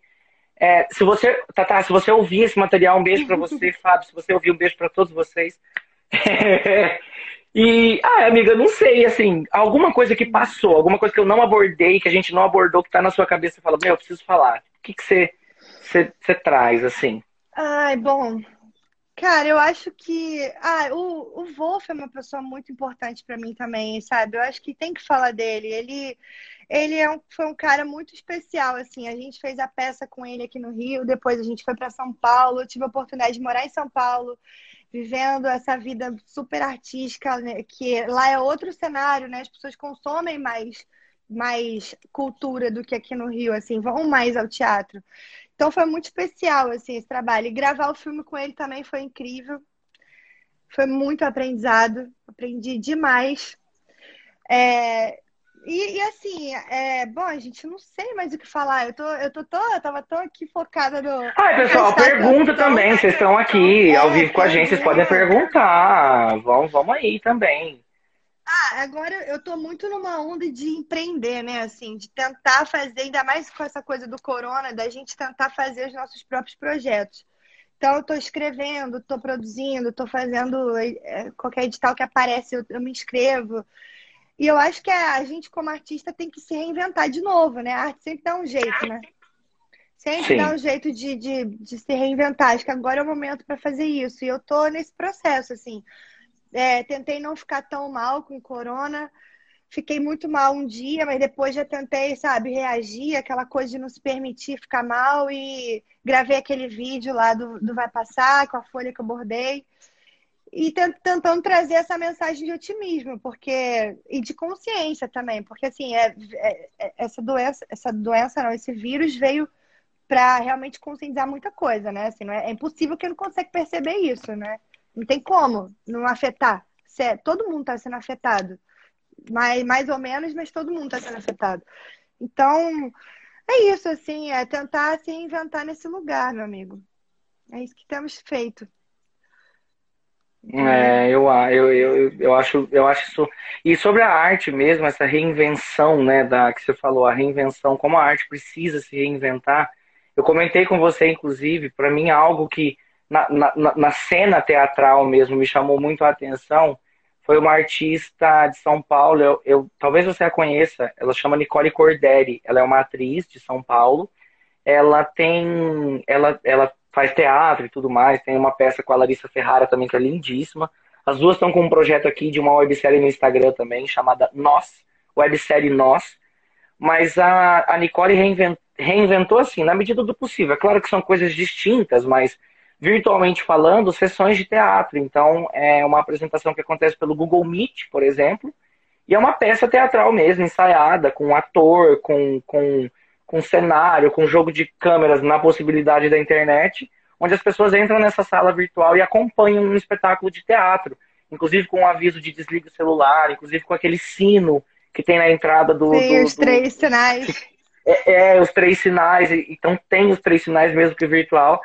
É, se você, Tata, se você ouvir esse material, um beijo para você, [LAUGHS] Fábio. Se você ouvir, um beijo para todos vocês. [LAUGHS] e, ah, amiga, não sei, assim, alguma coisa que passou, alguma coisa que eu não abordei, que a gente não abordou, que tá na sua cabeça, fala, meu, eu preciso falar que, que você, você, você traz, assim? Ai, bom. Cara, eu acho que. Ah, o, o Wolf é uma pessoa muito importante para mim também, sabe? Eu acho que tem que falar dele. Ele, ele é um, foi um cara muito especial, assim. A gente fez a peça com ele aqui no Rio, depois a gente foi para São Paulo. Eu tive a oportunidade de morar em São Paulo, vivendo essa vida super artística, né? que lá é outro cenário, né? As pessoas consomem mais mais cultura do que aqui no Rio, assim, vão mais ao teatro. Então foi muito especial, assim, esse trabalho. E gravar o filme com ele também foi incrível. Foi muito aprendizado, aprendi demais. É, e, e, assim, é, bom, a gente não sei mais o que falar. Eu tô, eu tô, tô eu tava tão aqui focada no. Ah, pessoal, pergunta também. Vocês estão aqui é, ao vivo com a gente, vocês podem perguntar. Vamos, vamos aí também. Ah, agora eu tô muito numa onda de empreender, né? Assim, de tentar fazer, ainda mais com essa coisa do corona, da gente tentar fazer os nossos próprios projetos. Então, eu tô escrevendo, tô produzindo, tô fazendo é, qualquer edital que aparece, eu, eu me inscrevo. E eu acho que a gente, como artista, tem que se reinventar de novo, né? A arte sempre dá um jeito, né? Sempre Sim. dá um jeito de, de, de se reinventar. Acho que agora é o momento para fazer isso. E eu tô nesse processo, assim. É, tentei não ficar tão mal com corona. Fiquei muito mal um dia, mas depois já tentei, sabe, reagir, aquela coisa de não se permitir ficar mal e gravei aquele vídeo lá do, do Vai Passar, com a folha que eu bordei. E tentando trazer essa mensagem de otimismo, porque e de consciência também, porque assim, é, é, é essa doença, essa doença não, esse vírus veio para realmente conscientizar muita coisa, né? Assim, é, é impossível que não consiga perceber isso, né? Não tem como não afetar. É, todo mundo está sendo afetado. Mais, mais ou menos, mas todo mundo está sendo afetado. Então, é isso, assim, é tentar se inventar nesse lugar, meu amigo. É isso que temos feito. É, eu, eu, eu, eu, acho, eu acho isso. E sobre a arte mesmo, essa reinvenção, né, da que você falou, a reinvenção, como a arte precisa se reinventar. Eu comentei com você, inclusive, para mim algo que na, na, na cena teatral mesmo me chamou muito a atenção foi uma artista de São Paulo, eu, eu, talvez você a conheça, ela chama Nicole Corderi, ela é uma atriz de São Paulo, ela tem, ela, ela faz teatro e tudo mais, tem uma peça com a Larissa Ferrara também que é lindíssima, as duas estão com um projeto aqui de uma websérie no Instagram também, chamada Nós, websérie Nós, mas a, a Nicole reinventou, reinventou assim, na medida do possível, é claro que são coisas distintas, mas virtualmente falando, sessões de teatro. Então, é uma apresentação que acontece pelo Google Meet, por exemplo, e é uma peça teatral mesmo, ensaiada, com ator, com, com, com cenário, com jogo de câmeras na possibilidade da internet, onde as pessoas entram nessa sala virtual e acompanham um espetáculo de teatro, inclusive com um aviso de desliga o celular, inclusive com aquele sino que tem na entrada do. Sim, do, os do... três sinais. É, é, os três sinais, então tem os três sinais mesmo que virtual.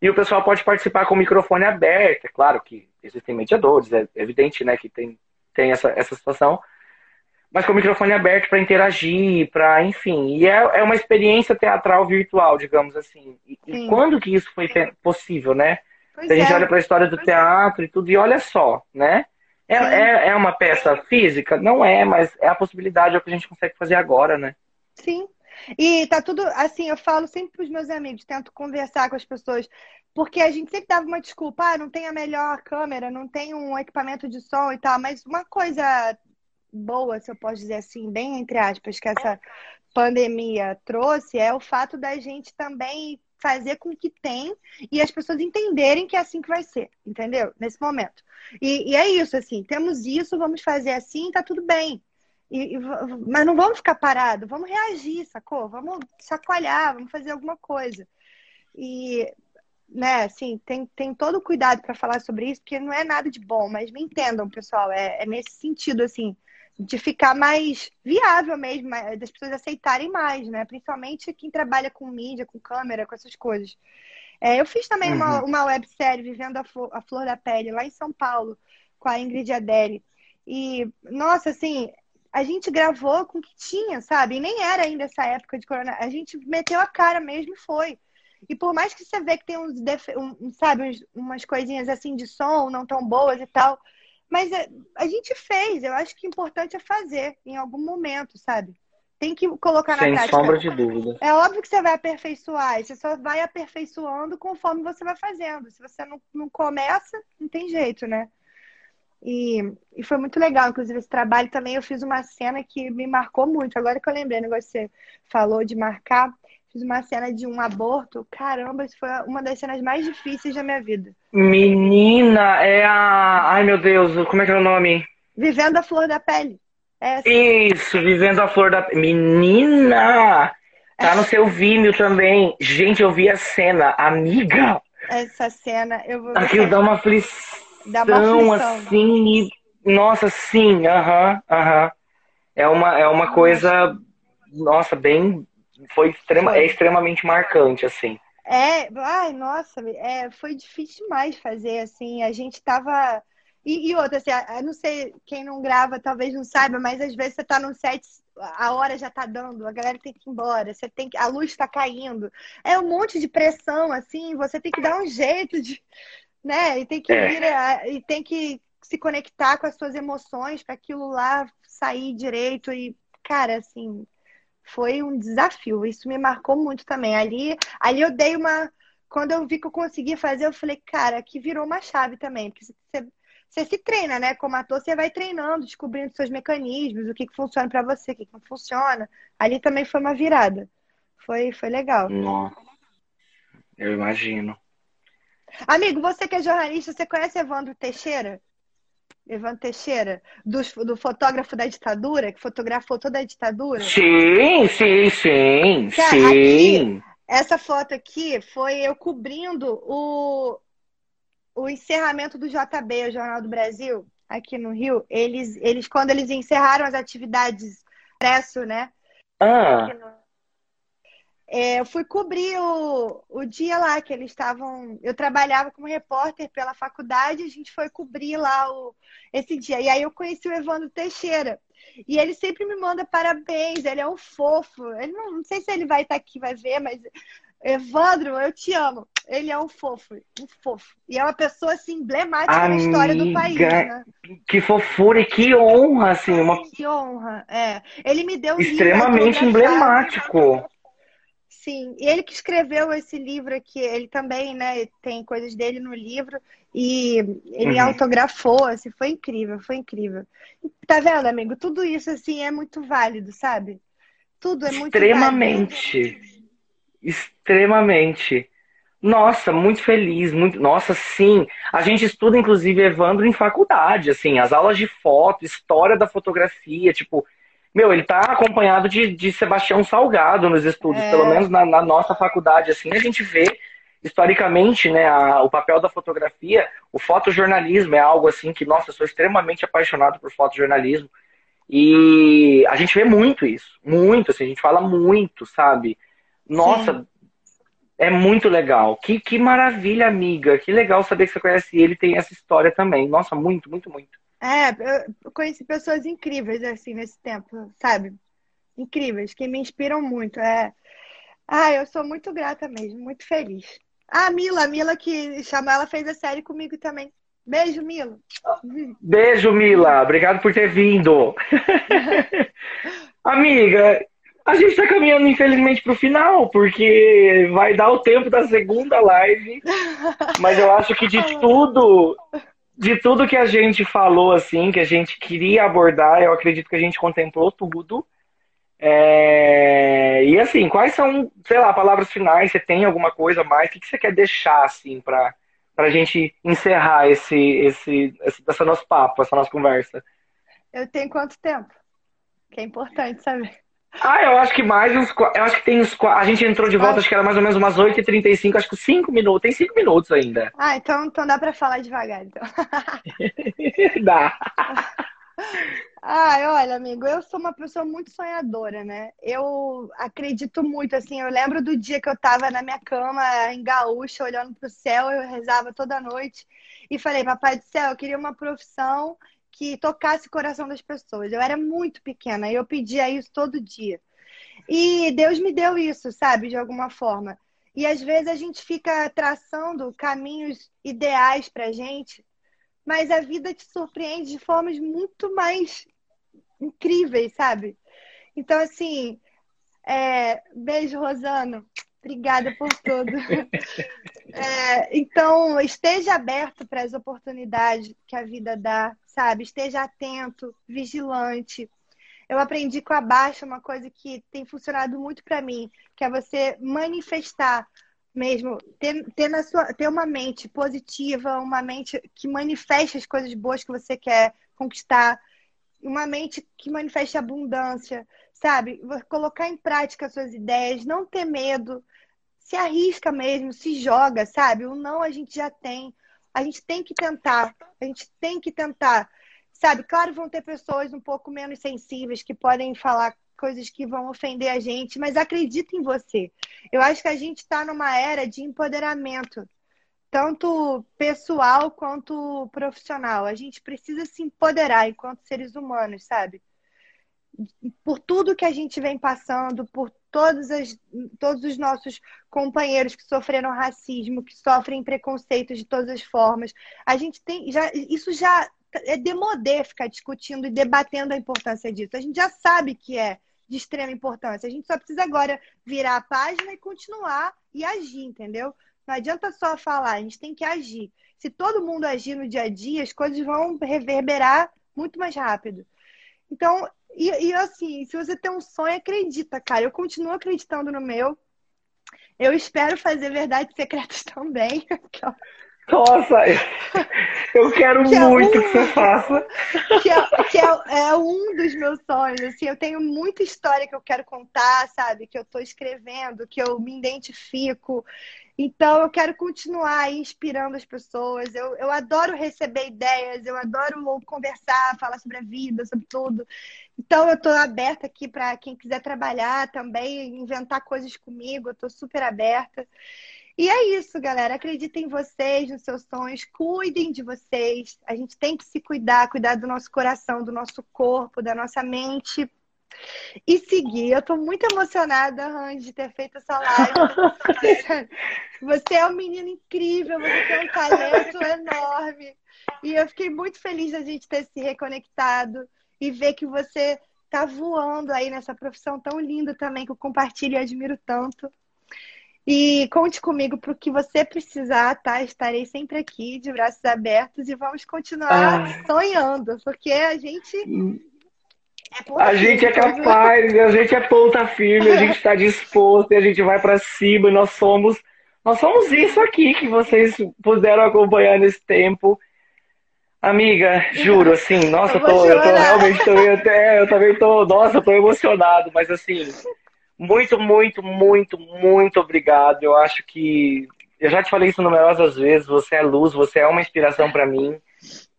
E o pessoal pode participar com o microfone aberto. É claro que existem mediadores, é evidente né, que tem, tem essa, essa situação. Mas com o microfone aberto para interagir, para, enfim. E é, é uma experiência teatral virtual, digamos assim. E, e quando que isso foi possível, né? Pois a gente é. olha para a história do teatro e tudo, e olha só, né? É, é, é, uma peça física? Não é, mas é a possibilidade, é o que a gente consegue fazer agora, né? Sim, e tá tudo assim, eu falo sempre para os meus amigos, tento conversar com as pessoas, porque a gente sempre dava uma desculpa, ah, não tem a melhor câmera, não tem um equipamento de som e tal, mas uma coisa boa, se eu posso dizer assim, bem entre aspas, que essa pandemia trouxe é o fato da gente também fazer com que tem e as pessoas entenderem que é assim que vai ser, entendeu? Nesse momento. E, e é isso, assim, temos isso, vamos fazer assim, tá tudo bem. E, e, mas não vamos ficar parados, vamos reagir, sacou? Vamos chacoalhar, vamos fazer alguma coisa. E, né, assim, tem, tem todo o cuidado para falar sobre isso, porque não é nada de bom, mas me entendam, pessoal, é, é nesse sentido, assim, de ficar mais viável mesmo, das pessoas aceitarem mais, né? Principalmente quem trabalha com mídia, com câmera, com essas coisas. É, eu fiz também uhum. uma, uma websérie, Vivendo a Flor, a Flor da Pele, lá em São Paulo, com a Ingrid Adeli. E, nossa, assim, a gente gravou com o que tinha, sabe? E nem era ainda essa época de corona. A gente meteu a cara mesmo e foi. E por mais que você vê que tem uns, um, sabe, uns, umas coisinhas assim de som não tão boas e tal, mas a, a, gente fez. Eu acho que o importante é fazer em algum momento, sabe? Tem que colocar na Sem prática. Sem sombra de dúvida. É óbvio que você vai aperfeiçoar. Você só vai aperfeiçoando conforme você vai fazendo. Se você não, não começa, não tem jeito, né? E, e foi muito legal, inclusive, esse trabalho também. Eu fiz uma cena que me marcou muito. Agora que eu lembrei, o negócio que você falou de marcar, fiz uma cena de um aborto. Caramba, isso foi uma das cenas mais difíceis da minha vida. Menina, é a. Ai, meu Deus, como é que é o nome? Vivendo a Flor da Pele. É Isso, Vivendo a Flor da Pele. Menina! Tá no seu Vimeo também. Gente, eu vi a cena. Amiga! Essa cena, eu vou. Aquilo dá uma aflição Dá uma assim, e... nossa, sim, aham, aham. É uma, é uma coisa, nossa, bem, foi, extrema, foi. é extremamente marcante, assim. É, ai, nossa, é, foi difícil demais fazer, assim, a gente tava... E, e outra, assim, eu não sei, quem não grava talvez não saiba, mas às vezes você tá num set, a hora já tá dando, a galera tem que ir embora, você tem que, a luz tá caindo. É um monte de pressão, assim, você tem que dar um jeito de, né? E tem que é. vir, é, e tem que se conectar com as suas emoções para aquilo lá sair direito e cara, assim, foi um desafio. Isso me marcou muito também. Ali, ali eu dei uma quando eu vi que eu conseguia fazer, eu falei, cara, aqui virou uma chave também, porque você, você se treina, né? Como ator, você vai treinando, descobrindo seus mecanismos, o que, que funciona para você, o que, que não funciona. Ali também foi uma virada. Foi, foi legal. Nossa. Eu imagino. Amigo, você que é jornalista, você conhece Evandro Teixeira? Evandro Teixeira, do, do, fotógrafo da ditadura, que fotografou toda a ditadura? Sim, sim, sim, Cara, sim. Aqui, essa foto aqui foi eu cobrindo o, o encerramento do JB, o Jornal do Brasil, aqui no Rio. Eles, eles quando eles encerraram as atividades presso, né? Ah. É, eu fui cobrir o, o dia lá que eles estavam. Eu trabalhava como repórter pela faculdade, a gente foi cobrir lá o, esse dia. E aí eu conheci o Evandro Teixeira. E ele sempre me manda parabéns, ele é um fofo. Ele não, não sei se ele vai estar aqui, vai ver, mas Evandro, eu te amo. Ele é um fofo, um fofo. E é uma pessoa assim, emblemática Amiga, na história do país, né? Que fofura e que honra, assim. Uma... Que honra, é. Ele me deu um Extremamente emblemático. Sim, e ele que escreveu esse livro aqui, ele também, né, tem coisas dele no livro e ele uhum. autografou, assim, foi incrível, foi incrível. Tá vendo, amigo? Tudo isso, assim, é muito válido, sabe? Tudo é muito Extremamente. Válido. Extremamente. Nossa, muito feliz, muito. Nossa, sim. A gente estuda, inclusive, Evandro em faculdade, assim, as aulas de foto, história da fotografia, tipo, meu, ele tá acompanhado de, de Sebastião Salgado nos estudos, é. pelo menos na, na, nossa faculdade, assim, a gente vê historicamente, né, a, o papel da fotografia, o fotojornalismo é algo assim que, nossa, eu sou extremamente apaixonado por fotojornalismo. E a gente vê muito isso, muito, assim, a gente fala muito, sabe? Nossa, Sim. É muito legal. Que, que maravilha, amiga. Que legal saber que você conhece ele tem essa história também. Nossa, muito, muito, muito. É, eu conheci pessoas incríveis, assim, nesse tempo, sabe? Incríveis, que me inspiram muito. É... Ah, eu sou muito grata mesmo, muito feliz. Ah, Mila, a Mila que chamou, ela fez a série comigo também. Beijo, Mila. Beijo, Mila. Obrigado por ter vindo. [LAUGHS] Amiga, a gente está caminhando, infelizmente, para o final, porque vai dar o tempo da segunda live. Mas eu acho que de [LAUGHS] tudo, de tudo que a gente falou, assim, que a gente queria abordar, eu acredito que a gente contemplou tudo. É... E assim, quais são, sei lá, palavras finais? Você tem alguma coisa mais? O que você quer deixar, assim, para a gente encerrar esse, esse, esse, esse nosso papo, essa nossa conversa? Eu tenho quanto tempo? Que é importante saber. Ah, eu acho que mais uns. Eu acho que tem uns. A gente entrou de volta, acho, acho que era mais ou menos umas 8h35, acho que 5 minutos. Tem 5 minutos ainda. Ah, então, então dá pra falar devagar, então. [LAUGHS] dá. Ai, olha, amigo, eu sou uma pessoa muito sonhadora, né? Eu acredito muito, assim, eu lembro do dia que eu tava na minha cama, em gaúcha, olhando pro céu, eu rezava toda noite e falei, papai do céu, eu queria uma profissão que tocasse o coração das pessoas. Eu era muito pequena e eu pedia isso todo dia. E Deus me deu isso, sabe, de alguma forma. E às vezes a gente fica traçando caminhos ideais pra gente, mas a vida te surpreende de formas muito mais incríveis, sabe? Então, assim, é... beijo, Rosano. Obrigada por tudo. [LAUGHS] É, então, esteja aberto para as oportunidades que a vida dá, sabe? Esteja atento, vigilante. Eu aprendi com a Baixa uma coisa que tem funcionado muito para mim, que é você manifestar mesmo, ter, ter, na sua, ter uma mente positiva, uma mente que manifeste as coisas boas que você quer conquistar, uma mente que manifeste abundância, sabe? Colocar em prática suas ideias, não ter medo, se arrisca mesmo, se joga, sabe? O não a gente já tem. A gente tem que tentar, a gente tem que tentar. Sabe, claro, vão ter pessoas um pouco menos sensíveis que podem falar coisas que vão ofender a gente, mas acredita em você. Eu acho que a gente está numa era de empoderamento, tanto pessoal quanto profissional. A gente precisa se empoderar enquanto seres humanos, sabe? Por tudo que a gente vem passando, por todos, as, todos os nossos companheiros que sofreram racismo, que sofrem preconceitos de todas as formas. A gente tem. Já, isso já é demodé ficar discutindo e debatendo a importância disso. A gente já sabe que é de extrema importância. A gente só precisa agora virar a página e continuar e agir, entendeu? Não adianta só falar, a gente tem que agir. Se todo mundo agir no dia a dia, as coisas vão reverberar muito mais rápido. Então, e, e, assim, se você tem um sonho, acredita, cara. Eu continuo acreditando no meu. Eu espero fazer verdades secretas [LAUGHS] também. Nossa, eu quero que muito é um, que você faça. Que, é, que é, é, um dos meus sonhos. Assim, eu tenho muita história que eu quero contar, sabe? Que eu estou escrevendo, que eu me identifico. Então, eu quero continuar inspirando as pessoas. Eu, eu adoro receber ideias, eu adoro conversar, falar sobre a vida, sobre tudo. Então, eu estou aberta aqui para quem quiser trabalhar também, inventar coisas comigo, eu estou super aberta. E é isso, galera. Acreditem em vocês, nos seus sonhos, cuidem de vocês. A gente tem que se cuidar, cuidar do nosso coração, do nosso corpo, da nossa mente, e seguir. Eu tô muito emocionada, Randy, de ter feito essa live. [LAUGHS] você é um menino incrível, você tem um talento enorme. E eu fiquei muito feliz da gente ter se reconectado e ver que você tá voando aí nessa profissão tão linda também, que eu compartilho e admiro tanto. E conte comigo para o que você precisar, tá? Estarei sempre aqui, de braços abertos, e vamos continuar ah. sonhando, porque a gente hum. É a gente é capaz, a gente é ponta firme, a gente está disposto, e a gente vai para cima, e nós somos, nós somos isso aqui que vocês puderam acompanhar nesse tempo. Amiga, juro, assim, nossa, eu, tô, eu tô realmente também até, eu também tô, nossa, eu tô emocionado, mas assim, muito, muito, muito, muito obrigado. Eu acho que eu já te falei isso numerosas vezes, você é luz, você é uma inspiração para mim.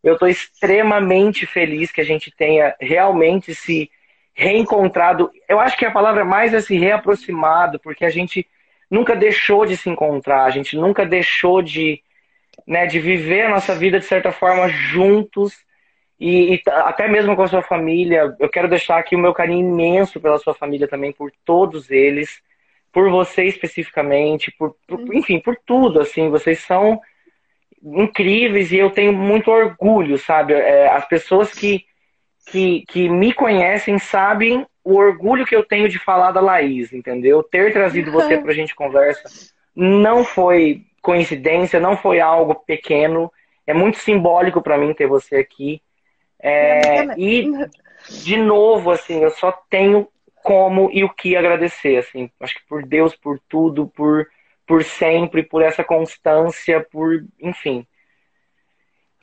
Eu estou extremamente feliz que a gente tenha realmente se reencontrado. Eu acho que a palavra mais é se reaproximado, porque a gente nunca deixou de se encontrar, a gente nunca deixou de, né, de viver a nossa vida de certa forma juntos e, e, até mesmo com a sua família. Eu quero deixar aqui o meu carinho imenso pela sua família também, por todos eles, por você especificamente, por, por uhum. enfim, por tudo. Assim, vocês são incríveis e eu tenho muito orgulho, sabe? É, as pessoas que, que, que me conhecem sabem o orgulho que eu tenho de falar da Laís, entendeu? Ter trazido você para a gente conversa não foi coincidência, não foi algo pequeno. É muito simbólico para mim ter você aqui. É, e, de novo, assim, eu só tenho como e o que agradecer, assim. Acho que por Deus, por tudo, por, por sempre, por essa constância, por, enfim.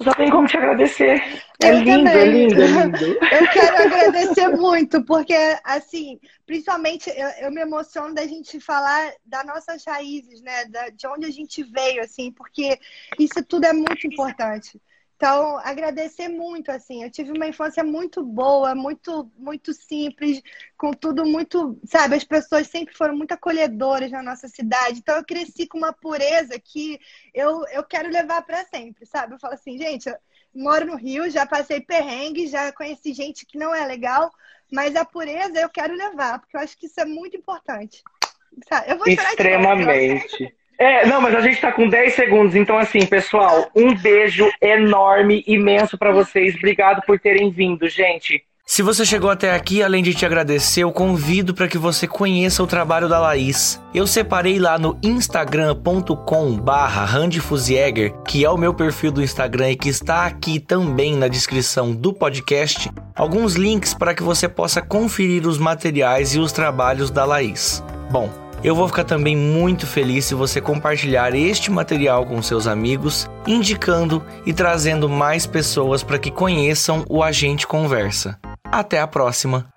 Só tenho como te agradecer. É eu lindo, é lindo, é lindo. [LAUGHS] Eu quero agradecer muito, porque, assim, principalmente eu, eu, me emociono da gente falar das nossas raízes, né? Da, de onde a gente veio, assim, porque isso tudo é muito importante. Então, agradecer muito, assim. Eu tive uma infância muito boa, muito, muito simples, com tudo muito, sabe? As pessoas sempre foram muito acolhedoras na nossa cidade. Então, eu cresci com uma pureza que eu, eu quero levar para sempre, sabe? Eu falo assim, gente, eu moro no Rio, já passei perrengue, já conheci gente que não é legal, mas a pureza eu quero levar, porque eu acho que isso é muito importante. Sabe? Eu vou Extremamente. É, não, mas a gente tá com 10 segundos, então assim, pessoal, um beijo enorme, imenso para vocês. Obrigado por terem vindo, gente. Se você chegou até aqui, além de te agradecer, eu convido para que você conheça o trabalho da Laís. Eu separei lá no instagram.com barra que é o meu perfil do Instagram e que está aqui também na descrição do podcast, alguns links para que você possa conferir os materiais e os trabalhos da Laís. Bom, eu vou ficar também muito feliz se você compartilhar este material com seus amigos, indicando e trazendo mais pessoas para que conheçam o Agente Conversa. Até a próxima!